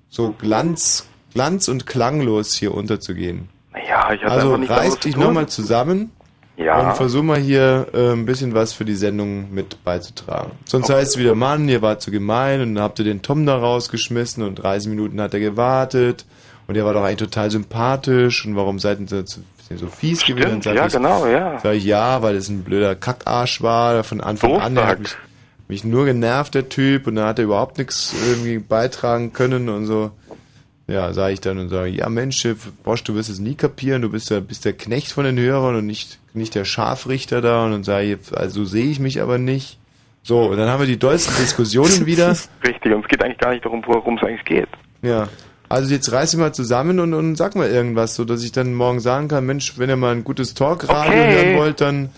so glanz, glanz und klanglos hier unterzugehen. Ja, ich hatte Also nicht reiß zu dich nochmal zusammen Ja. und versuch mal hier äh, ein bisschen was für die Sendung mit beizutragen. Sonst heißt es wieder, Mann, ihr wart zu gemein und dann habt ihr den Tom da rausgeschmissen und 30 Minuten hat er gewartet und er war doch eigentlich total sympathisch und warum seid ihr so, so fies gewesen? Dann Stimmt, sag ja, ich, genau, ja. Sag ich, ja, weil es ein blöder Kackarsch war, von Anfang So an, der hat mich, mich nur genervt, der Typ, und dann hat er überhaupt nichts irgendwie beitragen können und so. Ja, sage ich dann und sage, ja Mensch, Bosch, du wirst es nie kapieren, du bist der, bist der Knecht von den Hörern und nicht, nicht der Scharfrichter da und dann sage ich, also so sehe ich mich aber nicht. So, und dann haben wir die dollsten Diskussionen wieder. Richtig, und es geht eigentlich gar nicht darum, worum es eigentlich geht. Ja. Also jetzt reiß dich mal zusammen und, und sag mal irgendwas, so dass ich dann morgen sagen kann, Mensch, wenn ihr mal ein gutes Talkradio Okay. hören wollt, dann,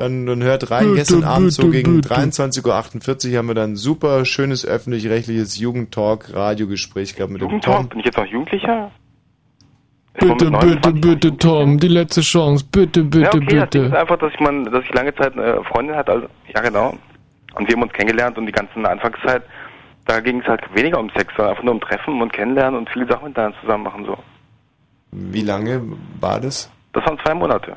dann, dann hört rein. Bitte, Gestern Abend so bitte, gegen bitte. 23.48 Uhr haben wir dann ein super schönes öffentlich-rechtliches Jugendtalk-Radiogespräch gehabt mit dem Jugendtalk, Tom. bin ich jetzt noch Jugendlicher? Bitte, bitte, bitte, Tom, die letzte Chance. Bitte, bitte, ja, okay, das Ding ist bitte. einfach, dass ich, man, dass ich lange Zeit eine Freundin hatte, also, ja genau. Und wir haben uns kennengelernt und die ganze Anfangszeit, da ging es halt weniger um Sex, sondern einfach nur um Treffen und Kennenlernen und viele Sachen miteinander zusammen machen, so. Wie lange war das? Das waren zwei Monate.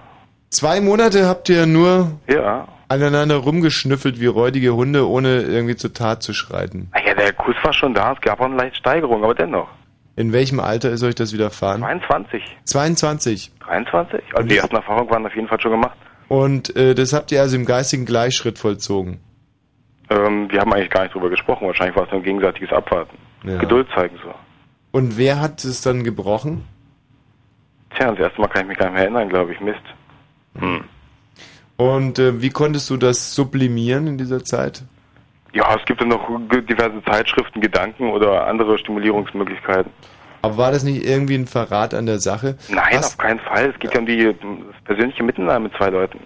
Zwei Monate habt ihr nur Ja. aneinander rumgeschnüffelt wie räudige Hunde, ohne irgendwie zur Tat zu schreiten. Ja, der Kuss war schon da, es gab auch eine leichte Steigerung, aber dennoch. In welchem Alter ist euch das widerfahren? 22, 22. 23? Also die ersten Erfahrungen waren auf jeden Fall schon gemacht. Und äh, das habt ihr also im geistigen Gleichschritt vollzogen. Ähm, wir haben eigentlich gar nicht drüber gesprochen, wahrscheinlich war es nur ein gegenseitiges Abwarten. Ja. Geduld zeigen so. Und wer hat es dann gebrochen? Tja, das erste Mal kann ich mich gar nicht mehr erinnern, glaube ich. Mist. Hm. Und äh, wie konntest du das sublimieren in dieser Zeit? Ja, es gibt ja noch diverse Zeitschriften, Gedanken oder andere Stimulierungsmöglichkeiten. Aber war das nicht irgendwie ein Verrat an der Sache? Nein, Hast- auf keinen Fall. Es geht ja um die, das persönliche Miteinander mit zwei Leuten.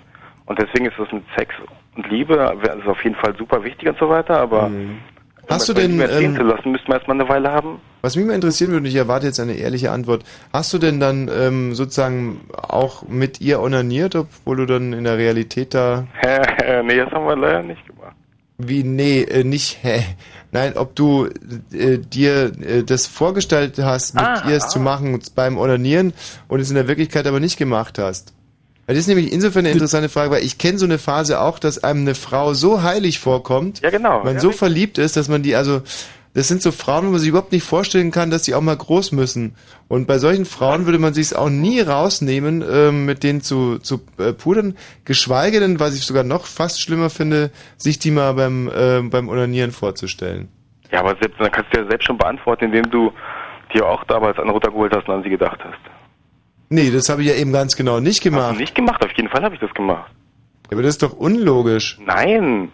Und deswegen ist das mit Sex und Liebe ist auf jeden Fall super wichtig und so weiter, aber Mhm. Hast du denn, ähm, zu lassen, müssten wir erstmal eine Weile haben. Was mich mal interessieren würde, und ich erwarte jetzt eine ehrliche Antwort, hast du denn dann ähm, sozusagen auch mit ihr onaniert, obwohl du dann in der Realität da... nee, das haben wir leider nicht gemacht. Wie, nee, äh, nicht, hä? Nein, ob du äh, dir äh, das vorgestellt hast, mit Ah, ihr es ah. zu machen beim Onanieren und es in der Wirklichkeit aber nicht gemacht hast. Weil Das ist nämlich insofern eine interessante Frage, weil ich kenne so eine Phase auch, dass einem eine Frau so heilig vorkommt, ja, genau, man ja, so verliebt ist, dass man die also das sind so Frauen, wo man sich überhaupt nicht vorstellen kann, dass die auch mal groß müssen. Und bei solchen Frauen würde man sich auch nie rausnehmen, ähm, mit denen zu, zu äh, pudern, geschweige denn, was ich sogar noch fast schlimmer finde, sich die mal beim, äh, beim Onanieren vorzustellen. Ja, aber selbst, dann kannst du ja selbst schon beantworten, indem du dir auch damals eine runtergeholt hast und an sie gedacht hast. Nee, das habe ich ja eben ganz genau nicht gemacht. Nicht gemacht, auf jeden Fall habe ich das gemacht. Aber das ist doch unlogisch. Nein.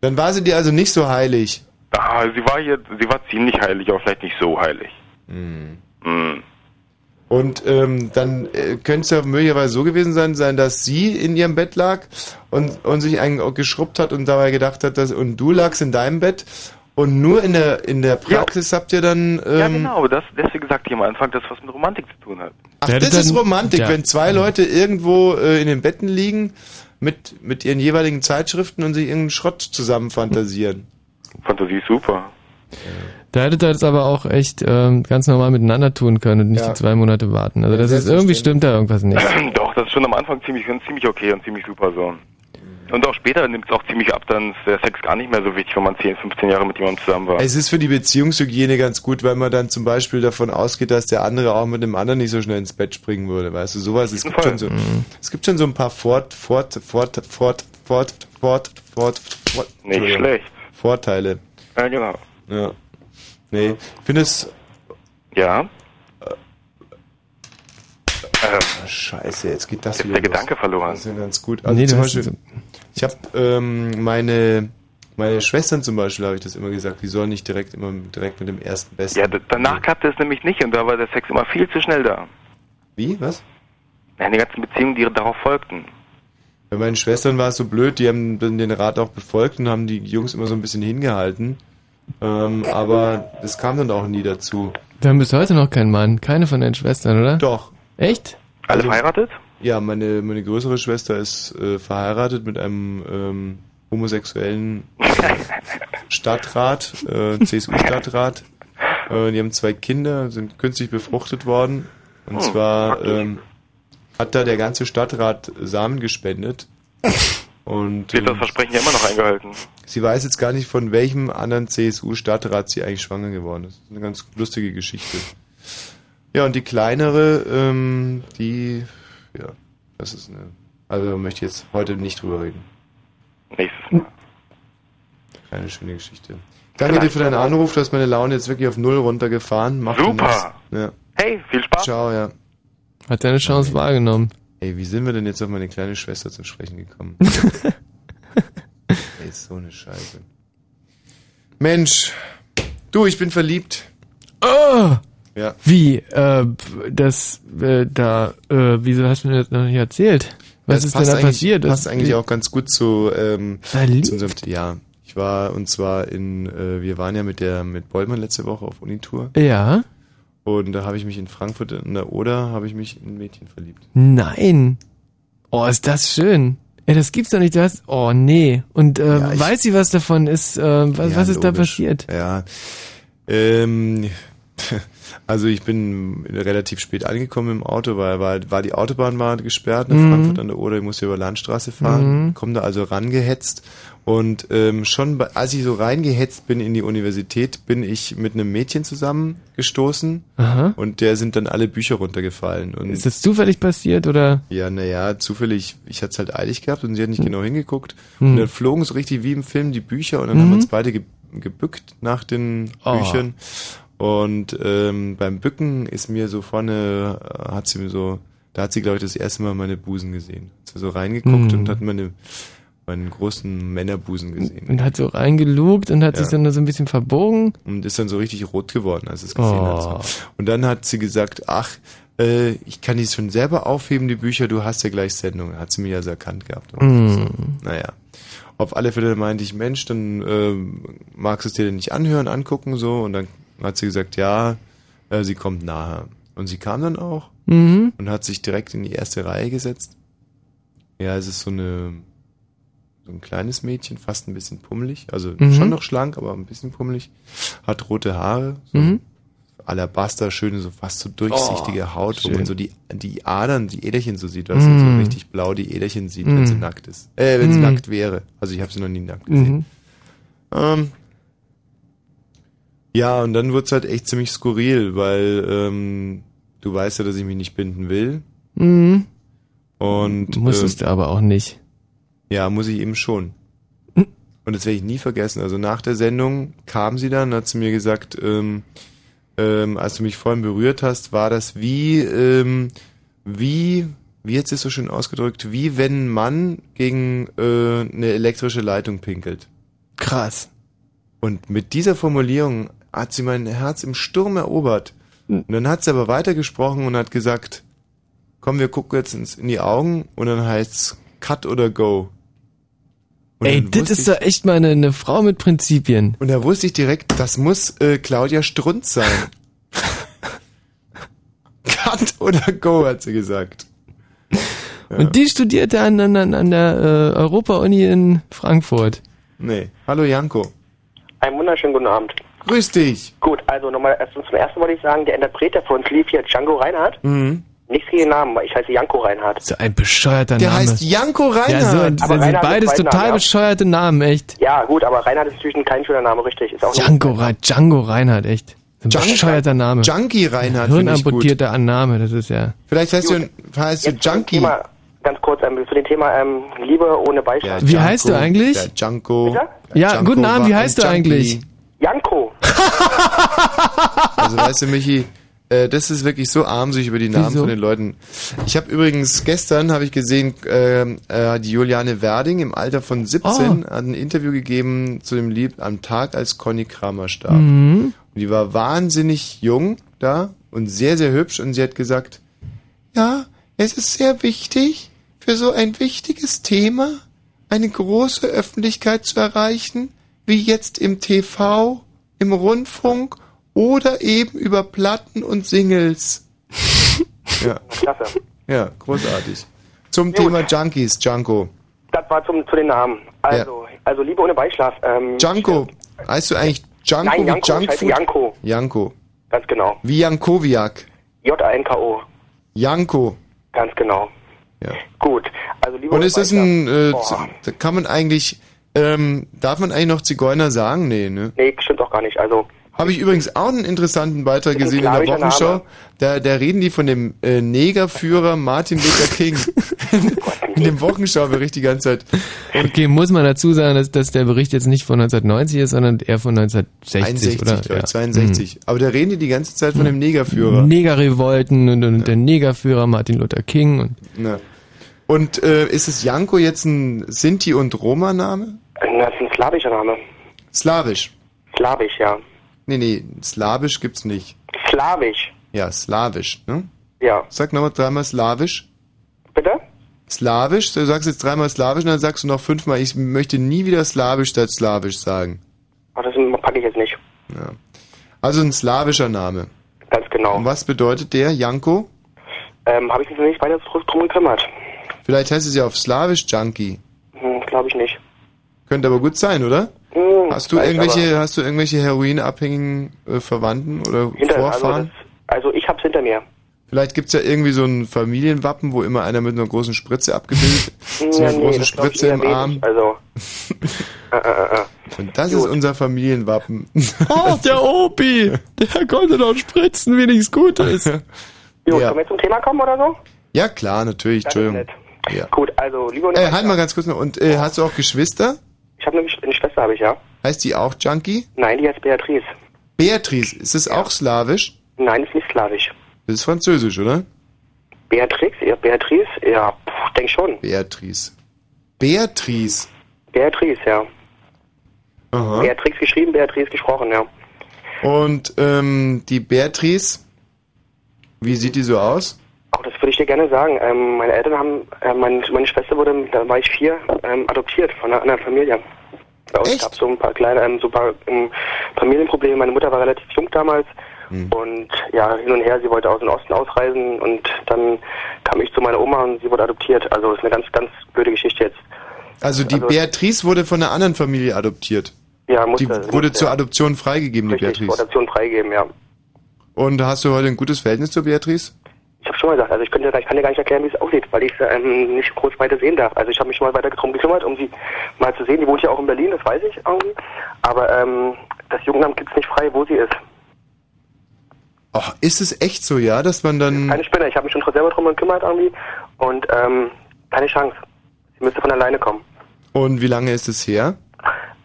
Dann war sie dir also nicht so heilig. Ah, sie war hier, sie war ziemlich heilig, aber vielleicht nicht so heilig. Hm. Hm. Und ähm, dann äh, könnte es ja möglicherweise so gewesen sein, sein, dass sie in ihrem Bett lag und, und sich eigentlich auch geschrubbt hat und dabei gedacht hat, dass und du lagst in deinem Bett und nur in der in der Praxis habt ihr dann ähm, ja, genau, das, deswegen sagte ich am Anfang, das was mit Romantik zu tun hat. Ach, das ist Romantik, wenn zwei Leute irgendwo äh, in den Betten liegen mit mit ihren jeweiligen Zeitschriften und sich irgendeinen Schrott zusammen fantasieren. Fantasie ist super. Da hättet ihr das aber auch echt ähm, ganz normal miteinander tun können und nicht Ja. die zwei Monate warten. Also Ja, das ist irgendwie stimmt da irgendwas nicht. Doch, das ist schon am Anfang ziemlich, ziemlich okay und ziemlich super so. Und auch später nimmt es auch ziemlich ab, dann ist der Sex gar nicht mehr so wichtig, wenn man 10, 15 Jahre mit jemandem zusammen war. Es ist für die Beziehungshygiene ganz gut, weil man dann zum Beispiel davon ausgeht, dass der andere auch mit dem anderen nicht so schnell ins Bett springen würde. Weißt du, sowas. Es gibt schon so, es gibt schon so ein paar Fort, Fort, Fort, Fort, Fort, Fort, Fort, Fort Nicht Entschuldigung. schlecht. Vorteile. Ja, genau. Ja. Nee, ich finde es. Ja. Ah, Scheiße, jetzt geht das Jetzt wieder. der Gedanke los. verloren. Das ist ja ganz gut. Also Nee, zum Beispiel, ich habe ähm, meine meine Schwestern zum Beispiel habe ich das immer gesagt, die sollen nicht direkt immer direkt mit dem ersten Besten. Ja, danach klappte es nämlich nicht und da war der Sex immer viel zu schnell da. Wie? Was? Ja, die ganzen Beziehungen, die darauf folgten. Bei meinen Schwestern war es so blöd, die haben dann den Rat auch befolgt und haben die Jungs immer so ein bisschen hingehalten. Ähm, aber es kam dann auch nie dazu. Wir haben bis heute noch keinen Mann. Keine von deinen Schwestern, oder? Doch. Echt? Alle verheiratet? Ja, meine, meine größere Schwester ist äh, verheiratet mit einem ähm, homosexuellen Stadtrat, äh, CSU-Stadtrat. Äh, die haben zwei Kinder, sind künstlich befruchtet worden. Und Hm, zwar ähm, hat da der ganze Stadtrat Samen gespendet. Und Wird das ähm, Versprechen ja immer noch eingehalten. sie weiß jetzt gar nicht, von welchem anderen CSU-Stadtrat sie eigentlich schwanger geworden ist. Das ist eine ganz lustige Geschichte. Ja, und die kleinere, ähm, die, ja, das ist eine, also möchte ich jetzt heute nicht drüber reden. Nächstes Mal. Keine schöne Geschichte. Danke dir für deinen Anruf, du hast meine Laune jetzt wirklich auf Null runtergefahren. Mach Super. Ja. Hey, viel Spaß. Ciao, ja. Hat deine Chance wahrgenommen. Ey, wie sind wir denn jetzt auf meine kleine Schwester zu sprechen gekommen? Ey, ist so eine Scheiße. Mensch, du, ich bin verliebt. Oh! Ja. Wie? Äh, das, äh, da, äh, wieso hast du mir das noch nicht erzählt? Was Das ist denn passt da passiert? Passt Das- eigentlich auch ganz gut zu, ähm, Verliebt? zu unserem, ja. Ich war, und zwar in, äh, wir waren ja mit der, mit Bollmann letzte Woche auf Unitour. Ja? Und da habe ich mich in Frankfurt in der Oder, habe ich mich in ein Mädchen verliebt. Nein. Oh, ist das schön. Ey, das gibt's doch nicht. Du hast, oh, nee. Und, äh, Ja, weiß sie was davon ist, äh, was, Ja, was ist da logisch. passiert? Ja. Ähm, also ich bin relativ spät angekommen im Auto, weil war, war die Autobahn war gesperrt in Mhm. Frankfurt an der Oder, ich musste über Landstraße fahren, Mhm. komme da also rangehetzt und ähm, schon bei, als ich so reingehetzt bin in die Universität, bin ich mit einem Mädchen zusammengestoßen Aha. und der sind dann alle Bücher runtergefallen. Und Ist das zufällig passiert oder? ja, naja, zufällig, ich hatte es halt eilig gehabt und sie hat nicht genau hingeguckt. Hm. Und dann flogen so richtig wie im Film die Bücher und dann Mhm. haben wir uns beide ge gebückt nach den Oh. Büchern. Und ähm, beim Bücken ist mir so vorne, äh, hat sie mir so Da hat sie, glaube ich, das erste Mal meine Busen gesehen. Hat sie so reingeguckt Mhm. und hat meine, meinen großen Männerbusen gesehen. Und hat so reingelugt und hat Ja. sich dann so ein bisschen verbogen. Und ist dann so richtig rot geworden, als es gesehen Oh. hat. Und dann hat sie gesagt, ach, äh, ich kann die schon selber aufheben, die Bücher, du hast ja gleich Sendung. Hat sie mich also erkannt gehabt. Mm. Naja. Auf alle Fälle meinte ich, Mensch, dann ähm, magst du es dir denn nicht anhören, angucken so. Und dann hat sie gesagt, ja, äh, sie kommt nachher. Und sie kam dann auch Mhm. und hat sich direkt in die erste Reihe gesetzt. Ja, es ist so eine so ein kleines Mädchen, fast ein bisschen pummelig, also Mhm. schon noch schlank, aber ein bisschen pummelig, hat rote Haare, so Mhm. Alabaster, schöne, so fast so durchsichtige Oh, Haut, wo schön. man so die, die Adern, die Äderchen so sieht, weißt du, so Mm. richtig blau die Äderchen sieht, wenn sie Mm. nackt ist. Äh, wenn sie Mm. nackt wäre. Also ich habe sie noch nie nackt gesehen. Mhm. Ähm, ja, und dann wird's halt echt ziemlich skurril, weil ähm, du weißt ja, dass ich mich nicht binden will. Mhm. Und Musstest ähm, du aber auch nicht. ja, muss ich eben schon. Und das werde ich nie vergessen. Also nach der Sendung kam sie dann und hat zu mir gesagt, ähm, ähm, als du mich vorhin berührt hast, war das wie, ähm, wie, wie sie es so schön ausgedrückt, wie wenn ein Mann gegen äh, eine elektrische Leitung pinkelt. Krass. Und mit dieser Formulierung hat sie mein Herz im Sturm erobert. Und dann hat sie aber weitergesprochen und hat gesagt, komm, wir gucken jetzt ins, in die Augen und dann heißt's Cut oder Go. Und Ey, das ist doch echt mal eine, eine Frau mit Prinzipien. Und da wusste ich direkt, das muss äh, Claudia Strunz sein. Cut oder Go, hat sie gesagt. Und die studierte an, an, an an der äh, Europa-Uni in Frankfurt. Nee. Hallo Janko. Einen wunderschönen guten Abend. Grüß dich. Gut, also nochmal erst zum ersten wollte ich sagen, der Interpreter von uns lief hier Django Reinhardt. Mhm. Nichts gegen den Namen, ich heiße Janko Reinhardt. So ein bescheuerter Der Name. heißt Janko Ja, so, Reinhardt. das Aber sind Reinhardt beides total Zweitname, ja. bescheuerte Namen, echt. Ja, gut, aber Reinhardt ist natürlich kein schöner Name, richtig. Ist auch Django, Rein- Django Reinhardt, echt. Ein Junk- bescheuerter Name. Junkie Reinhardt gut. Hirnamputierter Name, das ist ja. Vielleicht heißt du, heißt du Jetzt Junkie. Thema, ganz kurz ähm, zu dem Thema ähm, Liebe ohne Beistand. Wie heißt du eigentlich? Der Janko. Bitte? Ja, Janko guten Abend, wie ein heißt du Junkie. eigentlich? Janko. Also weißt du, Michi, äh, das ist wirklich so arm, sich über die Namen Wieso? von den Leuten. Ich habe übrigens gestern habe ich gesehen, ähm, äh, die Juliane Werding im Alter von 17 Oh. hat ein Interview gegeben zu dem Lied am Tag, als Conny Kramer starb. Mhm. Und die war wahnsinnig jung da und sehr, sehr hübsch und sie hat gesagt, ja, es ist sehr wichtig, für so ein wichtiges Thema eine große Öffentlichkeit zu erreichen, wie jetzt im TV, im Rundfunk oder eben über Platten und Singles. ja, Klasse. ja, großartig. Zum Thema Junkies, Junko. Das war zum, zu den Namen. Also, also Liebe ohne Beischlaf. Ähm, Junko, heißt du eigentlich Junko Nein, wie Janko, ich heiße? Janko. Janko. Ganz genau. Wie Jankowiak. J-A-N-K-O. Janko. Ganz genau. Ja. Gut. Also Liebe Und ohne ist das ein, äh, kann man eigentlich, ähm, darf man eigentlich noch Zigeuner sagen? Nee, ne? Nee, stimmt auch gar nicht. Also, Habe ich übrigens auch einen interessanten Beitrag gesehen in der Wochenschau. Name. Da, da reden die von dem äh, Negerführer Martin Luther King. in dem Wochenschau-Bericht die ganze Zeit. Okay, muss man dazu sagen, dass, dass der Bericht jetzt nicht von 1990 ist, sondern eher von 1960 61, oder ja. 62. Aber da reden die die ganze Zeit von dem. Negerführer. Negerrevolten und, und der Negerführer Martin Luther King und Ja. Und äh, ist es Janko jetzt ein Sinti- und Roma-Name? das ist ein slawischer Name. Slawisch. Slawisch, ja. Nee, nee, Slawisch gibt's nicht. Slawisch. Ja, Slawisch, ne? Ja. Sag nochmal dreimal Slawisch. Bitte? Slawisch, du sagst jetzt dreimal Slawisch und dann sagst du noch fünfmal, ich möchte nie wieder Slawisch statt Slawisch sagen. Ach, das packe ich jetzt nicht. Ja. Also ein slawischer Name. Ganz genau. Und was bedeutet der, Janko? Ähm, habe ich mich noch nicht weiter drum gekümmert. Vielleicht heißt es ja auf Slawisch Junkie. Hm, Glaube ich nicht. Könnte aber gut sein, oder? Hm, Hast du irgendwelche, hast du irgendwelche heroinabhängigen äh, Verwandten oder Hinter, also, Vorfahren? das, also ich hab's hinter mir. Vielleicht gibt's ja irgendwie so ein Familienwappen, wo immer einer mit einer großen Spritze abgebildet ist. so Ja, einer nee, großen Spritze im wenig. Arm. Also. äh, äh, äh. Und das ist unser Familienwappen. Oh, der Opi, der konnte doch spritzen, wie nichts Gutes. Jo, Ja. können wir zum Thema kommen oder so? Ja, klar, natürlich, Das ist Entschuldigung. Ja. Gut, also lieber Äh, halt mal ganz kurz noch. Und äh, hast du auch Geschwister? Ich habe eine, eine Schwester, habe ich ja. Heißt die auch Junkie? Nein, die heißt Beatrice. Beatrice, ist es auch slawisch? Nein, ist nicht slawisch. Das ist französisch, oder? Beatrix, ja, Beatrice, ja, pff, denk schon. Beatrice. Beatrice. Beatrice, ja. Aha. Beatrix geschrieben, Beatrice gesprochen, ja. Und ähm, die Beatrice, wie sieht die so aus? Auch das würde ich dir gerne sagen. Ähm, meine Eltern haben, äh, meine, meine Schwester wurde, da war ich vier, ähm, adoptiert von einer anderen Familie. Bei uns gab es so ein paar kleine, ähm, so ein paar ähm, Familienprobleme. Meine Mutter war relativ jung damals und ja, hin und her, sie wollte aus dem Osten ausreisen und dann kam ich zu meiner Oma und sie wurde adoptiert. Also ist eine ganz, ganz blöde Geschichte jetzt. Also die Also- Beatrice wurde von einer anderen Familie adoptiert. Ja, Die musste, wurde musste, zur. Adoption freigegeben, die Richtig, zur Beatrice. Adoption freigegeben, ja. Und hast du heute ein gutes Verhältnis zur Beatrice? Ich habe schon mal gesagt, also ich, könnte, ich kann dir gar nicht erklären, wie es aussieht, weil ich sie ähm, nicht groß weiter sehen darf. Also ich habe mich schon mal weiter drum gekümmert, um sie mal zu sehen. Die wohnt ja auch in Berlin, das weiß ich irgendwie. Aber ähm, das Jugendamt gibt es nicht frei, wo sie ist. Ach, ist es echt so, ja, dass man dann... Keine Spinne, ich habe mich schon selber drum gekümmert irgendwie und ähm, keine Chance. Sie müsste von alleine kommen. Und wie lange ist es her?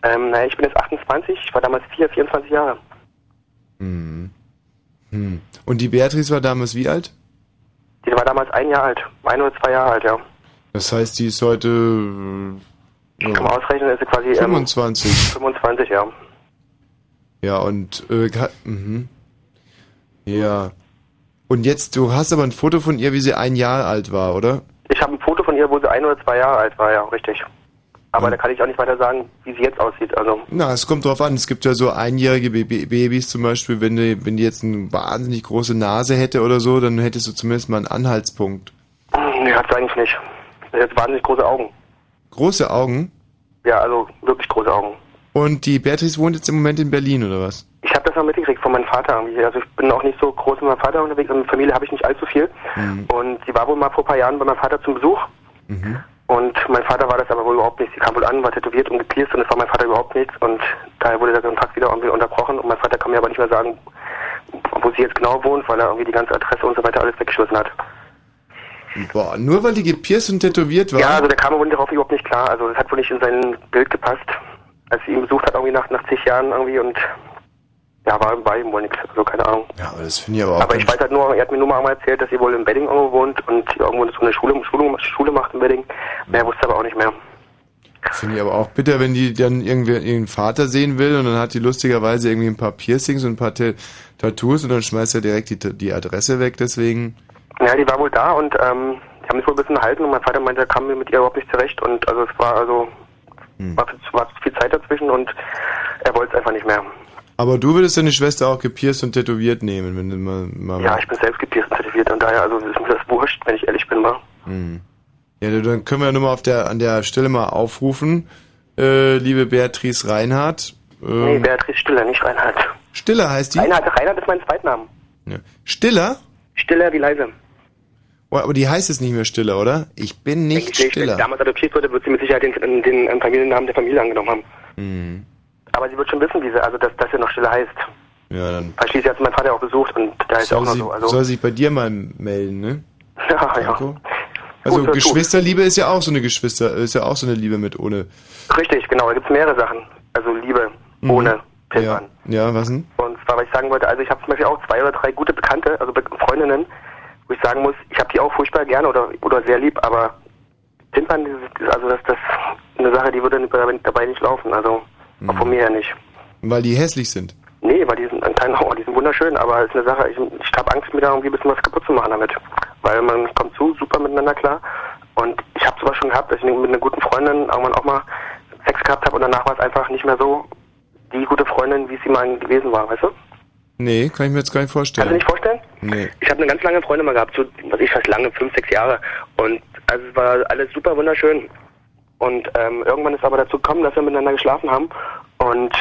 Ähm, naja, ich bin jetzt 28, ich war damals 4, 24 Jahre. Hm. Hm. Und die Beatrice war damals wie alt? Die war damals ein Jahr alt, ein oder zwei Jahre alt, ja. Das heißt, die ist heute... äh, Kann man ausrechnen, ist sie quasi... 25. Ähm, 25, ja. Ja, und... Äh, mhm. Ja. Und jetzt, du hast aber ein Foto von ihr, wie sie ein Jahr alt war, oder? Ich habe ein Foto von ihr, wo sie ein oder zwei Jahre alt war, ja, richtig. Aber da kann ich auch nicht weiter sagen, wie sie jetzt aussieht. Also Na, es kommt drauf an. Es gibt ja so einjährige Baby Babys zum Beispiel, wenn die, wenn die jetzt eine wahnsinnig große Nase hätte oder so, dann hättest du zumindest mal einen Anhaltspunkt. Nee, hat sie eigentlich nicht. Sie hat wahnsinnig große Augen. Große Augen. Ja, also wirklich große Augen. Und die Beatrice wohnt jetzt im Moment in Berlin, oder was? Ich habe das mal mitgekriegt von meinem Vater. Also ich bin auch nicht so groß mit meinem Vater unterwegs. In der Familie habe ich nicht allzu viel. Und sie war wohl mal vor ein paar Jahren bei meinem Vater zum Besuch. Und mein Vater war das aber wohl überhaupt nicht. Sie kam wohl an, war tätowiert und gepierst und das war mein Vater überhaupt nichts. Und daher wurde der Kontakt wieder irgendwie unterbrochen. Und mein Vater kann mir aber nicht mehr sagen, wo sie jetzt genau wohnt, weil er irgendwie die ganze Adresse und so weiter alles weggeschmissen hat. Boah, nur weil die gepierst und tätowiert war? Ja, also der kam wohl darauf überhaupt nicht klar. Also das hat wohl nicht in sein Bild gepasst, als sie ihn besucht hat irgendwie nach, nach zig Jahren irgendwie und ja, war bei ihm wohl nichts. Also keine Ahnung. Ja, aber das finde ich aber auch Aber ich weiß halt nur, er hat mir nur mal einmal erzählt, dass sie wohl in Bedding irgendwo wohnt und irgendwo so eine Schule, Schule, Schule macht in Bedding. Mehr wusste aber auch nicht mehr. Finde ich aber auch bitter, wenn die dann irgendwie ihren Vater sehen will und dann hat die lustigerweise irgendwie ein paar Piercings und ein paar Ta- Tattoos und dann schmeißt er direkt die, die Adresse weg, deswegen. Ja, die war wohl da und ähm, die haben sich wohl ein bisschen gehalten und mein Vater meinte, er kam mir mit ihr überhaupt nicht zurecht und also es war also war, viel- war viel Zeit dazwischen und er wollte es einfach nicht mehr. Aber du würdest deine Schwester auch gepierst und tätowiert nehmen, wenn du mal... mal Ja, ich bin selbst gepierst und tätowiert und daher also ist mir das wurscht, wenn ich ehrlich bin, war. Hm. Ja, dann können wir ja nur mal auf der, an der Stelle mal aufrufen, äh, liebe Beatrice Reinhardt. Ähm, Nee, Beatrice Stiller, nicht Reinhard. Stiller heißt die? Reinhard, Reinhard ist mein Zweitname. Ja. Stiller? Stiller wie leise. Oh, aber die heißt jetzt nicht mehr Stiller, oder? Ich bin nicht Ich, wenn sie Stiller. damals adoptiert wurde, wird sie mit Sicherheit den, den, den Familiennamen der Familie angenommen haben. Hm. Aber sie wird schon wissen, wie sie, also dass, dass sie noch Stille heißt. Ja, dann Weil schließlich hat sie mein Vater auch besucht und da ist auch soll noch sie, so. Also, soll sich bei dir mal melden, ne? ja, ja. Also Gut, gut. Geschwisterliebe ist ja auch so eine Geschwister, ist ja auch so eine Liebe mit ohne. Richtig, genau, da gibt es mehrere Sachen. Also Liebe Mhm. ohne Ja, ja, was denn? Und zwar, was ich sagen wollte, also ich habe zum Beispiel auch zwei oder drei gute Bekannte, also Be Freundinnen, wo ich sagen muss, ich habe die auch furchtbar gerne oder oder sehr lieb, aber dieses- also das das ist eine Sache, die würde dabei- dabei nicht laufen, also Mhm. auch von mir her nicht. Weil die hässlich sind. Nee, weil die sind ein kleiner Horror, die sind wunderschön, aber es ist eine Sache, ich, ich habe Angst, mir da irgendwie ein bisschen was kaputt zu machen damit. Weil man kommt zu, super miteinander klar. Und ich habe sowas schon gehabt, dass ich mit einer guten Freundin irgendwann auch mal Sex gehabt habe und danach war es einfach nicht mehr so die gute Freundin, wie sie mal gewesen war, weißt du? Nee, kann ich mir jetzt gar nicht vorstellen. Kannst du nicht vorstellen? Nee. Ich habe eine ganz lange Freundin mal gehabt, so, was ich fast lange, fünf, sechs Jahre. Und also es war alles super wunderschön. Und ähm, irgendwann ist aber dazu gekommen, dass wir miteinander geschlafen haben. Und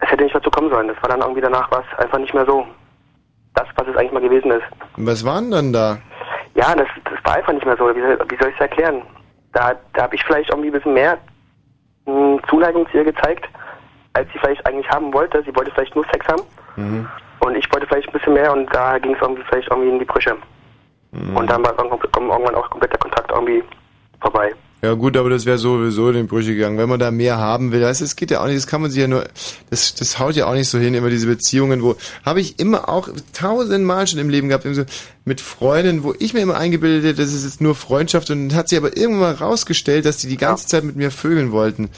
es hätte nicht dazu kommen sollen. Das war dann irgendwie danach was einfach nicht mehr so. Das, was es eigentlich mal gewesen ist. Was waren dann da? Ja, das, das war einfach nicht mehr so. Wie, soll- wie soll ich es erklären? Da, da habe ich vielleicht irgendwie ein bisschen mehr mh, Zuneigung zu ihr gezeigt, als sie vielleicht eigentlich haben wollte. Sie wollte vielleicht nur Sex haben. Mhm. Und ich wollte vielleicht ein bisschen mehr und da ging es irgendwie vielleicht irgendwie in die Brüche. Mhm. Und dann war irgendwann irgendwann auch komplett der Kontakt irgendwie vorbei. Ja gut, aber das wäre sowieso in die Brüche gegangen. Wenn man da mehr haben will, weißt, du, es geht ja auch nicht, das kann man sich ja nur, das, das haut ja auch nicht so hin, immer diese Beziehungen, wo, habe ich immer auch tausendmal schon im Leben gehabt, so mit Freunden, wo ich mir immer eingebildet hätte, das ist jetzt nur Freundschaft und hat sich aber irgendwann mal rausgestellt, dass die die ganze Zeit mit mir vögeln wollten.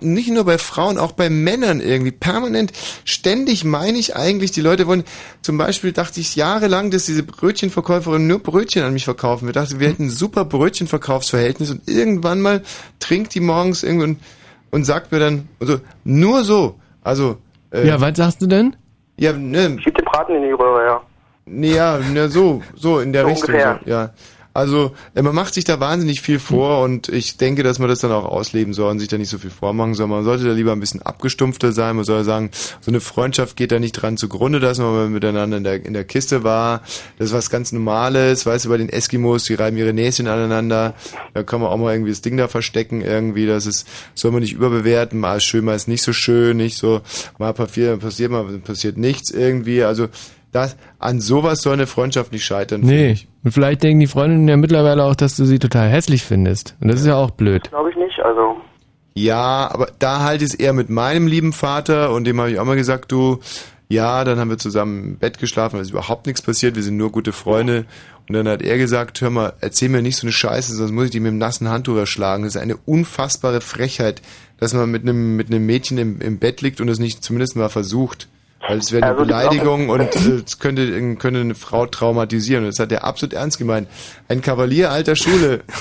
Nicht nur bei Frauen, auch bei Männern irgendwie. Permanent, ständig meine ich eigentlich, die Leute wollen, zum Beispiel dachte ich jahrelang, dass diese Brötchenverkäuferin nur Brötchen an mich verkaufen. Wir dachten, wir hätten ein super Brötchenverkaufsverhältnis und irgendwann mal trinkt die morgens irgendwie und, und sagt mir dann, also nur so, also. Äh, Ja, was sagst du denn? Ja, ne. Schieb den Braten in die Röhre, ja. Nee, ja, ne, so, so in der So Richtung. ungefähr. So, ja. Also äh, man macht sich da wahnsinnig viel vor und ich denke, dass man das dann auch ausleben soll und sich da nicht so viel vormachen soll. Man sollte da lieber ein bisschen abgestumpfter sein. Man soll sagen, so eine Freundschaft geht da nicht dran zugrunde, dass man miteinander in der, in der Kiste war. Das ist was ganz Normales. Weißt du, bei den Eskimos, die reiben ihre Näschen aneinander. Da kann man auch mal irgendwie das Ding da verstecken irgendwie. Das ist, soll man nicht überbewerten. Mal ist schön, mal ist nicht so schön, nicht so. Mal passiert, passiert mal passiert nichts irgendwie. Also das, an sowas soll eine Freundschaft nicht scheitern. Nee. Und vielleicht denken die Freundinnen ja mittlerweile auch, dass du sie total hässlich findest. Und das ist ja auch blöd. Glaube ich nicht, also. Ja, aber da halte ich es eher mit meinem lieben Vater und dem habe ich auch mal gesagt, du, ja, dann haben wir zusammen im Bett geschlafen, es ist überhaupt nichts passiert, wir sind nur gute Freunde. Und dann hat er gesagt, hör mal, erzähl mir nicht so eine Scheiße, sonst muss ich die mit dem nassen Handtuch erschlagen. Das ist eine unfassbare Frechheit, dass man mit einem, mit einem Mädchen im, im Bett liegt und es nicht zumindest mal versucht. Weil es wäre eine Also, Beleidigung und äh, es könnte, könnte eine Frau traumatisieren. Und das hat er absolut ernst gemeint. Ein Kavalier alter Schule.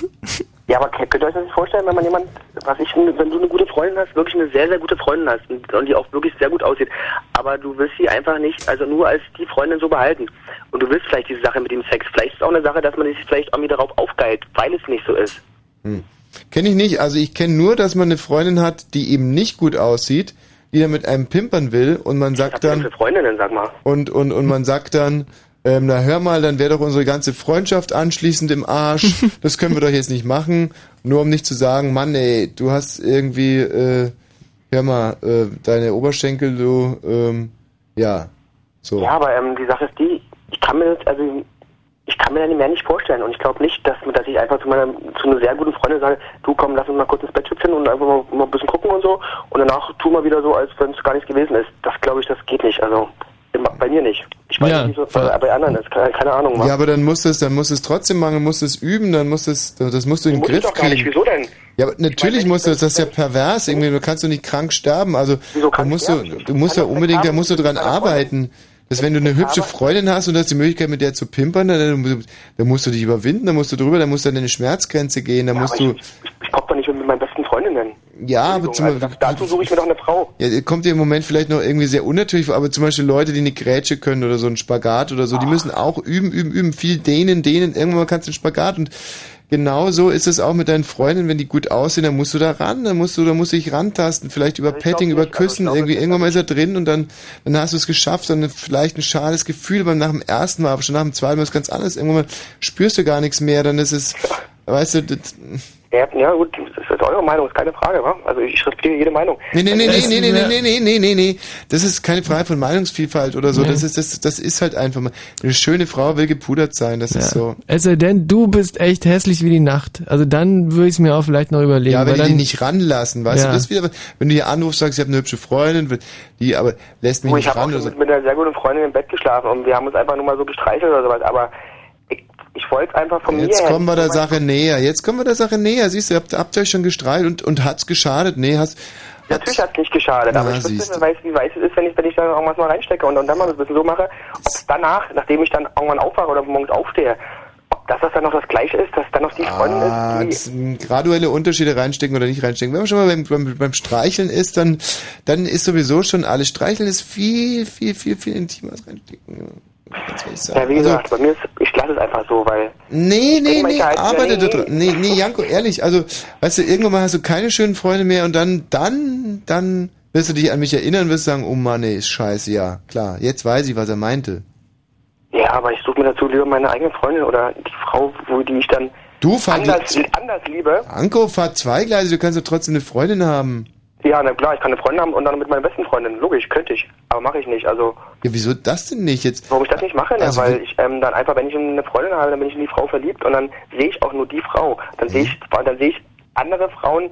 Ja, aber könnt ihr euch das nicht vorstellen, wenn man jemand, was ich, wenn du eine gute Freundin hast, wirklich eine sehr, sehr gute Freundin hast und, und die auch wirklich sehr gut aussieht, aber du willst sie einfach nicht, also nur als die Freundin so behalten. Und du willst vielleicht diese Sache mit dem Sex. Vielleicht ist es auch eine Sache, dass man sich vielleicht irgendwie darauf aufgeilt, weil es nicht so ist. Hm. Kenne ich nicht. Also ich kenne nur, dass man eine Freundin hat, die eben nicht gut aussieht, die dann mit einem pimpern will und man sagt dann Freundinnen, sag mal. und und und man sagt dann, ähm, na hör mal, dann wäre doch unsere ganze Freundschaft anschließend im Arsch. Das können wir doch jetzt nicht machen, nur um nicht zu sagen, Mann, ey, du hast irgendwie, äh, hör mal, äh, deine Oberschenkel, du, ähm, ja, so. Ja, aber ähm, die Sache ist die, ich kann mir das, also ich kann mir das mehr nicht vorstellen und ich glaube nicht, dass, dass ich einfach zu meiner zu einer sehr guten Freundin sage, du komm, lass uns mal kurz ins Bett hüpfen und einfach mal, mal ein bisschen gucken und so und danach tu mal wieder so, als wenn es gar nichts gewesen ist. Das glaube ich, das geht nicht. Also im- bei mir nicht. Ich weiß Ja, nicht, wie so bei, bei anderen ist. Keine, keine Ahnung. wa? Ja, aber dann musst du es, dann musst du es trotzdem machen, dann musst du es üben, dann musst du es, das musst du in den Griff doch gar nicht. kriegen. Wieso denn? Ja, aber natürlich musst du, das ist ja pervers, irgendwie, du kannst doch nicht krank sterben, also, da musst du, du musst ja unbedingt, da musst du dran arbeiten. Dass wenn du eine hübsche Freundin hast und hast die Möglichkeit mit der zu pimpern, dann, dann musst du dich überwinden, dann musst du drüber, dann musst du an deine Schmerzgrenze gehen, dann musst du, Ich komm doch nicht mit meinen besten Freundinnen. ja, aber zum Also, dazu suche ich mir doch eine Frau. ja, kommt dir im Moment vielleicht noch irgendwie sehr unnatürlich vor, aber zum Beispiel Leute, die eine Grätsche können oder so einen Spagat oder so, die müssen auch üben, üben, üben, viel dehnen, dehnen, irgendwann kannst du einen Spagat und genauso ist es auch mit deinen Freundinnen, wenn die gut aussehen, dann musst du da ran, dann musst du, da musst du dich rantasten, vielleicht über Petting, über Küssen, irgendwie, irgendwann mal ist er drin und dann, dann hast du es geschafft, dann vielleicht ein schales Gefühl, aber nach dem ersten Mal, aber schon nach dem zweiten Mal ist es ganz anders, irgendwann mal spürst du gar nichts mehr, dann ist es, weißt du, das, Ja, ja gut, das ist eure Meinung, ist keine Frage, wa? Also ich respektiere jede Meinung. Nee, nee, nee, nee, Das nee, nee, nee, nee, nee, nee, nee, nee. Das ist keine Frage von Meinungsvielfalt oder so. Das ist, das, das ist halt einfach mal. Eine schöne Frau will gepudert sein. Das ist so. Es sei denn, du bist echt hässlich wie die Nacht. Also dann würde ich es mir auch vielleicht noch überlegen. Ja, wenn weil die dann, dich nicht ranlassen, weißt Ja. du, das wieder, wenn du hier anrufst, sagst, ich habe eine hübsche Freundin, die aber lässt mich ich nicht habe auch ran so. mit, mit einer sehr guten Freundin im Bett geschlafen und wir haben uns einfach nur mal so gestreichelt oder sowas, aber ich, wollte es einfach von Jetzt mir kommen wir der Sache näher. Jetzt kommen wir der Sache näher. Siehst du, ihr habt, habt euch schon gestreitet und, und hat's geschadet? Nee, hast, Natürlich hat es nicht geschadet, aber Ja, ich wüsste, weiß, wie weiß es ist, wenn ich, wenn ich da irgendwas mal reinstecke und, und dann mal ein bisschen so mache, ob es danach, nachdem ich dann irgendwann aufwache oder morgens aufstehe, ob das, dann noch das Gleiche ist, dass dann noch die Freundin Ah, ist, sind graduelle Unterschiede reinstecken oder nicht reinstecken. Wenn man schon mal beim, beim, beim Streicheln ist, dann, dann ist sowieso schon alles. Streicheln ist viel, viel, viel, viel intimer als reinstecken. Ganz ehrlich sagen. ja wie Also, gesagt, bei mir ist, ich lasse es einfach so, weil... Nee, nee, nee, arbeite da nee, dran. Nee, nee, Janko, ehrlich, also, weißt du, irgendwann mal hast du keine schönen Freunde mehr und dann, dann, dann wirst du dich an mich erinnern, wirst sagen, oh Mann, ey, ist scheiße, ja, klar, jetzt weiß ich, was er meinte. Ja, aber ich suche mir dazu lieber meine eigene Freundin oder die Frau, wo die ich dann Du, anders, anders liebe. Anko, fahr zweigleisig, du kannst doch trotzdem eine Freundin haben. Ja, na klar, ich kann eine Freundin haben und dann mit meiner besten Freundin. Logisch, könnte ich. Aber mache ich nicht. Also, Ja, wieso das denn nicht jetzt? warum ich das nicht mache? Ne? Also, weil wie- ich ähm, dann einfach, wenn ich eine Freundin habe, dann bin ich in die Frau verliebt und dann sehe ich auch nur die Frau. Dann sehe ich, dann sehe ich andere Frauen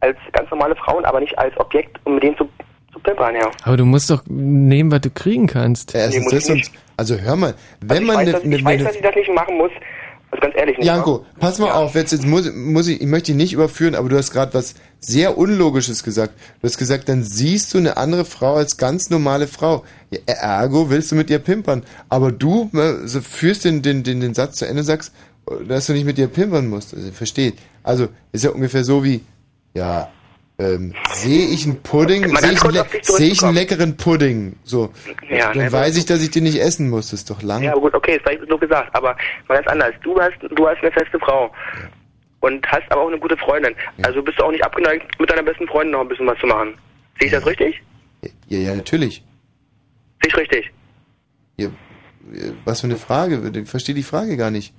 als ganz normale Frauen, aber nicht als Objekt, um mit denen zu, zu pimpern, ja. Aber du musst doch nehmen, was du kriegen kannst. Erstens muss das ich und, also hör mal, wenn ich man weiß, eine, dass, eine, ich weiß, dass ich das nicht machen muss. Also ganz ehrlich nicht. Janko, pass mal auf, jetzt, jetzt muss, muss ich, ich möchte dich nicht überführen, aber du hast gerade was sehr Unlogisches gesagt. Du hast gesagt, dann siehst du eine andere Frau als ganz normale Frau. Ja, ergo willst du mit ihr pimpern. Aber du äh, so führst den, den, den, den Satz zu Ende und sagst, äh, dass du nicht mit ihr pimpern musst. Also, versteht. Also, ist ja ungefähr so wie, ja, ähm, sehe ich einen Pudding, sehe ich, Le- sehe ich einen leckeren Pudding, so. Ja, dann ne, weiß ich, dass ich den nicht essen muss. Das ist doch lang. Ja, gut, okay, ist vielleicht so gesagt, aber mal ganz anders. Du hast, du hast eine feste Frau. Und hast aber auch eine gute Freundin. Also bist du auch nicht abgeneigt, mit deiner besten Freundin noch ein bisschen was zu machen. Sehe ich das richtig? Ja, ja, natürlich. Sehe ich richtig? Ja, was für eine Frage? Ich verstehe die Frage gar nicht.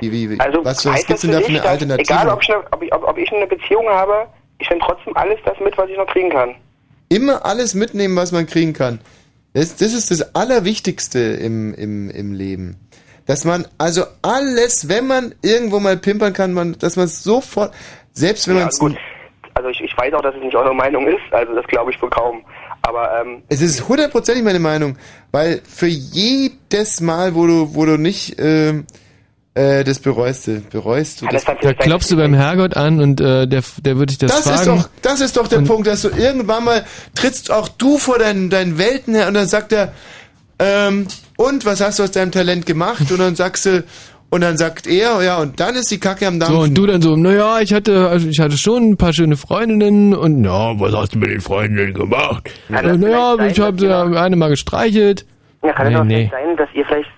Wie, wie, Also was was gibt's das denn da für eine Alternative? egal ob ich, eine, ob, ich, ob ich eine Beziehung habe, ich nehme trotzdem alles das mit, was ich noch kriegen kann. Immer alles mitnehmen, was man kriegen kann. Das, das ist das Allerwichtigste im, im, im Leben. Dass man also alles, wenn man irgendwo mal pimpern kann, man, dass man es sofort, selbst wenn Ja, man es gut. Also ich, ich weiß auch, dass es nicht eure Meinung ist, also das glaube ich wohl kaum. Aber ähm, Es ist hundertprozentig meine Meinung, weil für jedes Mal, wo du, wo du nicht ähm, äh, das bereust, du, bereust du das. Da klopfst du beim Herrgott an und äh, der, der wird dich das, Das ist fragen. doch, das ist doch der Punkt, dass du irgendwann mal trittst auch du vor deinen, deinen Welten her und dann sagt er, ähm, und was hast du aus deinem Talent gemacht? Und dann sagst du, und dann sagt er, ja, und dann ist die Kacke am Dampfen. So, und du dann so, naja, ich hatte, also ich hatte schon ein paar schöne Freundinnen und ja, was hast du mit den Freundinnen gemacht? Naja, ich habe eine mal gestreichelt. ja, kann es Nee, auch nee. sein, dass ihr vielleicht,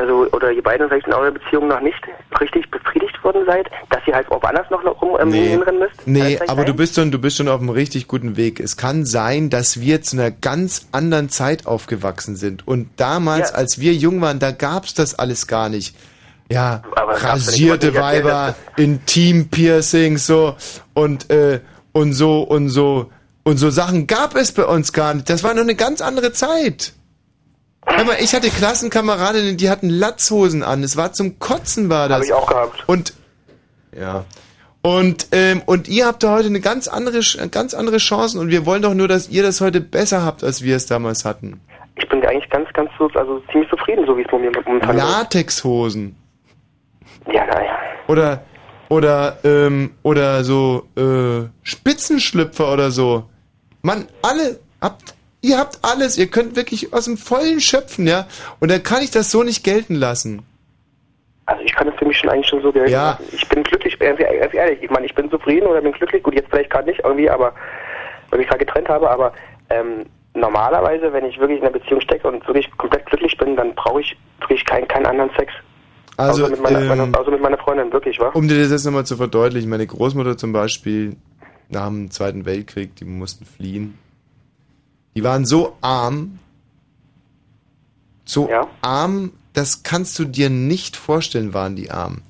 also oder ihr beiden vielleicht in eurer Beziehung noch nicht richtig befriedigt worden seid, dass ihr halt woanders noch rum ähm, Nee. hinrennen müsst? Nee, aber du sein? bist schon, du bist schon auf einem richtig guten Weg. Es kann sein, dass wir zu einer ganz anderen Zeit aufgewachsen sind. Und damals, Ja. als wir jung waren, da gab's das alles gar nicht. Ja, Aber rasierte Weiber, Intim-Piercings, so, und, äh, und so, und so, und so Sachen gab es bei uns gar nicht. Das war noch eine ganz andere Zeit. Hör mal, ich hatte Klassenkameradinnen, die hatten Latzhosen an. Es war zum Kotzen, war das. Hab ich auch gehabt. Und, ja. Und, ähm, und ihr habt da heute eine ganz andere, ganz andere Chancen und wir wollen doch nur, dass ihr das heute besser habt, als wir es damals hatten. Ich bin eigentlich ganz, ganz so, also ziemlich zufrieden, so wie es momentan momentan ist. Latexhosen. Ja, naja. Oder, oder, ähm, oder so, äh, Spitzenschlüpfer oder so. Mann, alle, habt, ihr habt alles, ihr könnt wirklich aus dem Vollen schöpfen, ja. Und dann kann ich das so nicht gelten lassen. Also ich kann das für mich schon eigentlich schon so gelten Ja. lassen. Ich bin glücklich, ganz ganz ehrlich. Ich meine, ich bin zufrieden oder bin glücklich. Gut, jetzt vielleicht gerade nicht irgendwie, aber weil ich gerade getrennt habe, aber ähm, normalerweise, wenn ich wirklich in einer Beziehung stecke und wirklich komplett glücklich bin, dann brauche ich wirklich keinen, keinen anderen Sex. Also, außer mit meiner, ähm, meiner, außer mit meiner Freundin, wirklich, wa? Um dir das jetzt nochmal zu verdeutlichen, meine Großmutter zum Beispiel nach dem Zweiten Weltkrieg, die mussten fliehen. Die waren so arm, so arm, das kannst du dir nicht vorstellen, waren die arm.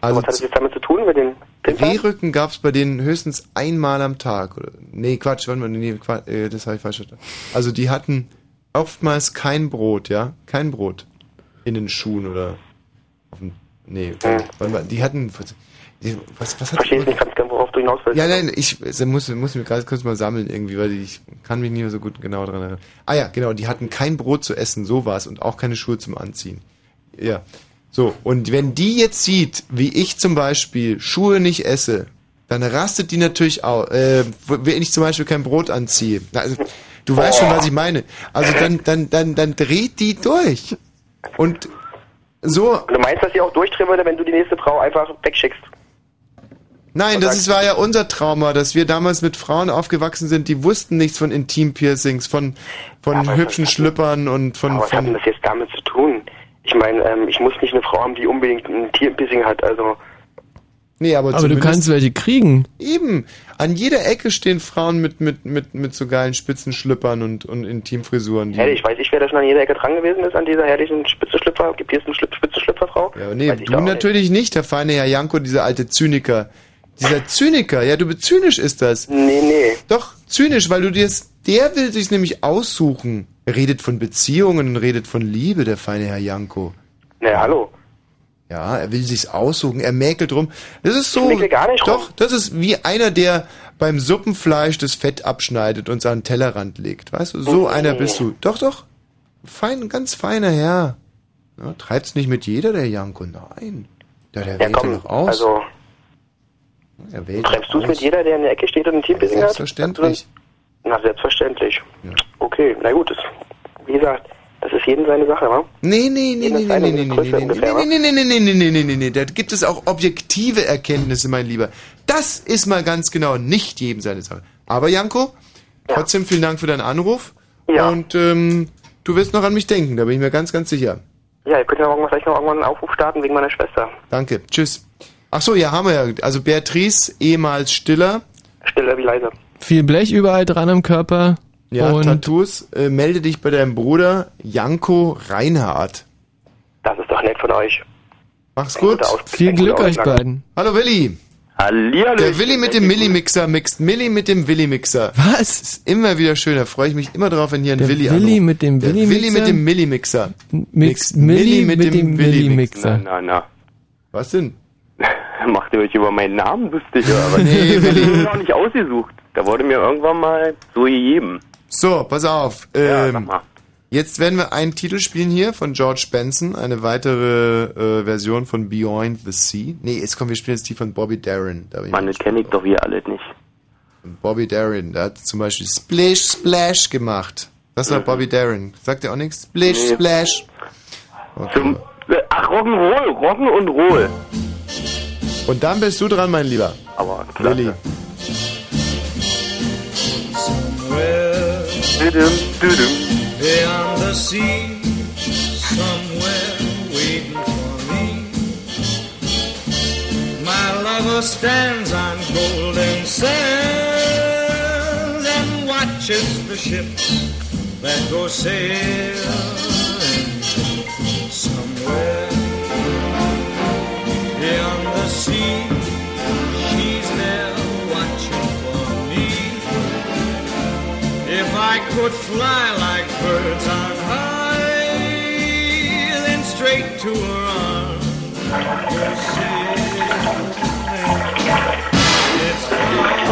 Also was hat das jetzt damit zu tun mit den Rehrücken gab es bei denen höchstens einmal am Tag. Nee, Quatsch, warte mal, nee, Quatsch, äh, das habe ich falsch verstanden. Also die hatten oftmals kein Brot, ja? Kein Brot. In den Schuhen oder auf dem, nee, warte mal, die hatten, die, was, was hat Verstehe ich nicht ganz genau, worauf du hinaus willst. ja, nein, ich muss, muss mich gerade kurz mal sammeln irgendwie, weil ich kann mich nicht mehr so gut genau dran erinnern. Ah ja, genau, die hatten kein Brot zu essen, so war's, und auch keine Schuhe zum Anziehen. Ja. So, und wenn die jetzt sieht, wie ich zum Beispiel Schuhe nicht esse, dann rastet die natürlich auch, äh, wenn ich zum Beispiel kein Brot anziehe. Also, du weißt schon, was ich meine. Also dann, dann, dann, dann dreht die durch. Und so. Du meinst, dass sie auch durchdrehen würde, wenn du die nächste Frau einfach wegschickst? Nein, das ist, war ja unser Trauma, dass wir damals mit Frauen aufgewachsen sind, die wussten nichts von Intim-Piercings, von, von hübschen Schlüppern und von, Aber was hat denn von das jetzt damit zu tun? Ich meine, ähm, ich muss nicht eine Frau haben, die unbedingt ein Tierpissing hat, also... Nee, aber, Aber du kannst welche kriegen. Eben. An jeder Ecke stehen Frauen mit, mit, mit, mit so geilen Spitzenschlüppern und, und Intimfrisuren. Die, Ehrlich, ich weiß ich, wer da schon an jeder Ecke dran gewesen ist, an dieser herrlichen Spitzenschlüpfer, gibt hier eine Spitzenschlüpferfrau? ja, nee, du natürlich nicht, der feine Herr Janko, dieser alte Zyniker. Dieser Zyniker, ja, du bist zynisch ist das. Nee, nee. Doch, zynisch, weil du dir der will sich nämlich aussuchen. Er redet von Beziehungen und redet von Liebe, der feine Herr Janko. Na, hallo. Ja, er will sich's aussuchen, er mäkelt rum. Das ist so. Ich mäkel gar nicht doch, das ist wie einer, der beim Suppenfleisch das Fett abschneidet und seinen Tellerrand legt. Weißt du, so Mhm. einer bist du. Doch, doch. Fein, ganz feiner Herr. Ja, treibt's nicht mit jeder, der Janko. Nein. Ja, der Ja, wählt komm, ja noch aus. also, er wählt treibst du es mit jeder, der in der Ecke steht und ein Teambuilding hat? Selbstverständlich. Na, selbstverständlich. Okay, na gut, das, wie gesagt, das ist jedem seine Sache, wa? Nee, nee, nee, nee, nee, nee, nee, nee, nee, nee, nee, nee, nee, nee, nee, nee, nee, nee, nee, da gibt es auch objektive Erkenntnisse, mein Lieber. Das ist mal ganz genau nicht jedem seine Sache. Aber Janko, trotzdem vielen Dank für deinen Anruf. Ja. Und ähm, du wirst noch an mich denken, da bin ich mir ganz, ganz sicher. Ja, ihr könnt ja irgendwann vielleicht noch irgendwann einen Aufruf starten wegen meiner Schwester. Danke. Tschüss. Ach so, ja, haben wir ja. Also Beatrice, ehemals Stiller. Stiller wie leise. Viel Blech überall dran am Körper. Ja, und Tattoos. Äh, melde dich bei deinem Bruder Janko Reinhardt. Das ist doch nett von euch. Mach's gut. Viel Glück euch beiden. Hallo Willi. Hallihallo. Der Willi mit dem Milli-Mixer mixt Milli mit dem Willi-Mixer. Was? Ist immer wieder schön, da freue ich mich immer drauf, wenn hier ein Der Willi Willi anruft. mit dem Der Willi-Mixer? Willi mit dem Milli-Mixer. Mixt Milli mit dem Willi-Mixer. Na, na. Was denn? Macht ihr euch über meinen Namen lustig, oder was? Nee, Ich Willi. ihn noch nicht ausgesucht. Da wurde mir irgendwann mal so gegeben. So, pass auf. Ja, Ähm, sag mal. jetzt werden wir einen Titel spielen hier von George Benson, eine weitere äh, Version von Beyond the Sea. Nee, jetzt kommen wir spielen jetzt die von Bobby Darin. Da ich Mann, das kenne ich doch hier alles nicht. Von Bobby Darin, der hat zum Beispiel Splish Splash gemacht. Das war Mhm. Bobby Darin. Sagt ihr auch nichts? Splish Nee. Splash. Zum, äh, ach, Rock'n'Roll, Rock'n und Roll. Und dann bist du dran, mein Lieber. Aber klasse. Willi. Düdüm, düdüm. Beyond the sea, somewhere waiting for me. My lover stands on golden sands and watches the ships that go sailing somewhere beyond the sea. She's there watching for me. If I could fly like birds on high, then straight to her arms I'd go sailing. It's beyond a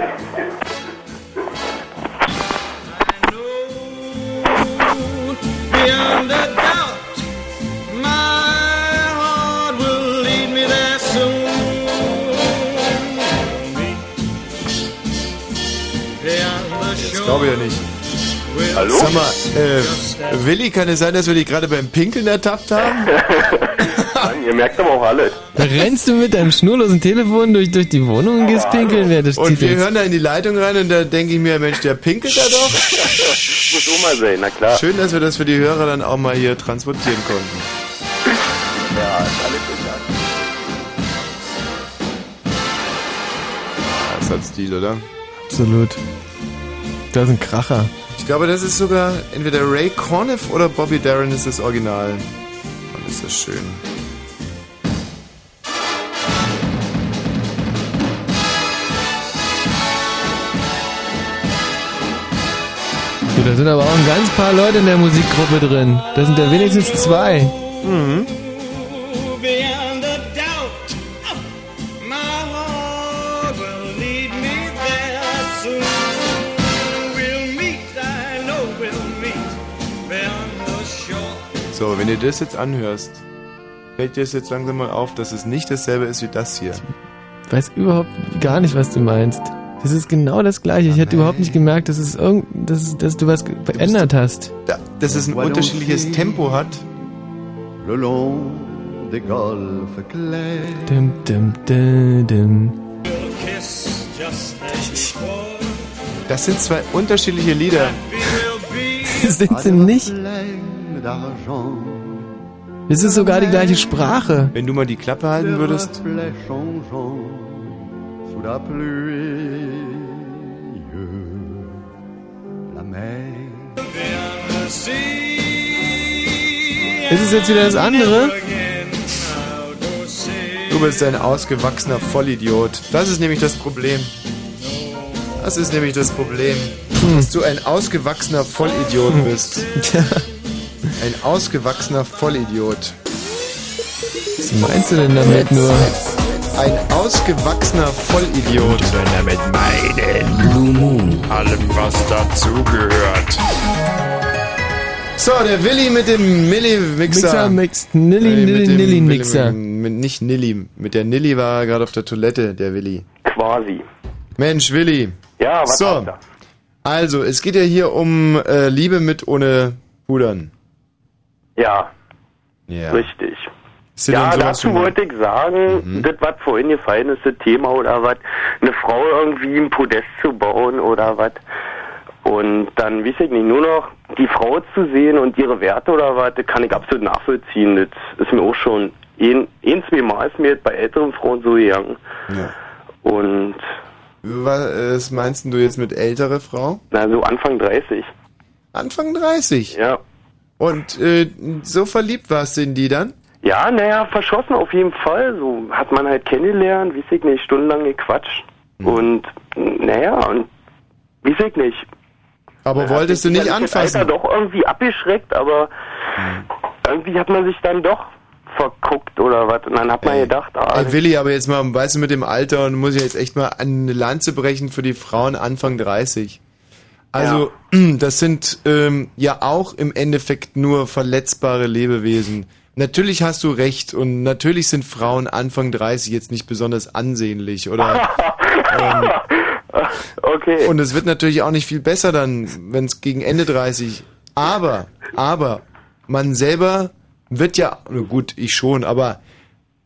doubt, shore. glaube ich ja nicht. Hallo? Sag mal, äh, Willi, kann es sein, dass wir dich gerade beim Pinkeln ertappt haben? Mann, ihr merkt aber auch alles. Da rennst du mit deinem schnurlosen Telefon durch, durch die Wohnung und gehst pinkeln während des Und wir Titels. hören da in die Leitung rein und da denke ich mir, Mensch, der pinkelt da doch. Muss auch mal sein, na klar. Schön, dass wir das für die Hörer dann auch mal hier transportieren konnten. Ja, ist alles egal. Das hat Stil, oder? Absolut. Das ist ein Kracher. Ich glaube, das ist sogar entweder Ray Conniff oder Bobby Darin ist das Original. Und ist das schön. Du, da sind aber auch ein ganz paar Leute in der Musikgruppe drin. Da sind ja wenigstens zwei. Mhm. So, wenn du das jetzt anhörst, fällt dir das jetzt langsam mal auf, dass es nicht dasselbe ist wie das hier. Ich weiß überhaupt gar nicht, was du meinst. Das ist genau das gleiche. Ich hätte überhaupt nicht gemerkt, dass, es irgend, dass, dass du was verändert hast. Da, dass es ein unterschiedliches Tempo hat. Le long des golfes clairs. Dim, dim, dim, dim. Das sind zwei unterschiedliche Lieder. Das sind sie nicht. Es ist sogar die gleiche Sprache. Wenn du mal die Klappe halten würdest. Sous la pluie. La mer Ist es jetzt wieder das andere? Du bist ein ausgewachsener Vollidiot. Das ist nämlich das Problem. Das ist nämlich das Problem. Dass du ein ausgewachsener Vollidiot bist. Ein ausgewachsener Vollidiot. Was meinst du denn damit nur? Ein ausgewachsener Vollidiot. damit meinen Blue Moon. Allem, was dazugehört. So, der Willi mit dem Milli-Mixer. Mixer mixt Nilly, Nee, mit Nilly, dem Nilly, Willi- Mixer. Mit, nicht Nilly. Mit der Nilly war er gerade auf der Toilette, der Willi. Quasi. Mensch, Willi. Ja, was so. Also, es geht ja hier um äh, Liebe mit ohne Pudern. Ja, Ja. richtig. Dir Ja, dazu wollte ich sagen, Mhm. das, was vorhin gefallen ist, das Thema oder was, eine Frau irgendwie im Podest zu bauen oder was. Und dann, weiß ich nicht, nur noch die Frau zu sehen und ihre Werte oder was, das kann ich absolut nachvollziehen. Das ist mir auch schon ein, ein zwei Mal ist mir bei älteren Frauen so gegangen. Ja. Und, Was meinst du jetzt mit ältere Frau? na, so Anfang 30. Anfang 30? Ja. Und äh, so verliebt warst du in die dann? Ja, naja, verschossen auf jeden Fall. So hat man halt kennengelernt, weiß ich nicht, stundenlang gequatscht. Hm. Und naja, und weiß ich nicht. Aber Ja, wolltest du nicht anfassen? Alter doch irgendwie abgeschreckt, aber irgendwie hat man sich dann doch verguckt oder was. Und dann hat man gedacht, ah, Ey, Willi, aber jetzt mal, weißt du, mit dem Alter, und muss ich jetzt echt mal eine Lanze brechen für die Frauen Anfang 30. Also, das sind ähm, ja auch im Endeffekt nur verletzbare Lebewesen. Natürlich hast du recht und natürlich sind Frauen Anfang 30 jetzt nicht besonders ansehnlich oder ähm, okay. und es wird natürlich auch nicht viel besser dann, wenn es gegen Ende 30. Aber, aber man selber wird ja, gut, ich schon, aber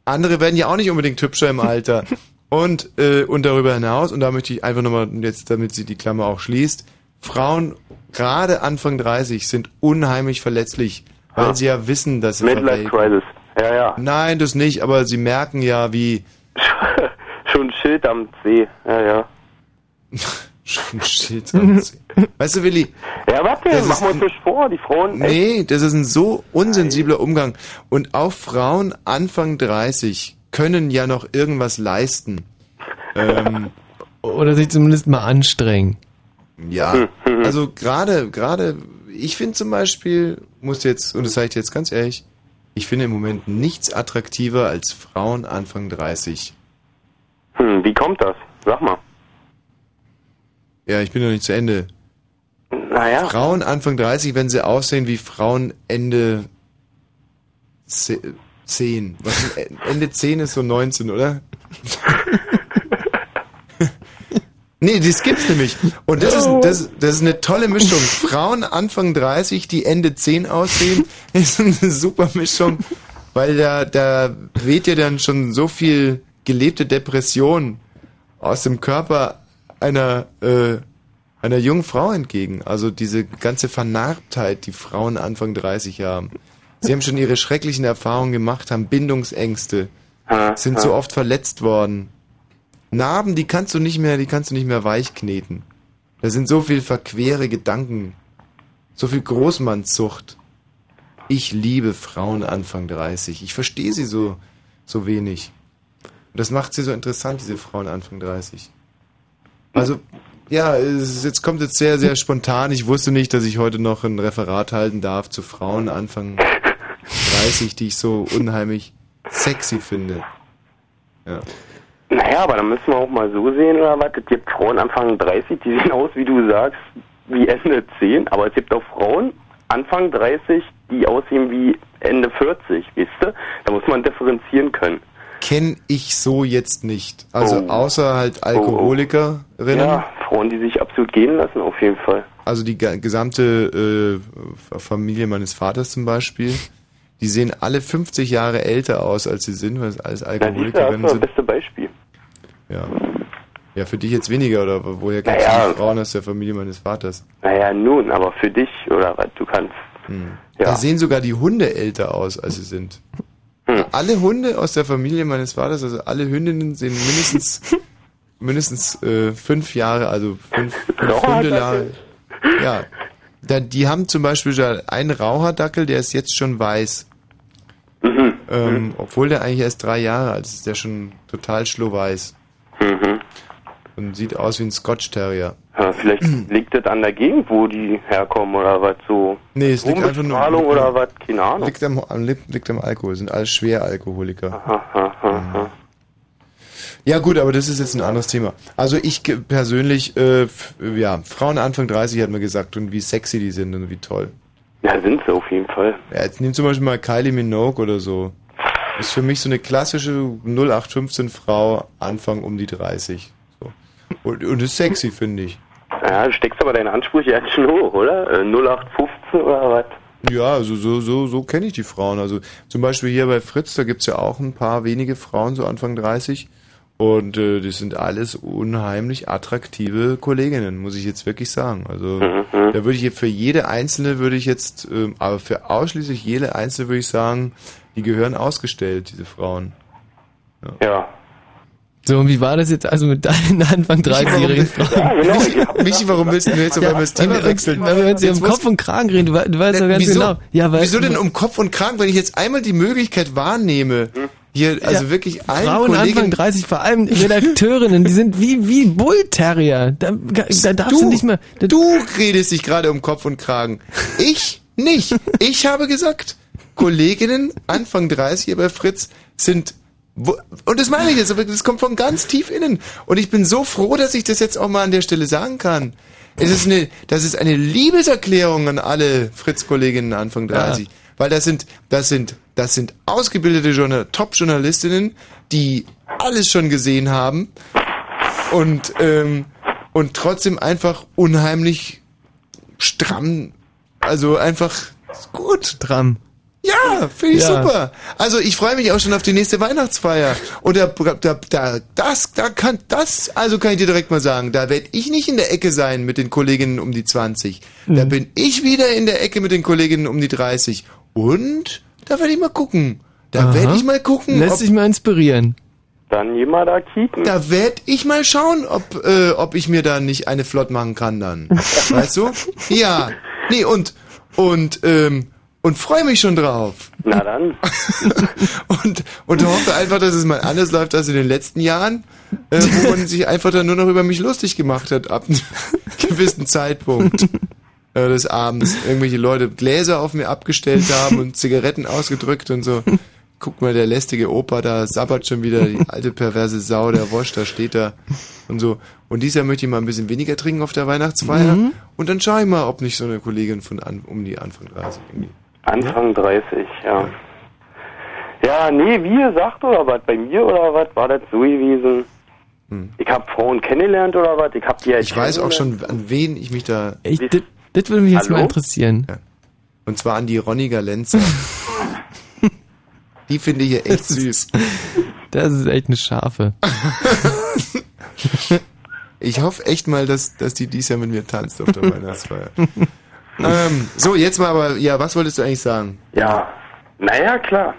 andere werden ja auch nicht unbedingt hübscher im Alter. Und, äh, und darüber hinaus, und da möchte ich einfach nochmal jetzt, damit sie die Klammer auch schließt, Frauen, gerade Anfang 30, sind unheimlich verletzlich, weil Ja. sie ja wissen, dass sie Midlife verwelken. Crisis. Ja, ja. Nein, das nicht, aber sie merken ja, wie... Schon ein Schild am See. Ja, ja. Schon Schild am See. Weißt du, Willi? Ja, warte, das machen wir uns nicht vor, die Frauen. echt. Nee, das ist ein so unsensibler Umgang. Und auch Frauen Anfang 30 können ja noch irgendwas leisten. Ähm, Oder sich zumindest mal anstrengen. ja, also gerade, gerade, ich finde zum Beispiel, muss jetzt, und das sage ich dir jetzt ganz ehrlich, ich finde im Moment nichts attraktiver als Frauen Anfang 30. Hm, wie kommt das? Sag mal. Ja, ich bin noch nicht zu Ende. Naja. Frauen Anfang 30, wenn sie aussehen wie Frauen Ende ze- 10. Was ist, Ende 10 ist so 19, oder? nee, das gibt's nämlich. Und das ist, das, das ist eine tolle Mischung. Frauen Anfang 30, die Ende 10 aussehen, ist eine super Mischung, weil da, da weht ja dann schon so viel gelebte Depression aus dem Körper einer, äh, einer jungen Frau entgegen. Also diese ganze Vernarbtheit, die Frauen Anfang 30 haben. Sie haben schon ihre schrecklichen Erfahrungen gemacht, haben Bindungsängste, sind so oft verletzt worden. Narben, die kannst du nicht mehr, die kannst du nicht mehr weichkneten. Da sind so viel verquere Gedanken, so viel Großmannszucht. Ich liebe Frauen Anfang 30. Ich verstehe sie so, so wenig. Und das macht sie so interessant, diese Frauen Anfang 30. Also, ja, es jetzt kommt jetzt sehr, sehr spontan. Ich wusste nicht, dass ich heute noch ein Referat halten darf zu Frauen Anfang 30, die ich so unheimlich sexy finde. Ja. Naja, aber dann müssen wir auch mal so sehen, oder was? Es gibt Frauen Anfang 30, die sehen aus, wie du sagst, wie Ende 10, aber es gibt auch Frauen Anfang 30, die aussehen wie Ende 40, weißt du? Da muss man differenzieren können. Kenne ich so jetzt nicht. Also Oh. außer halt Alkoholikerinnen. Ja, Frauen, die sich absolut gehen lassen, auf jeden Fall. Also die gesamte äh, Familie meines Vaters zum Beispiel. Die sehen alle 50 Jahre älter aus, als sie sind, weil es alles Na, siehst du, das Alkoholikerinnen ist das beste Beispiel. Ja. Ja, für dich jetzt weniger, oder woher kennst Naja. du die Frauen aus der Familie meines Vaters? Naja, nun, aber für dich, oder was? Du kannst. Hm. Ja. Da sehen sogar die Hunde älter aus, als sie sind. Hm. Alle Hunde aus der Familie meines Vaters, also alle Hündinnen sehen mindestens mindestens äh, fünf Jahre, also fünf, fünf Hunde. Ja. Da, die haben zum Beispiel da einen Raucherdackel, der ist jetzt schon weiß. Ähm, obwohl der eigentlich erst drei Jahre alt ist, ist der schon total schlohweiß. Mhm. Und sieht aus wie ein Scotch Terrier. Ja, vielleicht liegt das an der Gegend, wo die herkommen oder was so. Nee, es liegt einfach nur. Strombestrahlung oder was, keine Ahnung. Liegt am, liegt am Alkohol, sind alles Schweralkoholiker. Aha, Ja gut, aber das ist jetzt ein anderes Thema. Also ich persönlich, äh, ja, Frauen Anfang 30 hat mir gesagt und wie sexy die sind und wie toll. Ja, sind sie auf jeden Fall. Ja, jetzt nimm zum Beispiel mal Kylie Minogue oder so. Ist für mich so eine klassische 0815 Frau, Anfang um die 30. So. Und, und ist sexy, finde ich. Ja, du steckst aber deine Ansprüche ganz schön hoch, oder? Äh, 0815 oder was? Ja, also so, so, so kenne ich die Frauen. Also zum Beispiel hier bei Fritz, da gibt's ja auch ein paar wenige Frauen, so Anfang 30. Und äh, das sind alles unheimlich attraktive Kolleginnen, muss ich jetzt wirklich sagen. Also da würde ich jetzt für jede einzelne würde ich jetzt, ähm, aber für ausschließlich jede einzelne würde ich sagen, die gehören ausgestellt, diese Frauen. Ja. So, und wie war das jetzt also mit deinen Anfang 30-jährigen Frauen? genau. Michi, warum willst du jetzt auf einmal das Thema wechseln? Weil wir uns um Kopf und Kragen reden, du, wei- du weißt doch ganz wieso, genau. Ja, weil, wieso denn um Kopf und Kragen, wenn ich jetzt einmal die Möglichkeit wahrnehme, hier also Ja, wirklich allen Frauen Kollegen Anfang 30, vor allem Redakteurinnen, die sind wie, wie Bullterrier. Da, da darfst du, nicht mehr. Du redest dich gerade um Kopf und Kragen. Ich nicht. Ich habe gesagt, Kolleginnen Anfang 30 hier bei Fritz sind wo, und das meine ich jetzt, aber das kommt von ganz tief innen. Und ich bin so froh, dass ich das jetzt auch mal an der Stelle sagen kann. Es ist eine, das ist eine Liebeserklärung an alle Fritz-Kolleginnen Anfang 30. Weil das sind, das sind, das sind ausgebildete Journal Top-Journalistinnen, die alles schon gesehen haben und, ähm, und trotzdem einfach unheimlich stramm, also einfach gut. Stramm. Ja, finde ich Ja. super. Also ich freue mich auch schon auf die nächste Weihnachtsfeier. Und da, da, da, das, da kann, das, also kann ich dir direkt mal sagen, da werde ich nicht in der Ecke sein mit den Kolleginnen um die 20. Da bin ich wieder in der Ecke mit den Kolleginnen um die 30. Und da werde ich mal gucken. Da werde ich mal gucken. Lässt sich mal inspirieren. Dann mal da kicken. Da werd ich mal schauen, ob, äh, ob ich mir da nicht eine flott machen kann dann. weißt du? Ja. Nee, und, und, ähm, und freue mich schon drauf. Na dann. und, und hoffe einfach, dass es mal anders läuft als in den letzten Jahren, äh, wo man sich einfach dann nur noch über mich lustig gemacht hat, ab einem gewissen Zeitpunkt äh, des Abends. Irgendwelche Leute Gläser auf mir abgestellt haben und Zigaretten ausgedrückt und so. Guck mal, der lästige Opa da sabbert schon wieder, die alte perverse Sau, der Wosch, da steht er und so. Und dieses Jahr möchte ich mal ein bisschen weniger trinken auf der Weihnachtsfeier Mhm. und dann schaue ich mal, ob nicht so eine Kollegin von an, um die Anfang 30 irgendwie. Anfang 30, ja. Ja, nee, wie gesagt oder was? Bei mir oder was? War das so gewesen? Ich hab Frauen kennengelernt oder was? Ich hab die halt Ich weiß auch schon, an wen ich mich da. Ich, das, das würde mich jetzt Hallo? mal interessieren. Und zwar an die Ronny Galenzer. die finde ich ja echt süß. Das ist echt eine Schafe. Ich hoffe echt mal, dass, dass die dies Jahr mit mir tanzt auf der Weihnachtsfeier. ähm, so, jetzt mal aber, ja, was wolltest du eigentlich sagen? Ja, naja, klar.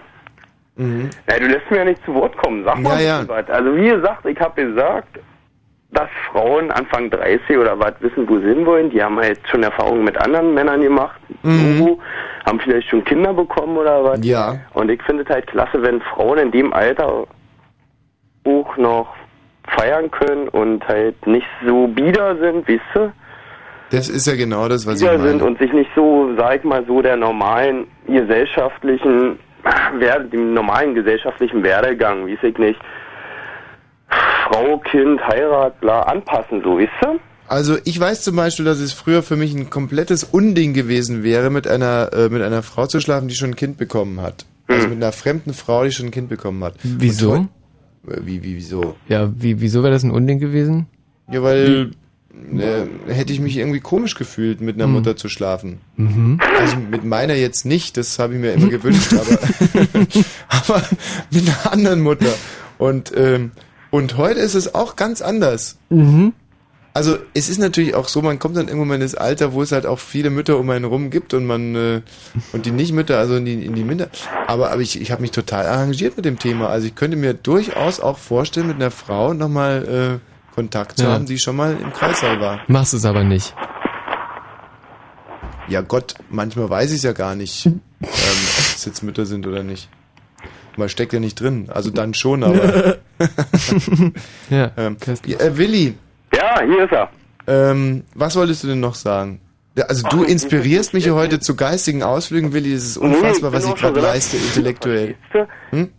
Mhm. Ja, du lässt mir ja nicht zu Wort kommen. Sag mal Ja, was. Also wie gesagt, ich habe gesagt, dass Frauen Anfang 30 oder was wissen, wo sie hinwollen. Die haben halt schon Erfahrungen mit anderen Männern gemacht. Mhm. So, haben vielleicht schon Kinder bekommen oder was. Ja. Und ich finde es halt klasse, wenn Frauen in dem Alter auch noch feiern können und halt nicht so bieder sind, weißt du? Das ist ja genau das, was ich Bieder sind meine. und sich nicht so, sag ich mal so, der normalen gesellschaftlichen, dem normalen gesellschaftlichen Werdegang, weiß ich nicht, Frau, Kind, Heirat, bla, anpassen, so, weißt du? Also ich weiß zum Beispiel, dass es früher für mich ein komplettes Unding gewesen wäre, mit einer, äh, mit einer Frau zu schlafen, die schon ein Kind bekommen hat. Also mit einer fremden Frau, die schon ein Kind bekommen hat. Wieso? Heu- äh, Wie, wie, wieso? Ja, wie, wieso wäre das ein Unding gewesen? Ja, weil äh, hätte ich mich irgendwie komisch gefühlt, mit einer Mhm. Mutter zu schlafen. Mhm. Also mit meiner jetzt nicht, das habe ich mir immer gewünscht, aber, aber mit einer anderen Mutter. Und, ähm, und heute ist es auch ganz anders. Mhm. Also es ist natürlich auch so, man kommt dann irgendwann mal in das Alter, wo es halt auch viele Mütter um einen rum gibt und man äh, und die Nicht-Mütter, also in die, in die Minder. Aber, aber ich, ich habe mich total arrangiert mit dem Thema. Also ich könnte mir durchaus auch vorstellen, mit einer Frau nochmal äh, Kontakt zu Ja. haben, die schon mal im Kreißsaal war. Machst es aber nicht. Ja Gott, manchmal weiß ich es ja gar nicht, ähm, ob es jetzt Mütter sind oder nicht. Man steckt ja nicht drin. Also dann schon, aber. ja. ähm, äh, Willi. Ja, hier ist er. Ähm, was wolltest du denn noch sagen? Ja, also du inspirierst mich ja heute zu geistigen Ausflügen, Willi. Es ist unfassbar, was ich gerade leiste, intellektuell. Hm?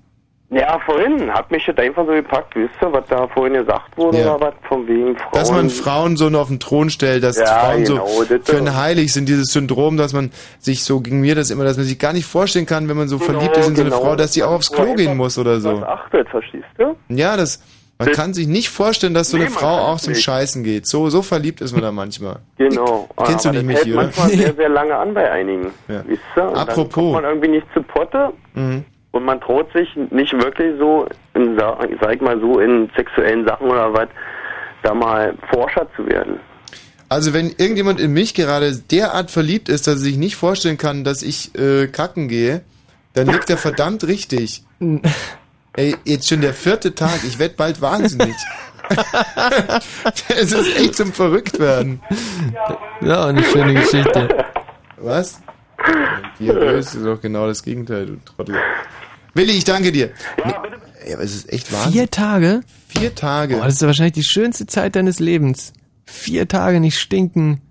Ja, vorhin hat mich das einfach so gepackt, wisst ihr, was da vorhin gesagt wurde Ja. oder was, von wegen Frauen. Dass man Frauen so nur auf den Thron stellt, dass Ja, Frauen genau, so das- für ein heilig sind, dieses Syndrom, dass man sich so, gegen mir das immer, dass man sich gar nicht vorstellen kann, wenn man so verliebt ist in so eine genau. Frau, dass sie auch aufs Klo gehen muss oder so. Was achtet, verstehst du? Ja, das, man Das- kann sich nicht vorstellen, dass so eine Nee, man Frau auch zum nicht. Scheißen geht. So, so verliebt ist man da manchmal. Genau. Kennst du Aber nicht, das Michi, hält oder? manchmal sehr, sehr lange an bei einigen. Ja. Wisst ihr? Und Dann Apropos. kommt man irgendwie nicht zu Potte Mhm. Und man traut sich nicht wirklich so, in, sa- sag ich mal so, in sexuellen Sachen oder was, da mal Forscher zu werden. Also wenn irgendjemand in mich gerade derart verliebt ist, dass er sich nicht vorstellen kann, dass ich äh, kacken gehe, dann liegt er verdammt richtig. Ey, jetzt schon der vierte Tag, ich werd bald wahnsinnig. Es ist echt zum Verrücktwerden. Ja, eine schöne Geschichte. Was? Diabös ist doch genau das Gegenteil, du Trottel. Willi, ich danke dir. Ja, aber es ist echt Wahnsinn. Vier Tage? Vier Tage. Boah, das ist wahrscheinlich die schönste Zeit deines Lebens. Vier Tage nicht stinken.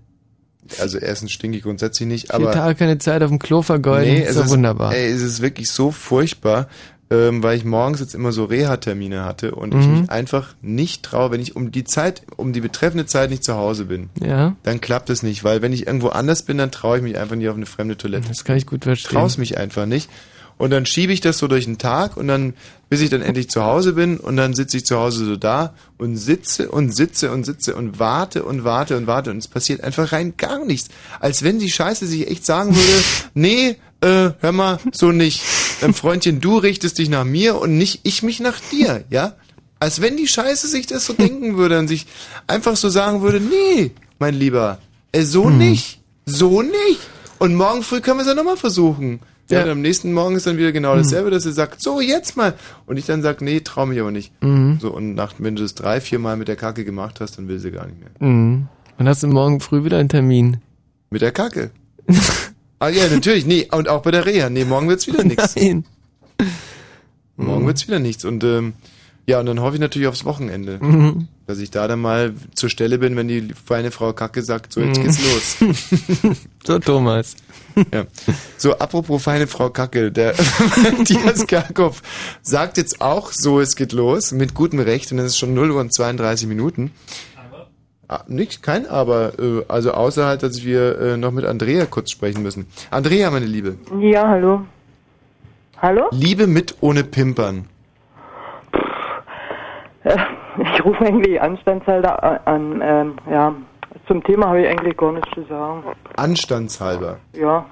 Also erstens stinke ich grundsätzlich nicht, Vier aber... Tage keine Zeit auf dem Klo vergeuden. Nee, ist es doch ist wunderbar. Ey, es ist wirklich so furchtbar, ähm, weil ich morgens jetzt immer so Reha-Termine hatte und ich Mhm. mich einfach nicht traue, wenn ich um die Zeit, um die betreffende Zeit nicht zu Hause bin. Ja. Dann klappt es nicht, weil wenn ich irgendwo anders bin, dann traue ich mich einfach nicht auf eine fremde Toilette. Das kann ich gut verstehen. Traue mich einfach nicht. Und dann schiebe ich das so durch den Tag und dann, bis ich dann endlich zu Hause bin und dann sitze ich zu Hause so da und sitze und sitze und sitze und warte und warte und warte und es passiert einfach rein gar nichts. Als wenn die Scheiße sich echt sagen würde, nee, äh, hör mal, so nicht. Ähm, Freundchen, du richtest dich nach mir und nicht ich mich nach dir, ja? Als wenn die Scheiße sich das so denken würde und sich einfach so sagen würde, nee, mein Lieber, äh, so nicht, so nicht. Und morgen früh können wir es ja nochmal versuchen. Ja, Ja. und am nächsten Morgen ist dann wieder genau dasselbe, dass sie sagt, so, jetzt mal. Und ich dann sag, nee, trau mich aber nicht. Mhm. So, und nach, wenn du das drei, vier Mal mit der Kacke gemacht hast, dann will sie gar nicht mehr. Mhm. Und hast du morgen früh wieder einen Termin? Mit der Kacke. ah ja, natürlich, nee, und auch bei der Reha. Nee, morgen wird's wieder nichts. Nein. Morgen Mhm. wird's wieder nichts. Und ähm, ja, und dann hoffe ich natürlich aufs Wochenende. Mhm. Dass ich da dann mal zur Stelle bin, wenn die feine Frau Kacke sagt, so jetzt geht's los. So, Thomas. Ja. So, apropos feine Frau Kacke, der Matthias Kerkhoff sagt jetzt auch so, es geht los, mit gutem Recht, und es ist schon 0 Uhr und 32 Minuten. Ah, nicht, kein Aber, äh, also außer halt, dass wir äh, noch mit Andrea kurz sprechen müssen. Andrea, meine Liebe. Ja, hallo. Hallo? Liebe mit ohne Pimpern. Äh, Ich rufe eigentlich Anstandshalter an. Ähm, ja, zum Thema habe ich eigentlich gar nichts zu sagen. Anstandshalber. Ja,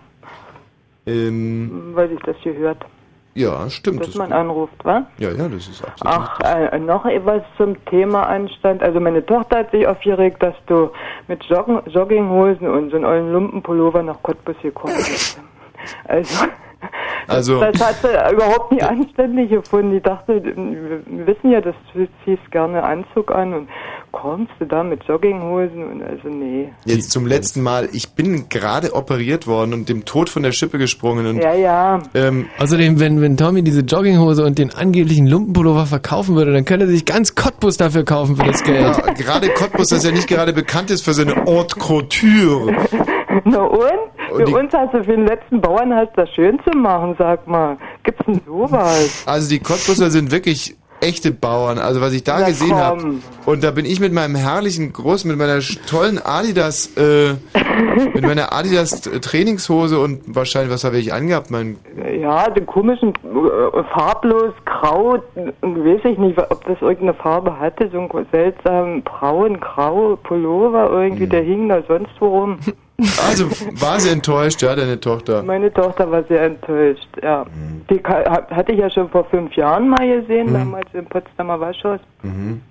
Ähm, weil sich das hier hört, ja, stimmt. dass Das, man anruft, wa? ja, ja, das ist absolut. Ach, äh, noch etwas zum Thema Anstand. Also meine Tochter hat sich aufgeregt, dass du mit Joggen, Jogginghosen und so einem ollen Lumpenpullover nach Cottbus gekommen bist. Also, Also- das hat sie überhaupt nicht anständig gefunden. Die dachte, wir wissen ja, dass du ziehst gerne Anzug an und kommst du da mit Jogginghosen und also nee. Jetzt zum letzten Mal. Ich bin gerade operiert worden und dem Tod von der Schippe gesprungen. Und, Ja, ja. Ähm, Außerdem, wenn, wenn Tommy diese Jogginghose und den angeblichen Lumpenpullover verkaufen würde, dann könnte er sich ganz Cottbus dafür kaufen für das Geld. Ja, gerade Cottbus, das ja nicht gerade bekannt ist für seine Haute Couture. Na und? Für die- uns hast du für den letzten Bauern hast das schön zu machen, sag mal. Gibt's denn sowas? Also die Cottbusser sind wirklich echte Bauern. Also was ich da Na gesehen habe. Und da bin ich mit meinem herrlichen großen, mit meiner tollen Adidas, äh, mit meiner Adidas Trainingshose und wahrscheinlich, was habe ich angehabt? Mein, Ja, den komischen, äh, farblos, grau, weiß ich nicht, ob das irgendeine Farbe hatte, so einen seltsamen braun, grau Pullover irgendwie, der hing da sonst wo rum. also war sie enttäuscht, ja, deine Tochter. Meine Tochter war sehr enttäuscht, ja. Mhm. Die hatte ich ja schon vor fünf Jahren mal gesehen, damals im Potsdamer Waschhaus. Mhm.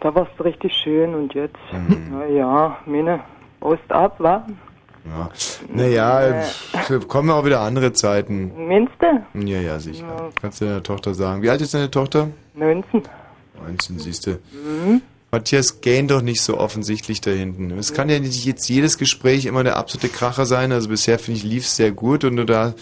Da war es richtig schön und jetzt, Mhm. na ja, meine, Ost ab, wa? Ja. Naja, pf, kommen auch wieder andere Zeiten. Meinst du? Ja, ja, sicher. Kannst du deiner Tochter sagen. Wie alt ist deine Tochter? 19. 19, siehst du. Mhm. Matthias, gähn doch nicht so offensichtlich da hinten. Es kann ja nicht jetzt jedes Gespräch immer der absolute Kracher sein. Also bisher finde ich, lief es sehr gut und du da.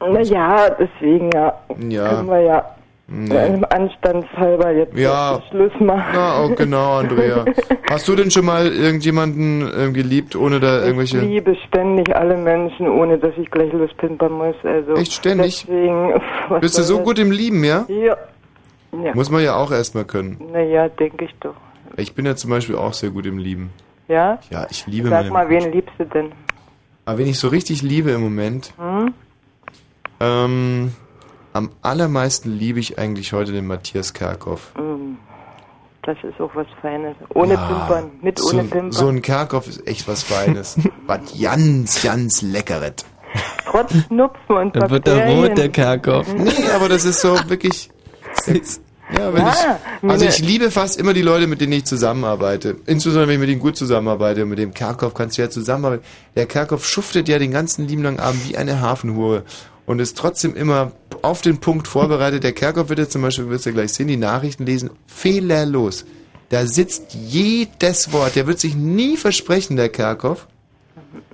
Naja, deswegen ja. Ja. Können wir ja Nee. äh, anstandshalber jetzt Ja. Schluss machen. Na, oh, genau, Andrea. Hast du denn schon mal irgendjemanden äh, geliebt, ohne da Ich irgendwelche... liebe ständig alle Menschen, ohne dass ich gleich lospimpern muss. Also Echt ständig? Deswegen, Bist du so gut im Lieben, ja? Ja. Ja. Muss man ja auch erstmal können. Naja, denke ich doch. Ich bin ja zum Beispiel auch sehr gut im Lieben. Ja? Ja, ich liebe Sag meine... mal, wen liebst du denn? Aber wen ich so richtig liebe im Moment, Hm? ähm, am allermeisten liebe ich eigentlich heute den Matthias Kerkhoff. Hm. Das ist auch was Feines. Ohne Ja, Pimpern, mit so, ohne Pimpern. So ein Kerkhoff ist echt was Feines. was ganz, ganz Leckeret. Trotz Schnupfen und Dann wird er rot, der Kerkhoff. Nee, aber das ist so wirklich... Ja, wenn Ja, ich, also ich liebe fast immer die Leute, mit denen ich zusammenarbeite. Insbesondere, wenn ich mit ihnen gut zusammenarbeite. Und mit dem Kerkhoff kannst du ja zusammenarbeiten. Der Kerkhoff schuftet ja den ganzen lieben langen Abend wie eine Hafenhure. Und ist trotzdem immer auf den Punkt vorbereitet. Der Kerkhoff wird jetzt zum Beispiel, wirst du gleich sehen, die Nachrichten lesen, fehlerlos. Da sitzt jedes Wort. Der wird sich nie versprechen, der Kerkhoff.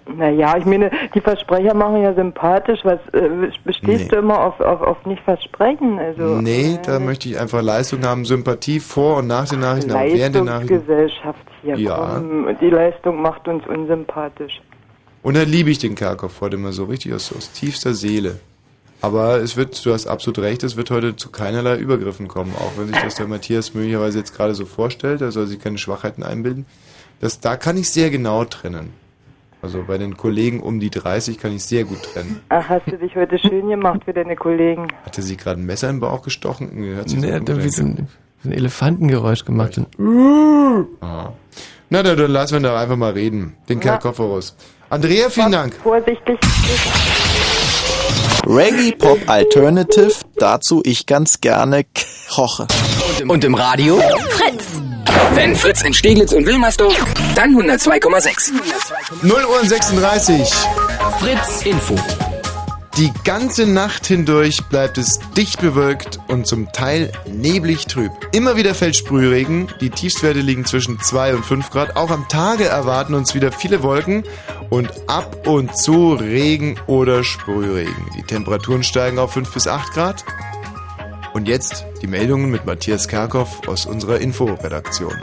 Naja, ich meine, die Versprecher machen ja sympathisch. Was äh, bestehst Nee. du immer auf, auf, auf nicht Versprechen? Also nee, da möchte ich einfach Leistung haben, Sympathie vor und nach den Nachrichten, aber während den Nachrichten. Leistungsgesellschaft hier. Ja. Komm, die Leistung macht uns unsympathisch. Und da liebe ich den Kerkhoff heute immer so richtig aus, aus tiefster Seele. Aber es wird, du hast absolut recht, es wird heute zu keinerlei Übergriffen kommen, auch wenn sich das der Matthias möglicherweise jetzt gerade so vorstellt, er soll sich keine Schwachheiten einbilden. Das, da kann ich sehr genau trennen. Also bei den Kollegen um die 30 kann ich sehr gut trennen. Ach, hast du dich heute schön gemacht für deine Kollegen? Hatte sie gerade ein Messer im Bauch gestochen? Nee, Hört sich Nee, so hat irgendwie so ein, so ein Elefantengeräusch gemacht. Und Aha. Na, dann, dann lassen wir da einfach mal reden. Den Kerkhoff voraus. Andrea, vielen Dank. Vorsichtig. Reggae Pop Alternative, dazu ich ganz gerne koche. Und im Radio? Fritz. Wenn Fritz in Steglitz und Wilmersdorf, dann 102,6. 0 Uhr und 36. Fritz Info. Die ganze Nacht hindurch bleibt es dicht bewölkt und zum Teil neblig trüb. Immer wieder fällt Sprühregen, die Tiefstwerte liegen zwischen 2 und 5 Grad. Auch am Tage erwarten uns wieder viele Wolken und ab und zu Regen oder Sprühregen. Die Temperaturen steigen auf 5 bis 8 Grad. Und jetzt die Meldungen mit Matthias Kerkhoff aus unserer Inforedaktion.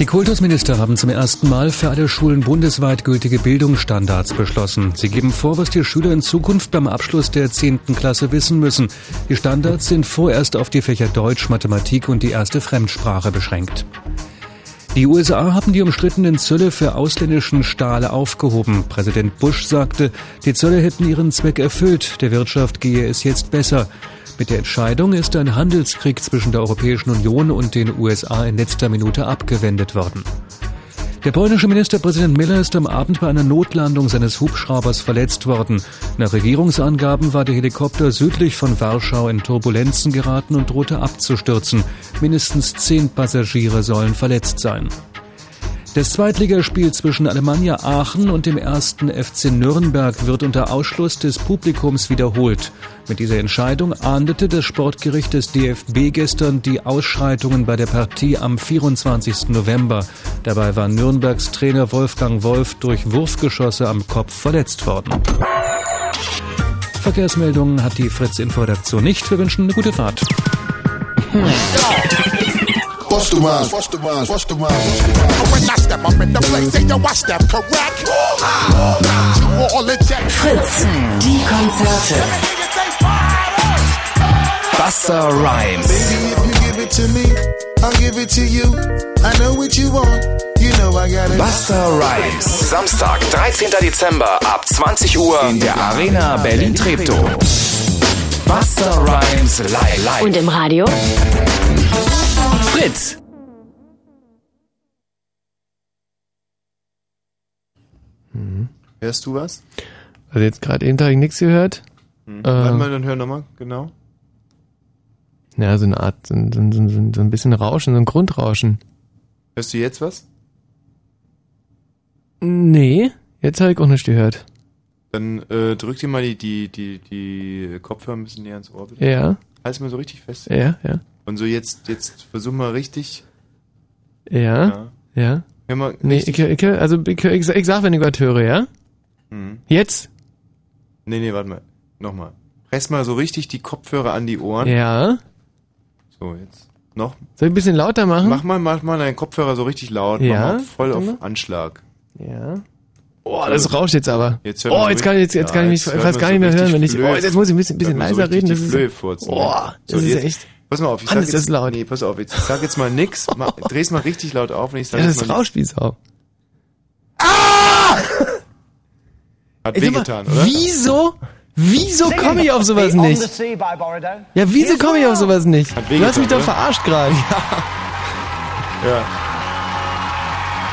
Die Kultusminister haben zum ersten Mal für alle Schulen bundesweit gültige Bildungsstandards beschlossen. Sie geben vor, was die Schüler in Zukunft beim Abschluss der 10. Klasse wissen müssen. Die Standards sind vorerst auf die Fächer Deutsch, Mathematik und die erste Fremdsprache beschränkt. Die USA haben die umstrittenen Zölle für ausländischen Stahl aufgehoben. Präsident Bush sagte, die Zölle hätten ihren Zweck erfüllt, der Wirtschaft gehe es jetzt besser. Mit der Entscheidung ist ein Handelskrieg zwischen der Europäischen Union und den USA in letzter Minute abgewendet worden. Der polnische Ministerpräsident Miller ist am Abend bei einer Notlandung seines Hubschraubers verletzt worden. Nach Regierungsangaben war der Helikopter südlich von Warschau in Turbulenzen geraten und drohte abzustürzen. Mindestens zehn Passagiere sollen verletzt sein. Das Zweitligaspiel zwischen Alemannia Aachen und dem ersten FC Nürnberg wird unter Ausschluss des Publikums wiederholt. Mit dieser Entscheidung ahndete das Sportgericht des DFB gestern die Ausschreitungen bei der Partie am 24. November. Dabei war Nürnbergs Trainer Wolfgang Wolf durch Wurfgeschosse am Kopf verletzt worden. Verkehrsmeldungen hat die Fritz-Info-Redaktion nicht. Wir wünschen eine gute Fahrt. Bust the rhymes, bust the rhymes, bust the rhymes. When I step up in the place, say yo, I step correct. To all the jet. Fritz, die Konzerte. Buster Rhymes. Baby, if you give it to me, I'll give it to you. I know what you want. You know. Buster Rhymes. Samstag, 13. Dezember ab 20 Uhr in der Arena Berlin-Treptow. Buster Rhymes live. live. Und im Radio? Fritz. Hörst du was? Also jetzt gerade eben habe ich nichts gehört. Hm. Äh, Warte mal, dann hör nochmal, genau. Ja, so eine Art, so, ein- so, so, so ein bisschen Rauschen, so ein Grundrauschen. Hörst du jetzt was? Nee, jetzt habe ich auch nicht gehört. Dann äh, drück dir mal die, die, die, die Kopfhörer ein bisschen näher ins Ohr, bitte. Ja. Halt's mal so richtig fest. Ja, ja. Und so jetzt, jetzt versuch mal richtig. Ja, ja. Hör mal Nee, ich, ich, also ich, ich, ich sag, wenn ich was höre, ja? Mhm. Jetzt? Nee, nee, warte mal. Nochmal. Press mal so richtig die Kopfhörer an die Ohren. Ja. So, jetzt. Noch. Soll ich ein bisschen lauter machen? Mach mal, mach mal deinen Kopfhörer so richtig laut. Ja, Mach mal voll auf Anschlag. Ja. Oh, das rauscht jetzt aber. Jetzt oh, jetzt so kann ich, jetzt, jetzt richtig- kann ich mich ja, fast gar nicht mehr so hören, wenn ich, oh, jetzt muss ich ein bisschen, bisschen man so leiser reden. Das ist, ne? das ist jetzt- echt. Pass mal auf, ich Mann, sag ist jetzt, das laut. Nee, pass auf, jetzt, ich sag jetzt mal nix. Mach, dreh's mal richtig laut auf und ich sag Ja, jetzt das mal rauscht wie Sau. Hat Ey, sag mal, wehgetan, oder? Wieso? Wieso komme ich auf sowas nicht? Ja, wieso komme ich auf sowas nicht? Hat Du hast mich doch verarscht gerade. Ja.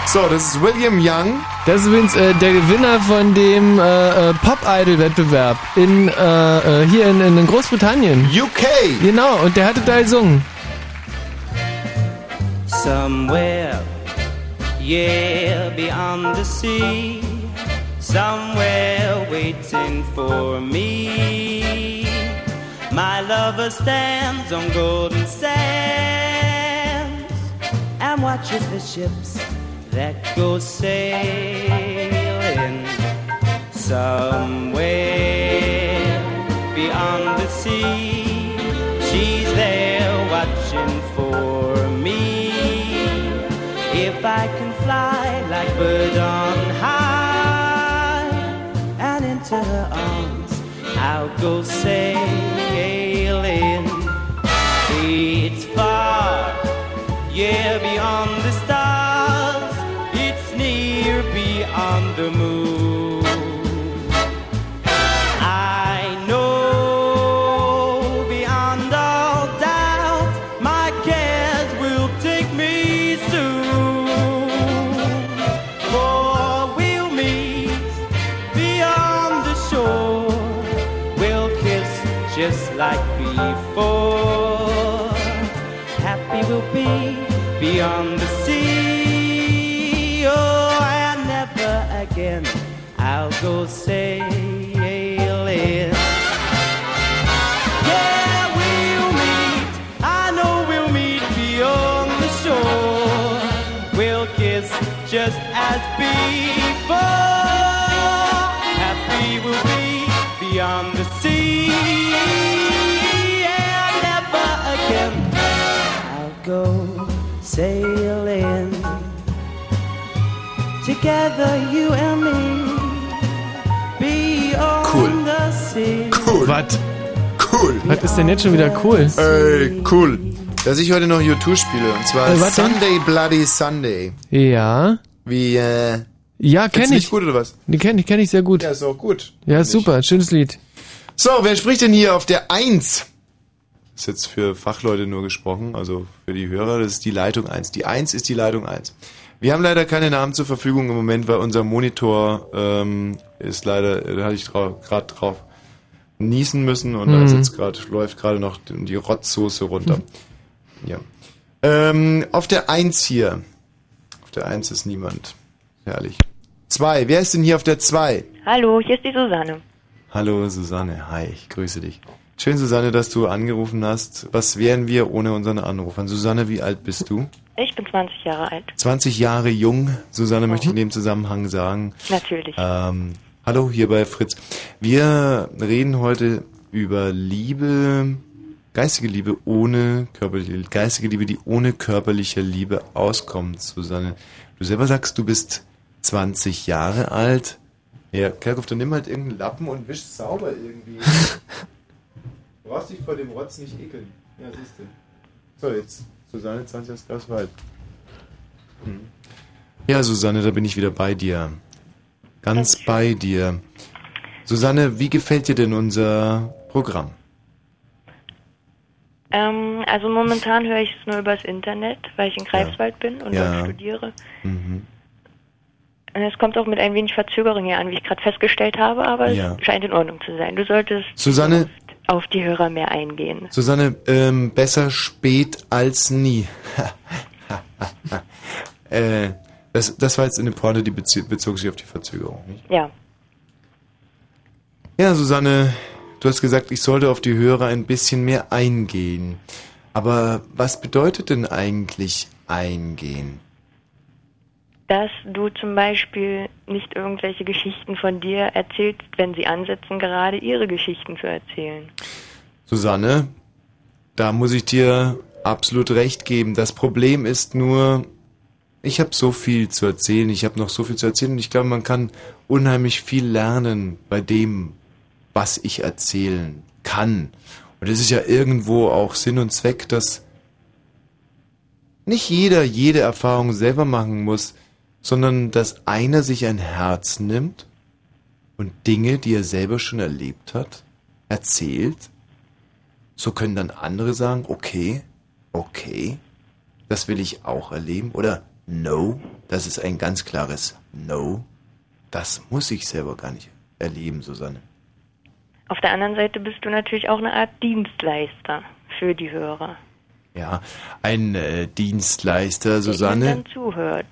So, das ist William Young. Das ist übrigens äh, der Gewinner von dem äh, äh, Pop-Idol-Wettbewerb in, äh, äh, hier in, in Großbritannien. UK! Genau, und der hatte da gesungen. Somewhere, yeah, beyond the sea. Somewhere waiting for me. My lover stands on golden sands and watches the ships that go sailing. Somewhere beyond the sea, she's there watching for me. If I can fly like bird on high and into her arms, I'll go sailing. It's far, yeah, beyond beyond the Cool. the sea. Cool. Was? Cool. Was ist denn jetzt schon wieder cool? Ey, cool. Dass ich heute noch U2 spiele. Und zwar Äh? Sunday Bloody Sunday. Ja. Wie, äh. Ja, kenne ich. nicht gut oder was? Die kenne ich, kenn ich sehr gut. Ja, ist auch gut. Ja, ist super, schönes Lied. So, wer spricht denn hier auf der 1? Das ist jetzt für Fachleute nur gesprochen, also für die Hörer, das ist die Leitung 1. Die 1 ist die Leitung 1. Wir haben leider keine Namen zur Verfügung im Moment, weil unser Monitor ähm, ist leider, da hatte ich gerade drauf niesen müssen und da ist Mhm. jetzt gerade, läuft gerade noch die Rotzsoße runter. Ja. Ähm, auf der 1 hier. Auf der 1 ist niemand. Herrlich. 2. Wer ist denn hier auf der 2? Hallo, hier ist die Susanne. Hallo Susanne, hi, ich grüße dich. Schön Susanne, dass du angerufen hast. Was wären wir ohne unseren Anruf? Und Susanne, wie alt bist du? Ich bin 20 Jahre alt. 20 Jahre jung. Susanne möchte ich in dem Zusammenhang sagen. Natürlich. Ähm, hallo hier bei Fritz. Wir reden heute über Liebe, geistige Liebe ohne körperliche, geistige Liebe, die ohne körperliche Liebe auskommt, Susanne. Du selber sagst, du bist 20 Jahre alt. Ja, Kerkhoff, dann nimm halt irgendeinen Lappen und wisch sauber irgendwie. Du brauchst dich vor dem Rotz nicht ekeln. Ja, siehst du. So, jetzt. Susanne, 20 das Glas weit. Hm. Ja, Susanne, da bin ich wieder bei dir. Ganz bei dir. Susanne, wie gefällt dir denn unser Programm? Ähm, also momentan höre ich es nur übers Internet, weil ich in Greifswald bin und Ja. dort studiere. Mhm. Und es kommt auch mit ein wenig Verzögerung hier an, wie ich gerade festgestellt habe, aber Ja. es scheint in Ordnung zu sein. Du solltest Susanne, auf die Hörer mehr eingehen. Susanne, ähm, besser spät als nie. äh, das, das war jetzt eine Pointe, die bezie- bezog sich auf die Verzögerung. Nicht? Ja. Ja, Susanne, du hast gesagt, ich sollte auf die Hörer ein bisschen mehr eingehen. Aber was bedeutet denn eigentlich eingehen? Dass du zum Beispiel nicht irgendwelche Geschichten von dir erzählst, wenn sie ansetzen, gerade ihre Geschichten zu erzählen. Susanne, da muss ich dir absolut recht geben. Das Problem ist nur, ich habe so viel zu erzählen, ich habe noch so viel zu erzählen und ich glaube, man kann unheimlich viel lernen bei dem, was ich erzählen kann. Und es ist ja irgendwo auch Sinn und Zweck, dass nicht jeder jede Erfahrung selber machen muss, sondern dass einer sich ein Herz nimmt und Dinge, die er selber schon erlebt hat, erzählt. So können dann andere sagen, okay, okay, das will ich auch erleben. Oder no, das ist ein ganz klares No. Das muss ich selber gar nicht erleben, Susanne. Auf der anderen Seite bist du natürlich auch eine Art Dienstleister für die Hörer. Ja, ein äh, Dienstleister, der ihnen Susanne, dann zuhört.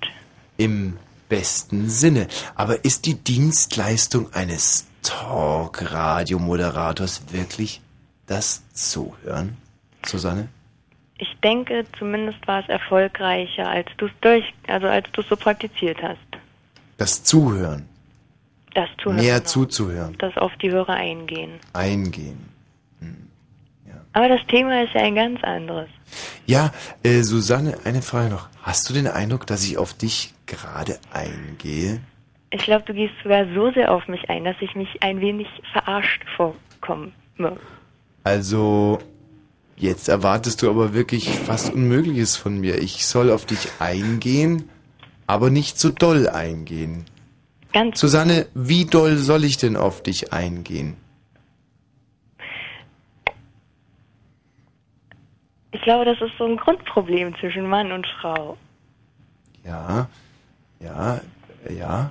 Im besten Sinne. Aber ist die Dienstleistung eines Talk-Radio-Moderators wirklich das Zuhören, Susanne? Ich denke, zumindest war es erfolgreicher, als du es durch, also als du so praktiziert hast. Das Zuhören. Das Zuhören. Mehr genau. zuzuhören. Das auf die Hörer eingehen. Eingehen. Aber das Thema ist ja ein ganz anderes. Ja, äh, Susanne, eine Frage noch. Hast du den Eindruck, dass ich auf dich gerade eingehe? Ich glaube, du gehst sogar so sehr auf mich ein, dass ich mich ein wenig verarscht vorkomme. Also, jetzt erwartest du aber wirklich fast Unmögliches von mir. Ich soll auf dich eingehen, aber nicht so doll eingehen. Ganz Susanne, wie doll soll ich denn auf dich eingehen? Ich glaube, das ist so ein Grundproblem zwischen Mann und Frau. Ja, ja, ja,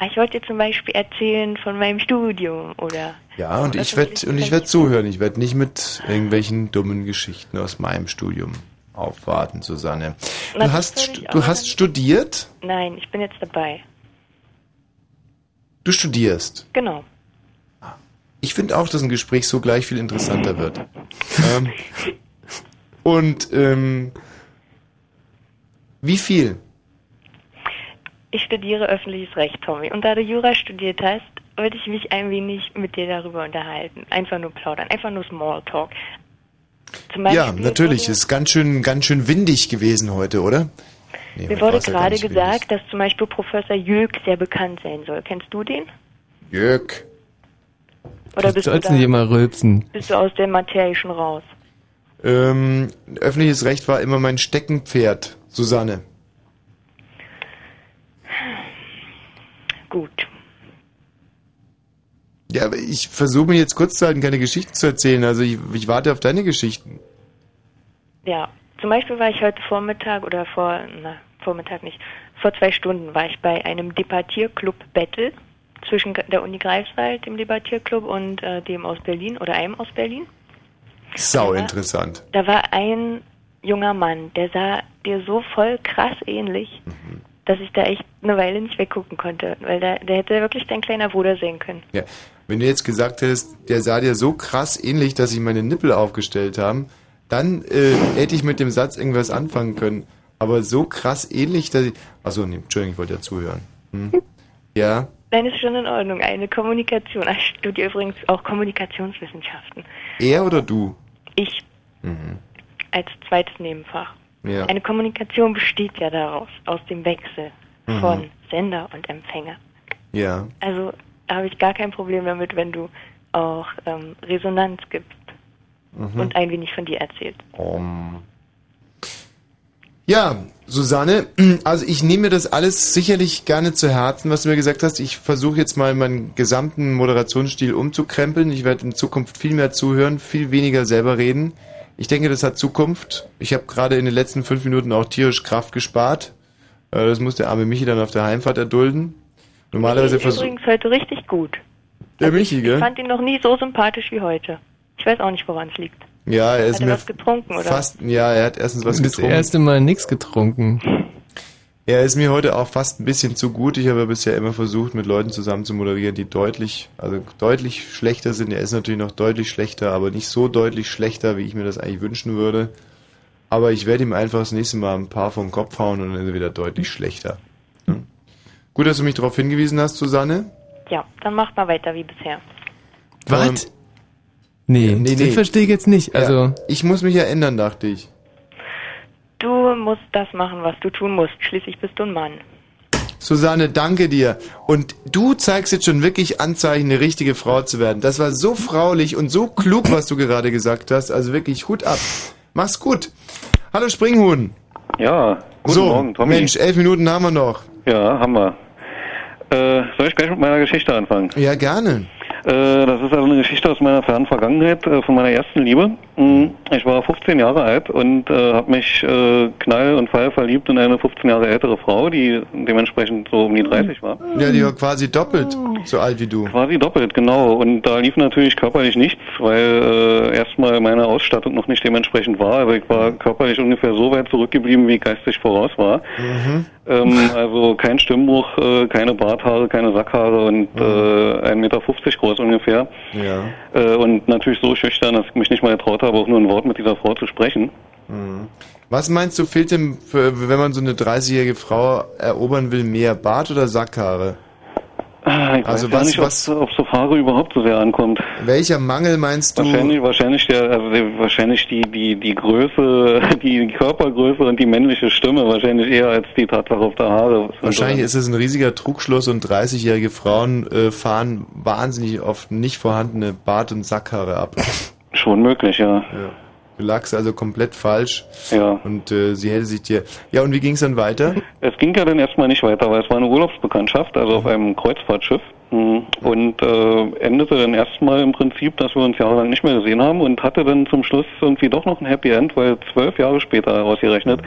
Ah, Ich wollte zum Beispiel erzählen von meinem Studium oder ja, und ich werde und ich werde zuhören. Ich werde nicht mit irgendwelchen dummen Geschichten aus meinem Studium aufwarten, Susanne. Na, Du hast du hast studiert? Nein, ich bin jetzt dabei. Du studierst. Genau. Ich finde auch, dass ein Gespräch so gleich viel interessanter wird. ähm, und ähm, wie viel? Ich studiere öffentliches Recht, Tommy. Und da du Jura studiert hast, wollte ich mich ein wenig mit dir darüber unterhalten. Einfach nur plaudern, einfach nur Smalltalk. Zum Beispiel Ja, natürlich. wurde- Ist ganz schön, ganz schön windig gewesen heute, oder? Nee, Mir wurde ja gerade windig. gesagt, dass zum Beispiel Professor Jülk sehr bekannt sein soll. Kennst du den? Jörg. Oder bist du, Sollst da, du dir mal rülpsen? bist du aus der Materie schon raus? Ähm, öffentliches Recht war immer mein Steckenpferd, Susanne. Gut. Ja, aber ich versuche mir jetzt kurz zu halten, keine Geschichten zu erzählen. Also ich, ich warte auf deine Geschichten. Ja, zum Beispiel war ich heute Vormittag oder vor, na, Vormittag nicht, vor zwei Stunden war ich bei einem Debattierclub Battle zwischen der Uni Greifswald, dem Debattierclub, und äh, dem aus Berlin oder einem aus Berlin. Sau Ja. interessant. Da war ein junger Mann, der sah dir so voll krass ähnlich, Mhm. Dass ich da echt eine Weile nicht weggucken konnte, weil der, der hätte wirklich dein kleiner Bruder sein können. Ja. Wenn du jetzt gesagt hättest, der sah dir so krass ähnlich, dass sich meine Nippel aufgestellt haben, dann äh, hätte ich mit dem Satz irgendwas anfangen können. Aber so krass ähnlich, dass ich... Achso, nee, Entschuldigung, ich wollte ja zuhören. Hm? Ja, Nein, ist schon in Ordnung. Eine Kommunikation. Ich studiere übrigens auch Kommunikationswissenschaften. er oder du? Ich Mhm. als zweites Nebenfach. Ja. Eine Kommunikation besteht ja daraus, aus dem Wechsel Mhm. von Sender und Empfänger. Ja. Also habe ich gar kein Problem damit, wenn du auch ähm, Resonanz gibst Mhm. und ein wenig von dir erzählst. Um. Ja, Susanne, also ich nehme mir das alles sicherlich gerne zu Herzen, was du mir gesagt hast. Ich versuche jetzt mal meinen gesamten Moderationsstil umzukrempeln. Ich werde in Zukunft viel mehr zuhören, viel weniger selber reden. Ich denke, das hat Zukunft. Ich habe gerade in den letzten fünf Minuten auch tierisch Kraft gespart. Äh, Das muss der arme Michi dann auf der Heimfahrt erdulden. Normalerweise ist versucht übrigens heute richtig gut. der Michi, Ich gell? fand ihn noch nie so sympathisch wie heute. Ich weiß auch nicht, woran es liegt. Ja, er ist Hat er mir was getrunken, oder? fast, ja, er hat erstens was das getrunken. erste Mal nichts getrunken. Er ist mir heute auch fast ein bisschen zu gut. Ich habe ja bisher immer versucht, mit Leuten zusammen zu moderieren, die deutlich, also deutlich schlechter sind. Er ist natürlich noch deutlich schlechter, aber nicht so deutlich schlechter, wie ich mir das eigentlich wünschen würde. Aber ich werde ihm einfach das nächste Mal ein paar vom Kopf hauen und dann ist er wieder deutlich schlechter. Gut, dass du mich darauf hingewiesen hast, Susanne. Ja, dann macht mal weiter wie bisher. Was? nee, nee, das nee. verstehe ich jetzt nicht. Also, ja, ich muss mich ja ändern, dachte ich. Du musst das machen, was du tun musst. Schließlich bist du ein Mann. Susanne, danke dir. Und du zeigst jetzt schon wirklich Anzeichen, eine richtige Frau zu werden. Das war so fraulich und so klug, was du gerade gesagt hast. Also wirklich Hut ab. Mach's gut. Hallo Springhuhn. Ja, guten so, Morgen, Tommy. Mensch, elf Minuten haben wir noch. Ja, haben wir. Äh, soll ich gleich mit meiner Geschichte anfangen? Ja, gerne. Äh, das ist also eine Geschichte aus meiner fernen Vergangenheit, äh, von meiner ersten Liebe. Mm, Ich war 15 Jahre alt und äh, habe mich äh, knall und fall verliebt in eine 15 Jahre ältere Frau, die dementsprechend so um die 30 war. Ja, die war quasi doppelt so alt wie du. Quasi doppelt, genau. Und da lief natürlich körperlich nichts, weil äh, erstmal meine Ausstattung noch nicht dementsprechend war. Also ich war körperlich ungefähr so weit zurückgeblieben, wie ich geistig voraus war. Mhm. Ähm, also kein Stimmbruch, äh, keine Barthaare, keine Sackhaare und äh, 1,50 Meter groß ungefähr. Ja. Äh, und natürlich so schüchtern, dass ich mich nicht mal getraut habe, auch nur ein Wort mit dieser Frau zu sprechen. Mhm. Was meinst du, fehlt dem, wenn man so eine 30-jährige Frau erobern will, mehr Bart oder Sackhaare? Ich Also weiß was- nicht, was- ob auf so Haare überhaupt so sehr ankommt. Welcher Mangel meinst du? Wahrscheinlich, wahrscheinlich der, also der, wahrscheinlich die, die, die Größe, die Körpergröße und die männliche Stimme wahrscheinlich eher als die Tatsache auf der Haare. Wahrscheinlich ist es ein riesiger Trugschluss und 30-jährige Frauen äh, fahren wahnsinnig oft nicht vorhandene Bart- und Sackhaare ab. Schon möglich, ja. Du lagst also komplett falsch. Ja. Und äh, sie hätte sich dir. Ja, und wie ging es dann weiter? Es ging ja dann erstmal nicht weiter, weil es war eine Urlaubsbekanntschaft, also auf einem Kreuzfahrtschiff. Mhm. Und äh, endete dann erstmal im Prinzip, dass wir uns jahrelang nicht mehr gesehen haben und hatte dann zum Schluss irgendwie doch noch ein Happy End, weil zwölf Jahre später ausgerechnet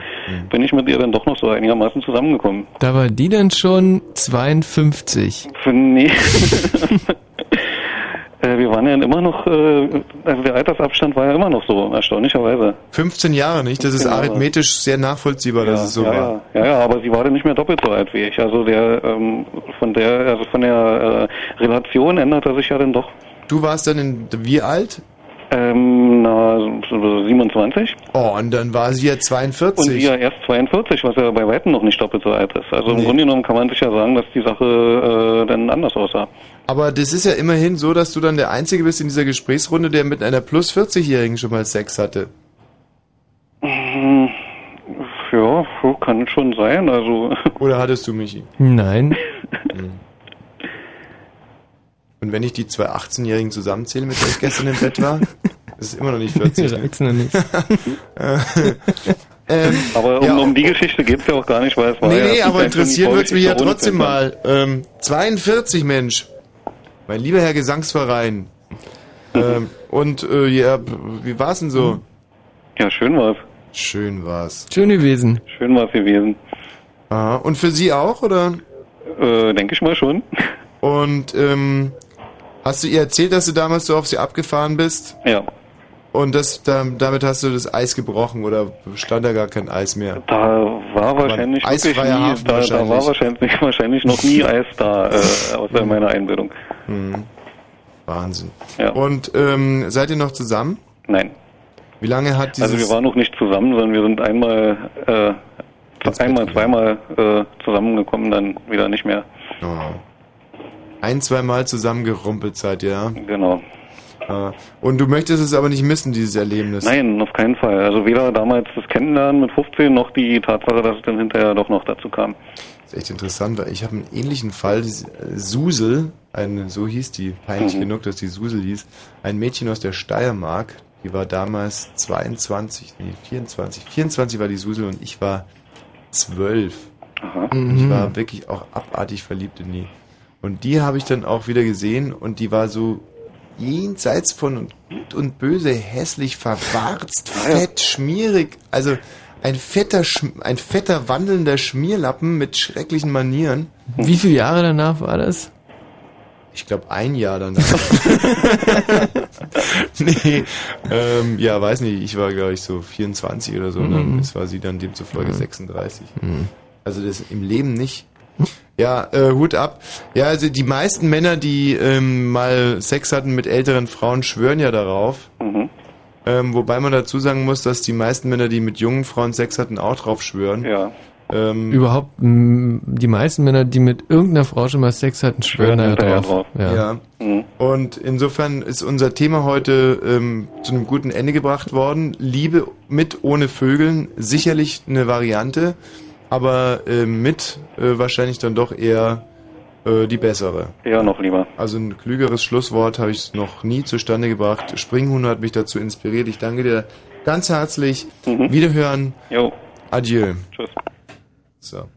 bin ich mit ihr dann doch noch so einigermaßen zusammengekommen. da war die dann schon 52. Für- Nee. Äh, wir waren ja immer noch, äh, also der Altersabstand war ja immer noch so, erstaunlicherweise. 15 Jahre, nicht? Das ist 15 Jahre. arithmetisch sehr nachvollziehbar, dass es so ja, war. Ja, ja, ja, aber sie war dann nicht mehr doppelt so alt wie ich. Also der, ähm, von der, also von der äh, Relation änderte sich ja dann doch. Du warst dann in wie alt? Ähm, na, so 27. Oh, und dann war sie ja 42. Und sie ja erst 42, was ja bei Weitem noch nicht doppelt so alt ist. Also im Nee. Grunde genommen kann man sich ja sagen, dass die Sache äh, dann anders aussah. Aber das ist ja immerhin so, dass du dann der Einzige bist in dieser Gesprächsrunde, der mit einer plus 40-Jährigen schon mal Sex hatte. Hm, Ja, kann schon sein. Also Oder hattest du, Michi? Nein. Und wenn ich die zwei 18-Jährigen zusammenzähle, mit denen ich gestern im Bett war, ist es immer noch nicht 40. Reicht's noch nicht. ähm, Aber um, ja, um die Geschichte geht's ja auch gar nicht, weil es war Nee, ja nee, es aber schon die wird's mich ja trotzdem mal. Ähm, 42, Mensch. Mein lieber Herr Gesangsverein. ähm, und äh, ja, wie war's denn so? Ja, schön war's. Schön war's. Schön gewesen. Schön war's gewesen. Aha. Und für Sie auch, oder? Äh, denke ich mal schon. Und ähm, hast du ihr erzählt, dass du damals so auf sie abgefahren bist? Ja. Und das, da, damit hast du das Eis gebrochen oder stand da gar kein Eis mehr? Da war wahrscheinlich eisfreier nie, Hafen da, da war wahrscheinlich. wahrscheinlich, wahrscheinlich noch nie Eis da, äh, außer in meiner Einbildung. Hm. Wahnsinn. Ja. Und ähm, seid ihr noch zusammen? Nein. Wie lange hat dieses... Also wir waren noch nicht zusammen, sondern wir sind einmal, äh, einmal, zweimal äh, zusammengekommen, dann wieder nicht mehr. Oh. Ein, zweimal zusammengerumpelt seid ihr, ja? Genau. Ah. Und du möchtest es aber nicht missen, dieses Erlebnis. Nein, auf keinen Fall. Also weder damals das Kennenlernen mit 15 noch die Tatsache, dass es dann hinterher doch noch dazu kam. Das ist echt interessant, weil ich habe einen ähnlichen Fall. äh, Susel, eine, so hieß die, peinlich Mhm. genug, dass die Susel hieß, ein Mädchen aus der Steiermark, die war damals 22, nee, 24, 24 war die Susel und ich war 12. Und Ich Mhm. war wirklich auch abartig verliebt in die. Und die habe ich dann auch wieder gesehen und die war so jenseits von gut und böse, hässlich, verwarzt, fett, schmierig. Also ein fetter, ein fetter wandelnder Schmierlappen mit schrecklichen Manieren. Wie viele Jahre danach war das? Ich glaube ein Jahr danach. nee, ähm, ja, weiß nicht. Ich war, glaube ich, so 24 oder so. Und dann Mhm. das war sie dann demzufolge Mhm. 36. Mhm. Also das im Leben nicht. Ja, äh, Hut ab. Ja, also die meisten Männer, die ähm, mal Sex hatten mit älteren Frauen, schwören ja darauf. Mhm. Ähm, wobei man dazu sagen muss, dass die meisten Männer, die mit jungen Frauen Sex hatten, auch drauf schwören. Ja. Ähm, Überhaupt, mh, die meisten Männer, die mit irgendeiner Frau schon mal Sex hatten, schwören da drauf. Ja. Und insofern ist unser Thema heute ähm, zu einem guten Ende gebracht worden. Liebe mit ohne Vögeln, sicherlich eine Variante, aber äh, mit äh, wahrscheinlich dann doch eher äh, die bessere. Ja, noch lieber. Also ein klügeres Schlusswort habe ich noch nie zustande gebracht. Springhuhn hat mich dazu inspiriert. Ich danke dir ganz herzlich. Wiederhören. Jo. Adieu. Tschüss. So.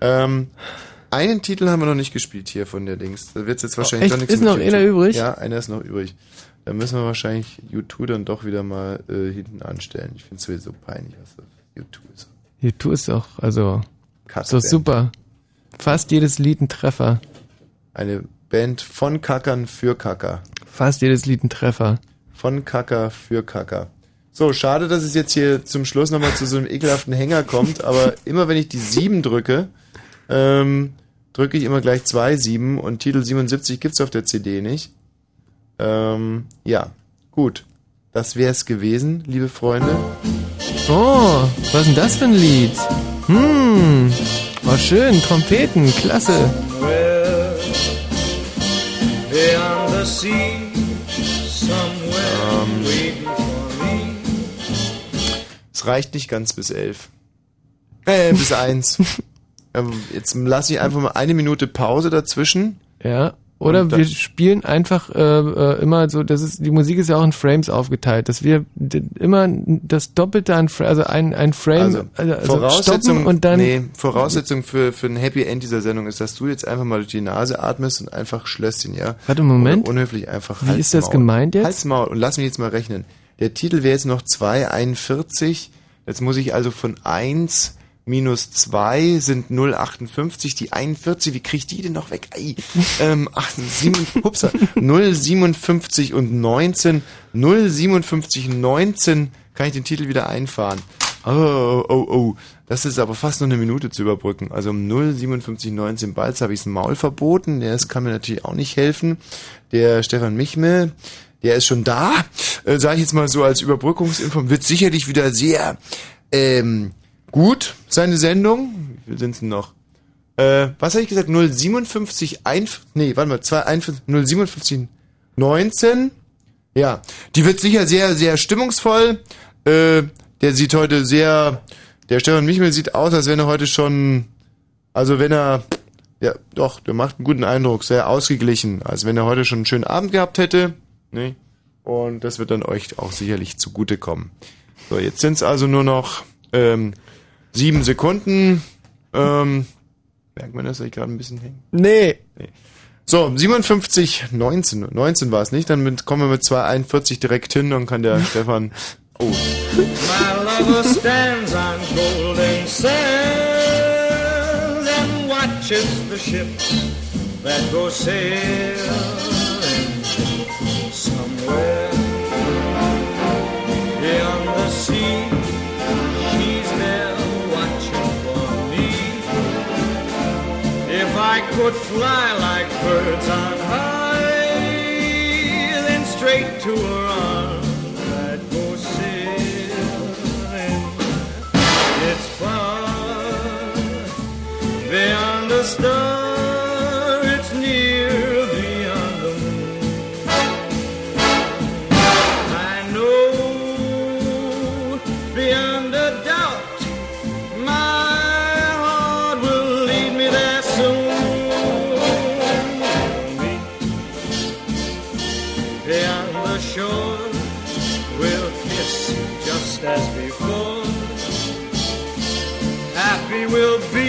Ähm, einen Titel haben wir noch nicht gespielt hier von der Dings. Da wird jetzt wahrscheinlich echt? doch nichts Ist noch YouTube. einer übrig? Ja, einer ist noch übrig. Da müssen wir wahrscheinlich U2 dann doch wieder mal äh, hinten anstellen. Ich finde es sowieso peinlich, was das U2 ist. YouTube ist auch, also, so super. Fast jedes Lied ein Treffer. Eine Band von Kackern für Kacker. Fast jedes Lied ein Treffer. Von Kacker für Kacker. So, schade, dass es jetzt hier zum Schluss nochmal zu so einem ekelhaften Hänger kommt, aber immer wenn ich die 7 drücke, ähm, drücke ich immer gleich zwei 7 und Titel 77 gibt's auf der CD nicht. Ähm, ja, gut. Das wär's gewesen, liebe Freunde. Oh, was ist denn das für ein Lied? Hm, war schön, Trompeten, klasse. Somewhere beyond the sea, somewhere waiting for me. Es reicht nicht ganz bis 11. Äh, bis 1. ähm, jetzt lasse ich einfach mal eine Minute Pause dazwischen. Ja. Oder wir spielen einfach äh, äh, immer so, das ist die Musik ist ja auch in Frames aufgeteilt, dass wir immer das Doppelte an also ein, ein Frame Also, also Voraussetzung, stoppen und dann nee, Voraussetzung für, für ein Happy End dieser Sendung ist, dass du jetzt einfach mal durch die Nase atmest und einfach Schlösschen, ja? Warte, Moment. Oder unhöflich einfach Wie Hals, ist das gemeint jetzt? Hals, Maul. Und lass mich jetzt mal rechnen. Der Titel wäre jetzt noch 2,41. Jetzt muss ich also von 1 minus 2 sind 0,58. Die 41, wie krieg ich die denn noch weg? Ei. ähm, 8, 7, hupsa. 0,57 und 19. 0,57, 19 kann ich den Titel wieder einfahren. Oh, oh, oh. Das ist aber fast nur eine Minute zu überbrücken. Also um 0,5719 Balz habe ich das Maul verboten. Das kann mir natürlich auch nicht helfen. Der Stefan Michmel, der ist schon da. Äh, Sage ich jetzt mal so als Überbrückungsinform. Wird sicherlich wieder sehr ähm, gut, seine Sendung. Wie viel sind es denn noch? Äh, was habe ich gesagt? 057, 1, nee, warte mal, 2, 1, 057, 19. Ja, die wird sicher sehr, sehr stimmungsvoll. Äh, der sieht heute sehr, der Stefan Michmel sieht aus, als wenn er heute schon, also wenn er, ja, doch, der macht einen guten Eindruck, sehr ausgeglichen, als wenn er heute schon einen schönen Abend gehabt hätte. Ne? Und das wird dann euch auch sicherlich zugutekommen. So, jetzt sind es also nur noch ähm, sieben Sekunden. Ähm, merkt man das, dass ich gerade ein bisschen hänge? Nee. So, 57, 19, 19 war es nicht, dann mit, kommen wir mit 241 direkt hin, dann kann der Stefan, oh, My lover stands on golden sands and watches the ships that go sailing somewhere I could fly like birds on high, then straight to her arms I'd go sailing. It's far beyond the star, Happy we'll be